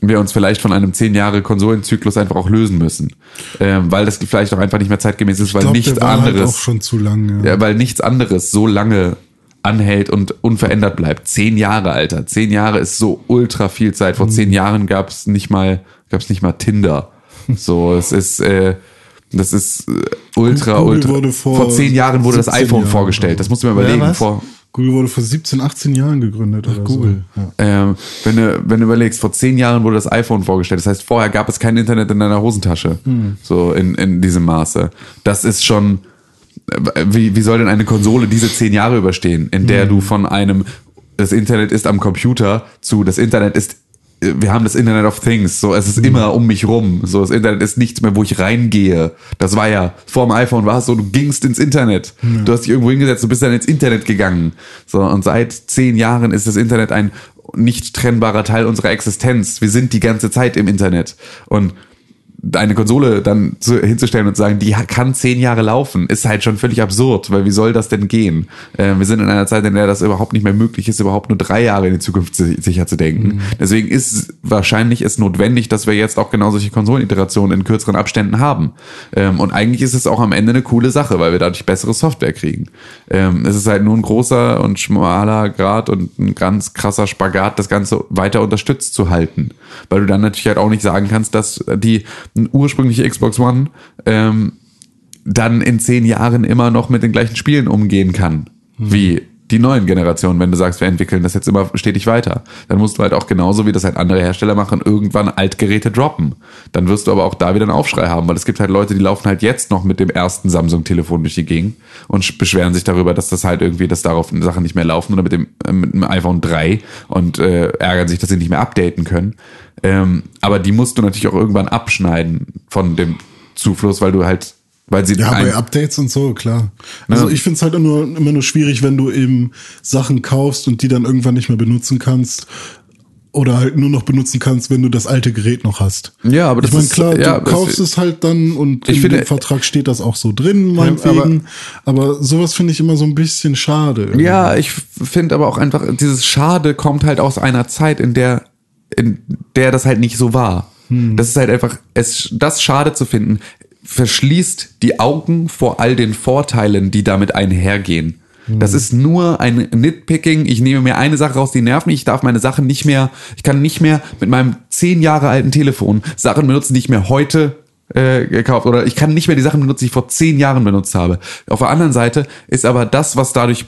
wir uns vielleicht von einem zehn Jahre Konsolenzyklus einfach auch lösen müssen. Ähm, weil das vielleicht auch einfach nicht mehr zeitgemäß ist, weil
glaub,
nichts
halt
anderes
auch schon zu lang.
ja, weil nichts anderes so lange anhält und unverändert bleibt. Zehn Jahre, Alter. Zehn Jahre ist so ultra viel Zeit. Vor zehn Jahren gab es nicht mal, gab es nicht mal Tinder. So, es ist, äh, das ist äh, ultra,
Google
ultra.
wurde vor
zehn Jahren wurde das
17
iPhone
Jahren,
vorgestellt. Das musst du mir überlegen.
was?
Vor,
Google wurde vor 17, 18 Jahren gegründet oder
Google.
so. Ja.
ähm, wenn du, wenn du überlegst, vor zehn Jahren wurde das iPhone vorgestellt. Das heißt, vorher gab es kein Internet in deiner Hosentasche. So in, in diesem Maße. Das ist schon, wie, wie soll denn eine Konsole diese zehn Jahre überstehen, in der du von einem, das Internet ist am Computer zu, das Internet ist wir haben das Internet of Things, so es ist immer um mich rum, so das Internet ist nichts mehr, wo ich reingehe. Das war ja vor dem iPhone war es so, du gingst ins Internet, du hast dich irgendwo hingesetzt, du bist dann ins Internet gegangen. So und seit zehn Jahren ist das Internet ein nicht trennbarer Teil unserer Existenz. Wir sind die ganze Zeit im Internet und eine Konsole dann zu, hinzustellen und zu sagen, die kann zehn Jahre laufen, ist halt schon völlig absurd, weil wie soll das denn gehen? Äh, wir sind in einer Zeit, in der das überhaupt nicht mehr möglich ist, überhaupt nur drei Jahre in die Zukunft si- sicher zu denken. Deswegen ist wahrscheinlich es notwendig, dass wir jetzt auch genau solche Konsoleniterationen in kürzeren Abständen haben. Ähm, und eigentlich ist es auch am Ende eine coole Sache, weil wir dadurch bessere Software kriegen. Ähm, es ist halt nur ein großer und schmaler Grad und ein ganz krasser Spagat, das Ganze weiter unterstützt zu halten. Weil du dann natürlich halt auch nicht sagen kannst, dass die ursprüngliche Xbox One ähm, dann in zehn Jahren immer noch mit den gleichen Spielen umgehen kann, wie die neuen Generationen, wenn du sagst, wir entwickeln das jetzt immer stetig weiter. Dann musst du halt auch genauso, wie das halt andere Hersteller machen, irgendwann Altgeräte droppen. Dann wirst du aber auch da wieder einen Aufschrei haben, weil es gibt halt Leute, die laufen halt jetzt noch mit dem ersten Samsung-Telefon durch die Gegend und sch- beschweren sich darüber, dass das halt irgendwie, dass darauf Sachen nicht mehr laufen oder mit dem, äh, mit dem iPhone 3 und äh, ärgern sich, dass sie nicht mehr updaten können. Ähm, aber die musst du natürlich auch irgendwann abschneiden von dem Zufluss, weil du halt, weil sie
Ja, bei Updates und so, klar. Also ich finde es halt nur, immer nur schwierig, wenn du eben Sachen kaufst und die dann irgendwann nicht mehr benutzen kannst. Oder halt nur noch benutzen kannst, wenn du das alte Gerät noch hast.
Ja, aber das
ich meine,
ist-
klar,
ja,
du kaufst es halt dann und
Ich
in
finde-
dem Vertrag steht das auch so drin, meinetwegen. aber, sowas finde ich immer so ein bisschen schade. irgendwie.
Ja, ich finde aber auch einfach, dieses Schade kommt halt aus einer Zeit, in der, in der das halt nicht so war. Das ist halt einfach, es, das Schade zu finden, verschließt die Augen vor all den Vorteilen, die damit einhergehen. Das ist nur ein Nitpicking. Ich nehme mir eine Sache raus, die nervt mich. Ich darf meine Sachen nicht mehr, ich kann nicht mehr mit meinem zehn Jahre alten Telefon Sachen benutzen, die ich mir heute äh, gekauft oder ich kann nicht mehr die Sachen benutzen, die ich vor zehn Jahren benutzt habe. Auf der anderen Seite ist aber das, was dadurch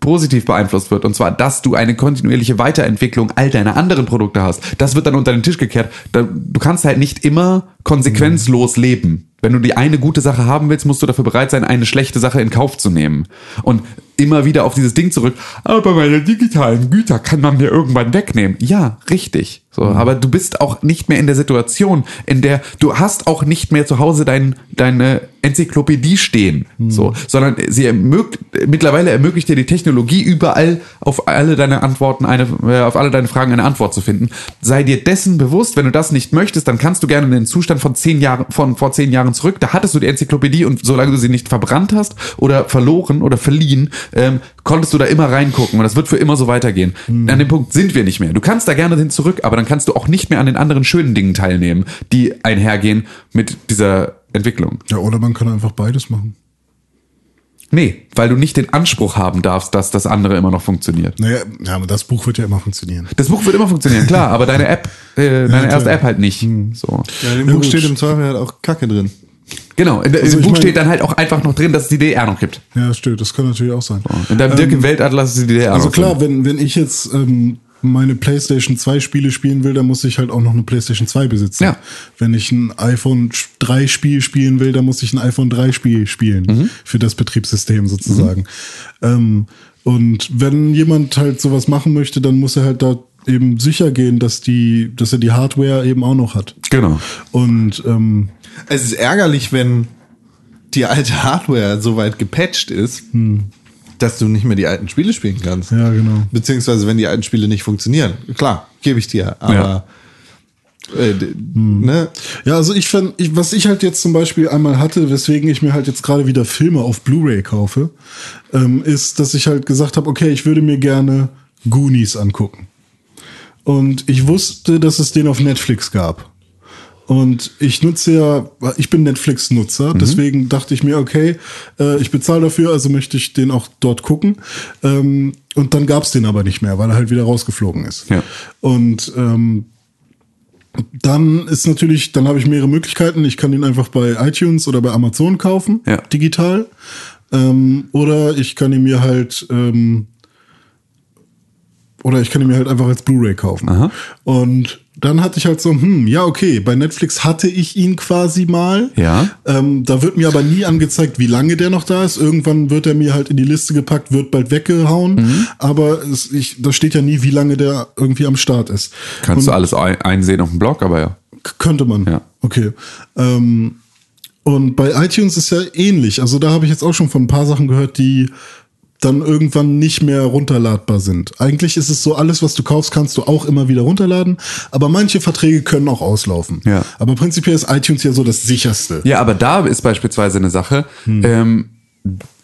positiv beeinflusst wird. Und zwar, dass du eine kontinuierliche Weiterentwicklung all deiner anderen Produkte hast. Das wird dann unter den Tisch gekehrt. Du kannst halt nicht immer konsequenzlos leben. Wenn du die eine gute Sache haben willst, musst du dafür bereit sein, eine schlechte Sache in Kauf zu nehmen. Und immer wieder auf dieses Ding zurück, aber meine digitalen Güter kann man mir irgendwann wegnehmen. Ja, richtig. So, aber du bist auch nicht mehr in der Situation, in der du hast auch nicht mehr zu Hause dein, deine Enzyklopädie stehen, so, sondern sie ermögt, mittlerweile ermöglicht dir die Technologie überall auf alle deine Antworten eine, äh, auf alle deine Fragen eine Antwort zu finden. Sei dir dessen bewusst, wenn du das nicht möchtest, dann kannst du gerne in den Zustand von zehn Jahren, von vor zehn Jahren zurück. Da hattest du die Enzyklopädie und solange du sie nicht verbrannt hast oder verloren oder verliehen, ähm, konntest du da immer reingucken und das wird für immer so weitergehen. An dem Punkt sind wir nicht mehr. Du kannst da gerne hin zurück, aber dann kannst du auch nicht mehr an den anderen schönen Dingen teilnehmen, die einhergehen mit dieser Entwicklung.
Ja, oder man kann einfach beides machen.
Nee, weil du nicht den Anspruch haben darfst, dass das andere immer noch funktioniert.
Naja, ja, aber das Buch wird ja immer funktionieren.
Das Buch wird immer funktionieren, klar, aber deine App, äh, deine erste. App halt nicht. So.
Ja, in dem
Ja,
Buch steht im Zweifel halt auch Kacke drin.
Genau,
Also
im
ich
Buch
mein-
steht dann halt auch einfach noch drin, dass es die DDR noch gibt.
Ja, stimmt, das kann natürlich auch sein.
In deinem Dirk im Weltatlas ist die DDR
Also
noch
klar,
drin.
wenn, wenn ich jetzt ähm, meine PlayStation 2 Spiele spielen will, dann muss ich halt auch noch eine PlayStation 2 besitzen.
Ja.
Wenn ich ein iPhone 3 Spiel spielen will, dann muss ich ein iPhone 3 Spiel spielen.
Mhm.
Für das Betriebssystem sozusagen. Ähm, und wenn jemand halt sowas machen möchte, dann muss er halt da eben sicher gehen, dass die, dass er die Hardware eben auch noch hat.
Genau.
Und ähm,
Es ist ärgerlich, wenn die alte Hardware so weit gepatcht ist, dass du nicht mehr die alten Spiele spielen kannst.
ja, genau.
Beziehungsweise wenn die alten Spiele nicht funktionieren. Klar, gebe ich dir. Aber äh, d- ne?
Ja, also ich fand, ich, was ich halt jetzt zum Beispiel einmal hatte, weswegen ich mir halt jetzt gerade wieder Filme auf Blu-ray kaufe, ähm, ist, dass ich halt gesagt habe, okay, ich würde mir gerne Goonies angucken. Und ich wusste, dass es den auf Netflix gab. Und ich nutze ja, ich bin Netflix-Nutzer, deswegen dachte ich mir, okay, äh, ich bezahle dafür, also möchte ich den auch dort gucken. Ähm, und dann gab's den aber nicht mehr, weil er halt wieder rausgeflogen ist.
Ja.
Und ähm, dann ist natürlich, dann habe ich mehrere Möglichkeiten. Ich kann ihn einfach bei iTunes oder bei Amazon kaufen,
Ja.
digital. Ähm, oder ich kann ihn mir halt, ähm, oder ich kann ihn mir halt einfach als Blu-ray kaufen.
Aha.
Und dann hatte ich halt so, hm, ja, okay, bei Netflix hatte ich ihn quasi mal.
Ja.
Ähm, da wird mir aber nie angezeigt, wie lange der noch da ist. Irgendwann wird er mir halt in die Liste gepackt, wird bald weggehauen.
Mhm.
Aber es, ich, da steht ja nie, wie lange der irgendwie am Start ist.
Kannst
Und-
du alles ein, einsehen auf dem Blog, aber ja.
Könnte man.
Ja.
Okay. Ähm, und bei iTunes ist ja ähnlich. Also da habe ich jetzt auch schon von ein paar Sachen gehört, die dann irgendwann nicht mehr runterladbar sind. Eigentlich ist es so, alles, was du kaufst, kannst du auch immer wieder runterladen, aber manche Verträge können auch auslaufen.
Ja.
Aber prinzipiell ist iTunes ja so das sicherste.
Ja, aber da ist beispielsweise eine Sache,
Hm.
ähm,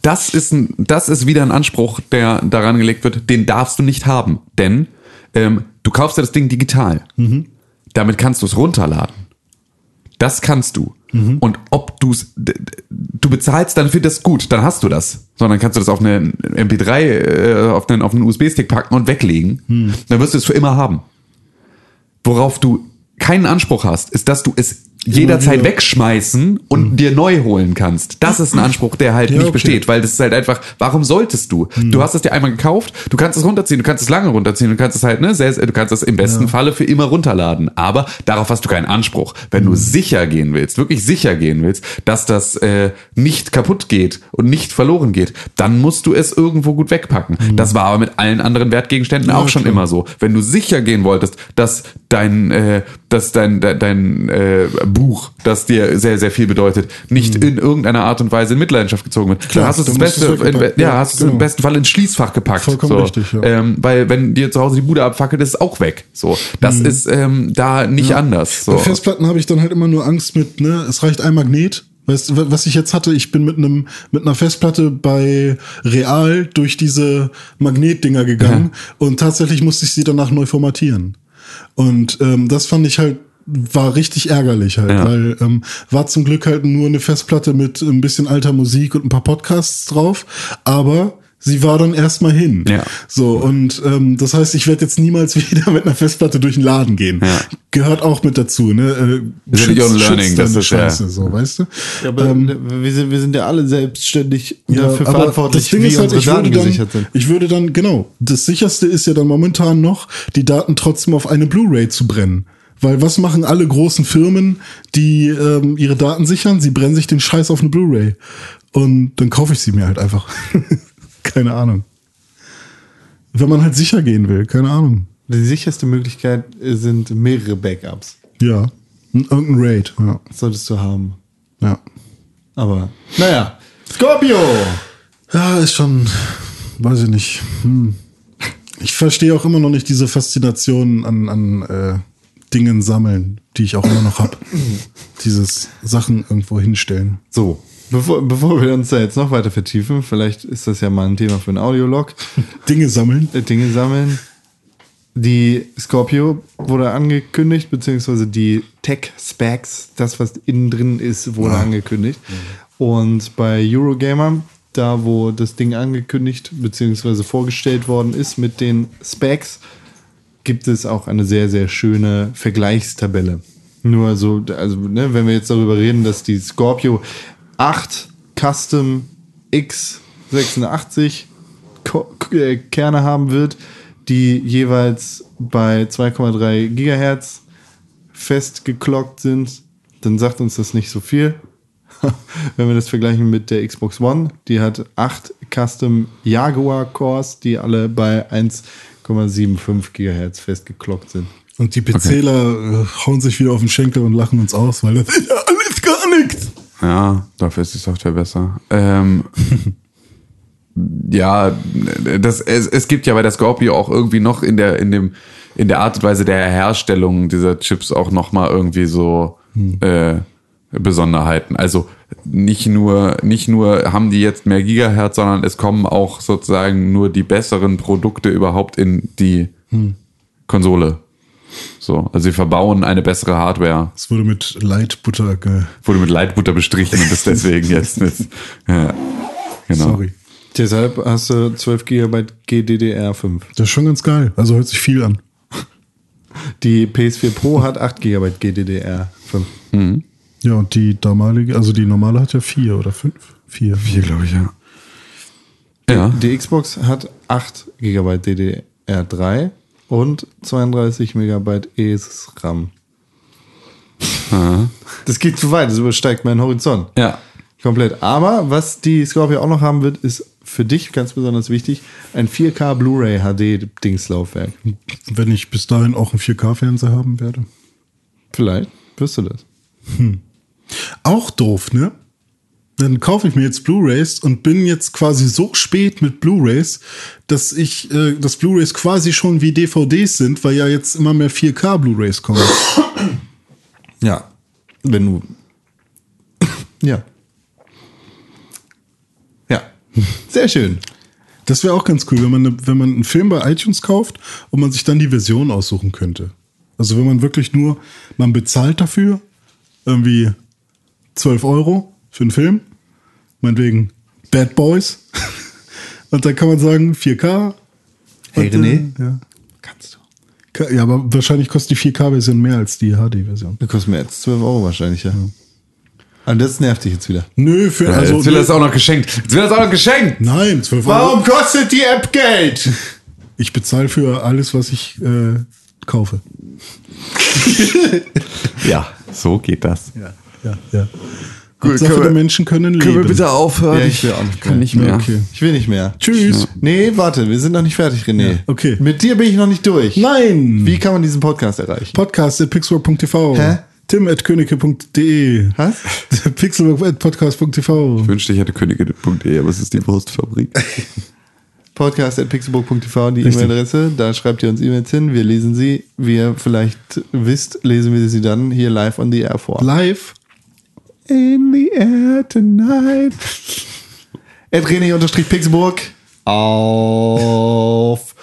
das ist ein, das ist wieder ein Anspruch, der daran gelegt wird, den darfst du nicht haben. Denn ähm, du kaufst ja das Ding digital.
Mhm.
Damit kannst du es runterladen. Das kannst du.
Mhm.
Und ob du es, du bezahlst dann für das gut, dann hast du das. Sondern kannst du das auf eine MP3, äh, auf einen, auf einen USB-Stick packen und weglegen.
Mhm.
Dann wirst du es für immer haben. Worauf du keinen Anspruch hast, ist, dass du es jederzeit wegschmeißen und dir neu holen kannst. Das ist ein Anspruch, der halt
Ja,
nicht
okay.
besteht, weil das ist halt einfach, warum solltest du? Du hast es dir einmal gekauft, du kannst es runterziehen, du kannst es lange runterziehen, du kannst es halt, ne, sehr, du kannst es im besten Falle für immer runterladen. Aber darauf hast du keinen Anspruch. Wenn du sicher gehen willst, wirklich sicher gehen willst, dass das äh, nicht kaputt geht und nicht verloren geht, dann musst du es irgendwo gut wegpacken. Das war aber mit allen anderen Wertgegenständen auch schon
klar.
immer so. Wenn du sicher gehen wolltest, dass dein, äh, dass dein, dein, dein äh, Buch, das dir sehr, sehr viel bedeutet, nicht in irgendeiner Art und Weise in Mitleidenschaft gezogen wird,
Mhm. Klar,
hast du es Beste, in, ja,
Ja,
hast du es im
genau.
besten Fall ins Schließfach gepackt.
Vollkommen
so.
richtig, ja.
ähm, weil wenn dir zu Hause die Bude abfackelt, ist es auch weg. So, das ist ähm, da nicht anders. So.
Bei Festplatten habe ich dann halt immer nur Angst mit, ne, es reicht ein Magnet. Weißt du, was ich jetzt hatte, ich bin mit einem mit einer Festplatte bei Real durch diese Magnetdinger gegangen und tatsächlich musste ich sie danach neu formatieren. Und ähm, das fand ich halt war richtig ärgerlich halt,
Ja.
weil ähm, war zum Glück halt nur eine Festplatte mit ein bisschen alter Musik und ein paar Podcasts drauf, aber sie war dann erstmal hin.
Ja.
So, und ähm, das heißt, ich werde jetzt niemals wieder mit einer Festplatte durch den Laden gehen.
Ja.
Gehört auch mit dazu, ne? Äh,
Ist ja nicht on learning, das ist ja-
Scheiße, so, weißt du?
Ja, aber wir, sind, wir sind ja alle selbstständig
Ja,
dafür verantwortlich,
das Ding
wie
ist halt,
unsere
ich würde
Daten
dann,
gesichert sind.
ich würde dann, genau, das sicherste ist ja dann momentan noch, die Daten trotzdem auf eine Blu-ray zu brennen. Weil was machen alle großen Firmen, die ähm, ihre Daten sichern? Sie brennen sich den Scheiß auf eine Blu-ray. Und dann kaufe ich sie mir halt einfach. keine Ahnung. Wenn man halt sicher gehen will, keine Ahnung.
Die sicherste Möglichkeit sind mehrere Backups.
Ja. Irgendein Raid, ja.
Solltest du haben.
Ja.
Aber, naja. Scorpio!
Ja, ist schon, weiß ich nicht. Hm. Ich verstehe auch immer noch nicht diese Faszination an, an äh, Dingen sammeln, die ich auch immer noch hab. Dieses Sachen irgendwo hinstellen.
So, bevor, bevor wir uns da jetzt noch weiter vertiefen, vielleicht ist das ja mal ein Thema für einen Audiolog.
Dinge sammeln.
äh, Dinge sammeln. Die Scorpio wurde angekündigt, beziehungsweise die Tech-Specs, das, was innen drin ist, wurde angekündigt. Und bei Eurogamer, da wo das Ding angekündigt beziehungsweise vorgestellt worden ist mit den Specs, gibt es auch eine sehr, sehr schöne Vergleichstabelle. Nur so, also, ne, wenn wir jetzt darüber reden, dass die Scorpio 8 Custom X86 Ko- äh, Kerne haben wird, die jeweils bei 2,3 Gigahertz festgeklockt sind, dann sagt uns das nicht so viel. Wenn wir das vergleichen mit der Xbox One, die hat 8 Custom Jaguar Cores, die alle bei 1,75 Gigahertz festgeklockt sind.
Und die PCler äh, hauen sich wieder auf den Schenkel und lachen uns aus, weil das ist ja alles gar nichts.
Ja, dafür ist die Software besser. Ähm, ja, das, es, es gibt ja bei der Scorpio auch irgendwie noch in der, in dem, in der Art und Weise der Herstellung dieser Chips auch noch mal irgendwie so äh, Besonderheiten. Also nicht nur, nicht nur haben die jetzt mehr Gigahertz, sondern es kommen auch sozusagen nur die besseren Produkte überhaupt in die Konsole. So, also sie verbauen eine bessere Hardware.
Es wurde mit Leitbutter ge
Wurde mit Leitbutter bestrichen und ist deswegen jetzt mit. Ja, genau.
Sorry.
Deshalb hast du 12 GB GDDR5.
Das ist schon ganz geil. Also hört sich viel an.
Die PS4 Pro hat 8 GB GDDR5.
Ja, und die damalige, also die normale hat ja vier oder fünf? Vier.
Vier, glaube ich, ja. Ja.
Die Xbox hat 8 GB DDR3 und 32 MB ESRAM. Das geht zu weit, das übersteigt meinen Horizont.
Ja.
Komplett. Aber was die Scorpio auch noch haben wird, ist für dich ganz besonders wichtig, ein 4K Blu-ray HD Dingslaufwerk.
Wenn ich bis dahin auch einen 4K-Fernseher haben werde.
Vielleicht wirst du das.
Auch doof, ne? dann kaufe ich mir jetzt Blu-rays und bin jetzt quasi so spät mit Blu-rays, dass ich, äh, dass Blu-rays quasi schon wie DVDs sind, weil ja jetzt immer mehr 4K Blu-rays kommen.
Ja. Wenn du. ja. Ja. Sehr schön.
Das wäre auch ganz cool, wenn man, ne, wenn man einen Film bei iTunes kauft und man sich dann die Version aussuchen könnte. Also wenn man wirklich nur, man bezahlt dafür irgendwie 12 Euro für einen Film, meinetwegen Bad Boys. Und dann kann man sagen 4K.
Hey,
Und, äh,
René?
Ja.
Kannst du.
Ja, aber wahrscheinlich kostet die 4K-Version mehr als die HD-Version.
Das kostet mir jetzt 12 Euro wahrscheinlich, ja. Und das nervt dich jetzt wieder.
Nö, für,
Ja,
also,
jetzt will
nö,
es auch noch geschenkt. Jetzt will er es auch noch geschenkt.
nein, 12 Euro.
kostet die App Geld?
Ich bezahle für alles, was ich äh, kaufe.
Ja, so geht das.
Ja, ja, ja.
Gut, können wir-
die Menschen können leben.
aufhören?
Ja, ich will auch nicht
kann
mehr.
nicht mehr.
Okay.
Ich will nicht mehr.
Tschüss.
Nee, warte, wir sind noch nicht fertig, René.
Ja, okay.
Mit dir bin ich noch nicht durch.
Nein!
Wie kann man diesen Podcast erreichen?
Podcast at pixelburg.tv.
Hä?
Tim at königke.de.
Was?
Pixelburg at podcast.tv.
Ich wünschte, ich hätte königin.de, aber es ist die Wurstfabrik.
Podcast.pixelburg.tv, die
Richtig.
E-Mail-Adresse. Da schreibt ihr uns E-Mails hin. Wir lesen sie. Wie ihr vielleicht wisst, lesen wir sie dann hier live on the air vor.
Live.
In the air tonight. Ed René unterstrich Pixelburg. Auf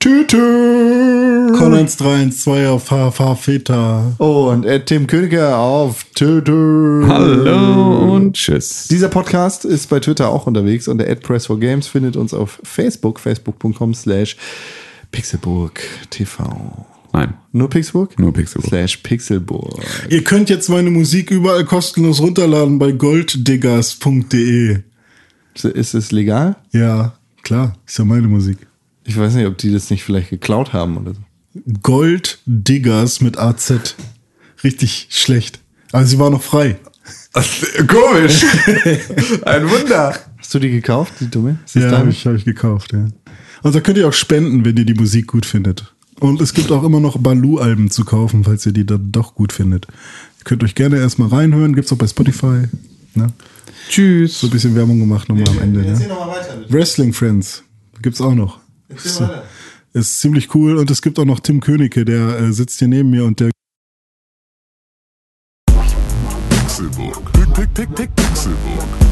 Twitter.
Collins 312 auf HV Feta.
Und Ed Tim Königke auf Twitter.
Hallo und tschüss.
Dieser Podcast ist bei Twitter auch unterwegs und der Press for Games findet uns auf Facebook, facebook.com slash Pixelburg TV.
Nein,
Nur Pixelburg?
Nur Pixelburg.
Slash Pixelburg.
Ihr könnt jetzt meine Musik überall kostenlos runterladen bei golddiggers.de.
Ist es legal?
Ja, klar, ist ja meine Musik.
Ich weiß nicht, ob die das nicht vielleicht geklaut haben oder so.
Golddiggers mit AZ. Richtig schlecht. Aber sie war noch frei.
Komisch. Ein Wunder.
Hast du die gekauft, die Dumme? Ist
Ja, habe ich, hab ich gekauft, ja. Und da könnt ihr auch spenden, wenn ihr die Musik gut findet. Und es gibt auch immer noch Baloo-Alben zu kaufen, falls ihr die dann doch gut findet. Ihr könnt euch gerne erstmal reinhören, gibt's auch bei Spotify. Ne?
Tschüss.
So ein bisschen Werbung gemacht nochmal am Ende. Ne?
noch mal weiter.
Wrestling Friends gibt's auch noch.
Weiter.
Ist ziemlich cool und es gibt auch noch Tim Königke, der äh, sitzt hier neben mir und der
Pixelburg. Pick, pick, pick, pick, Pixelburg.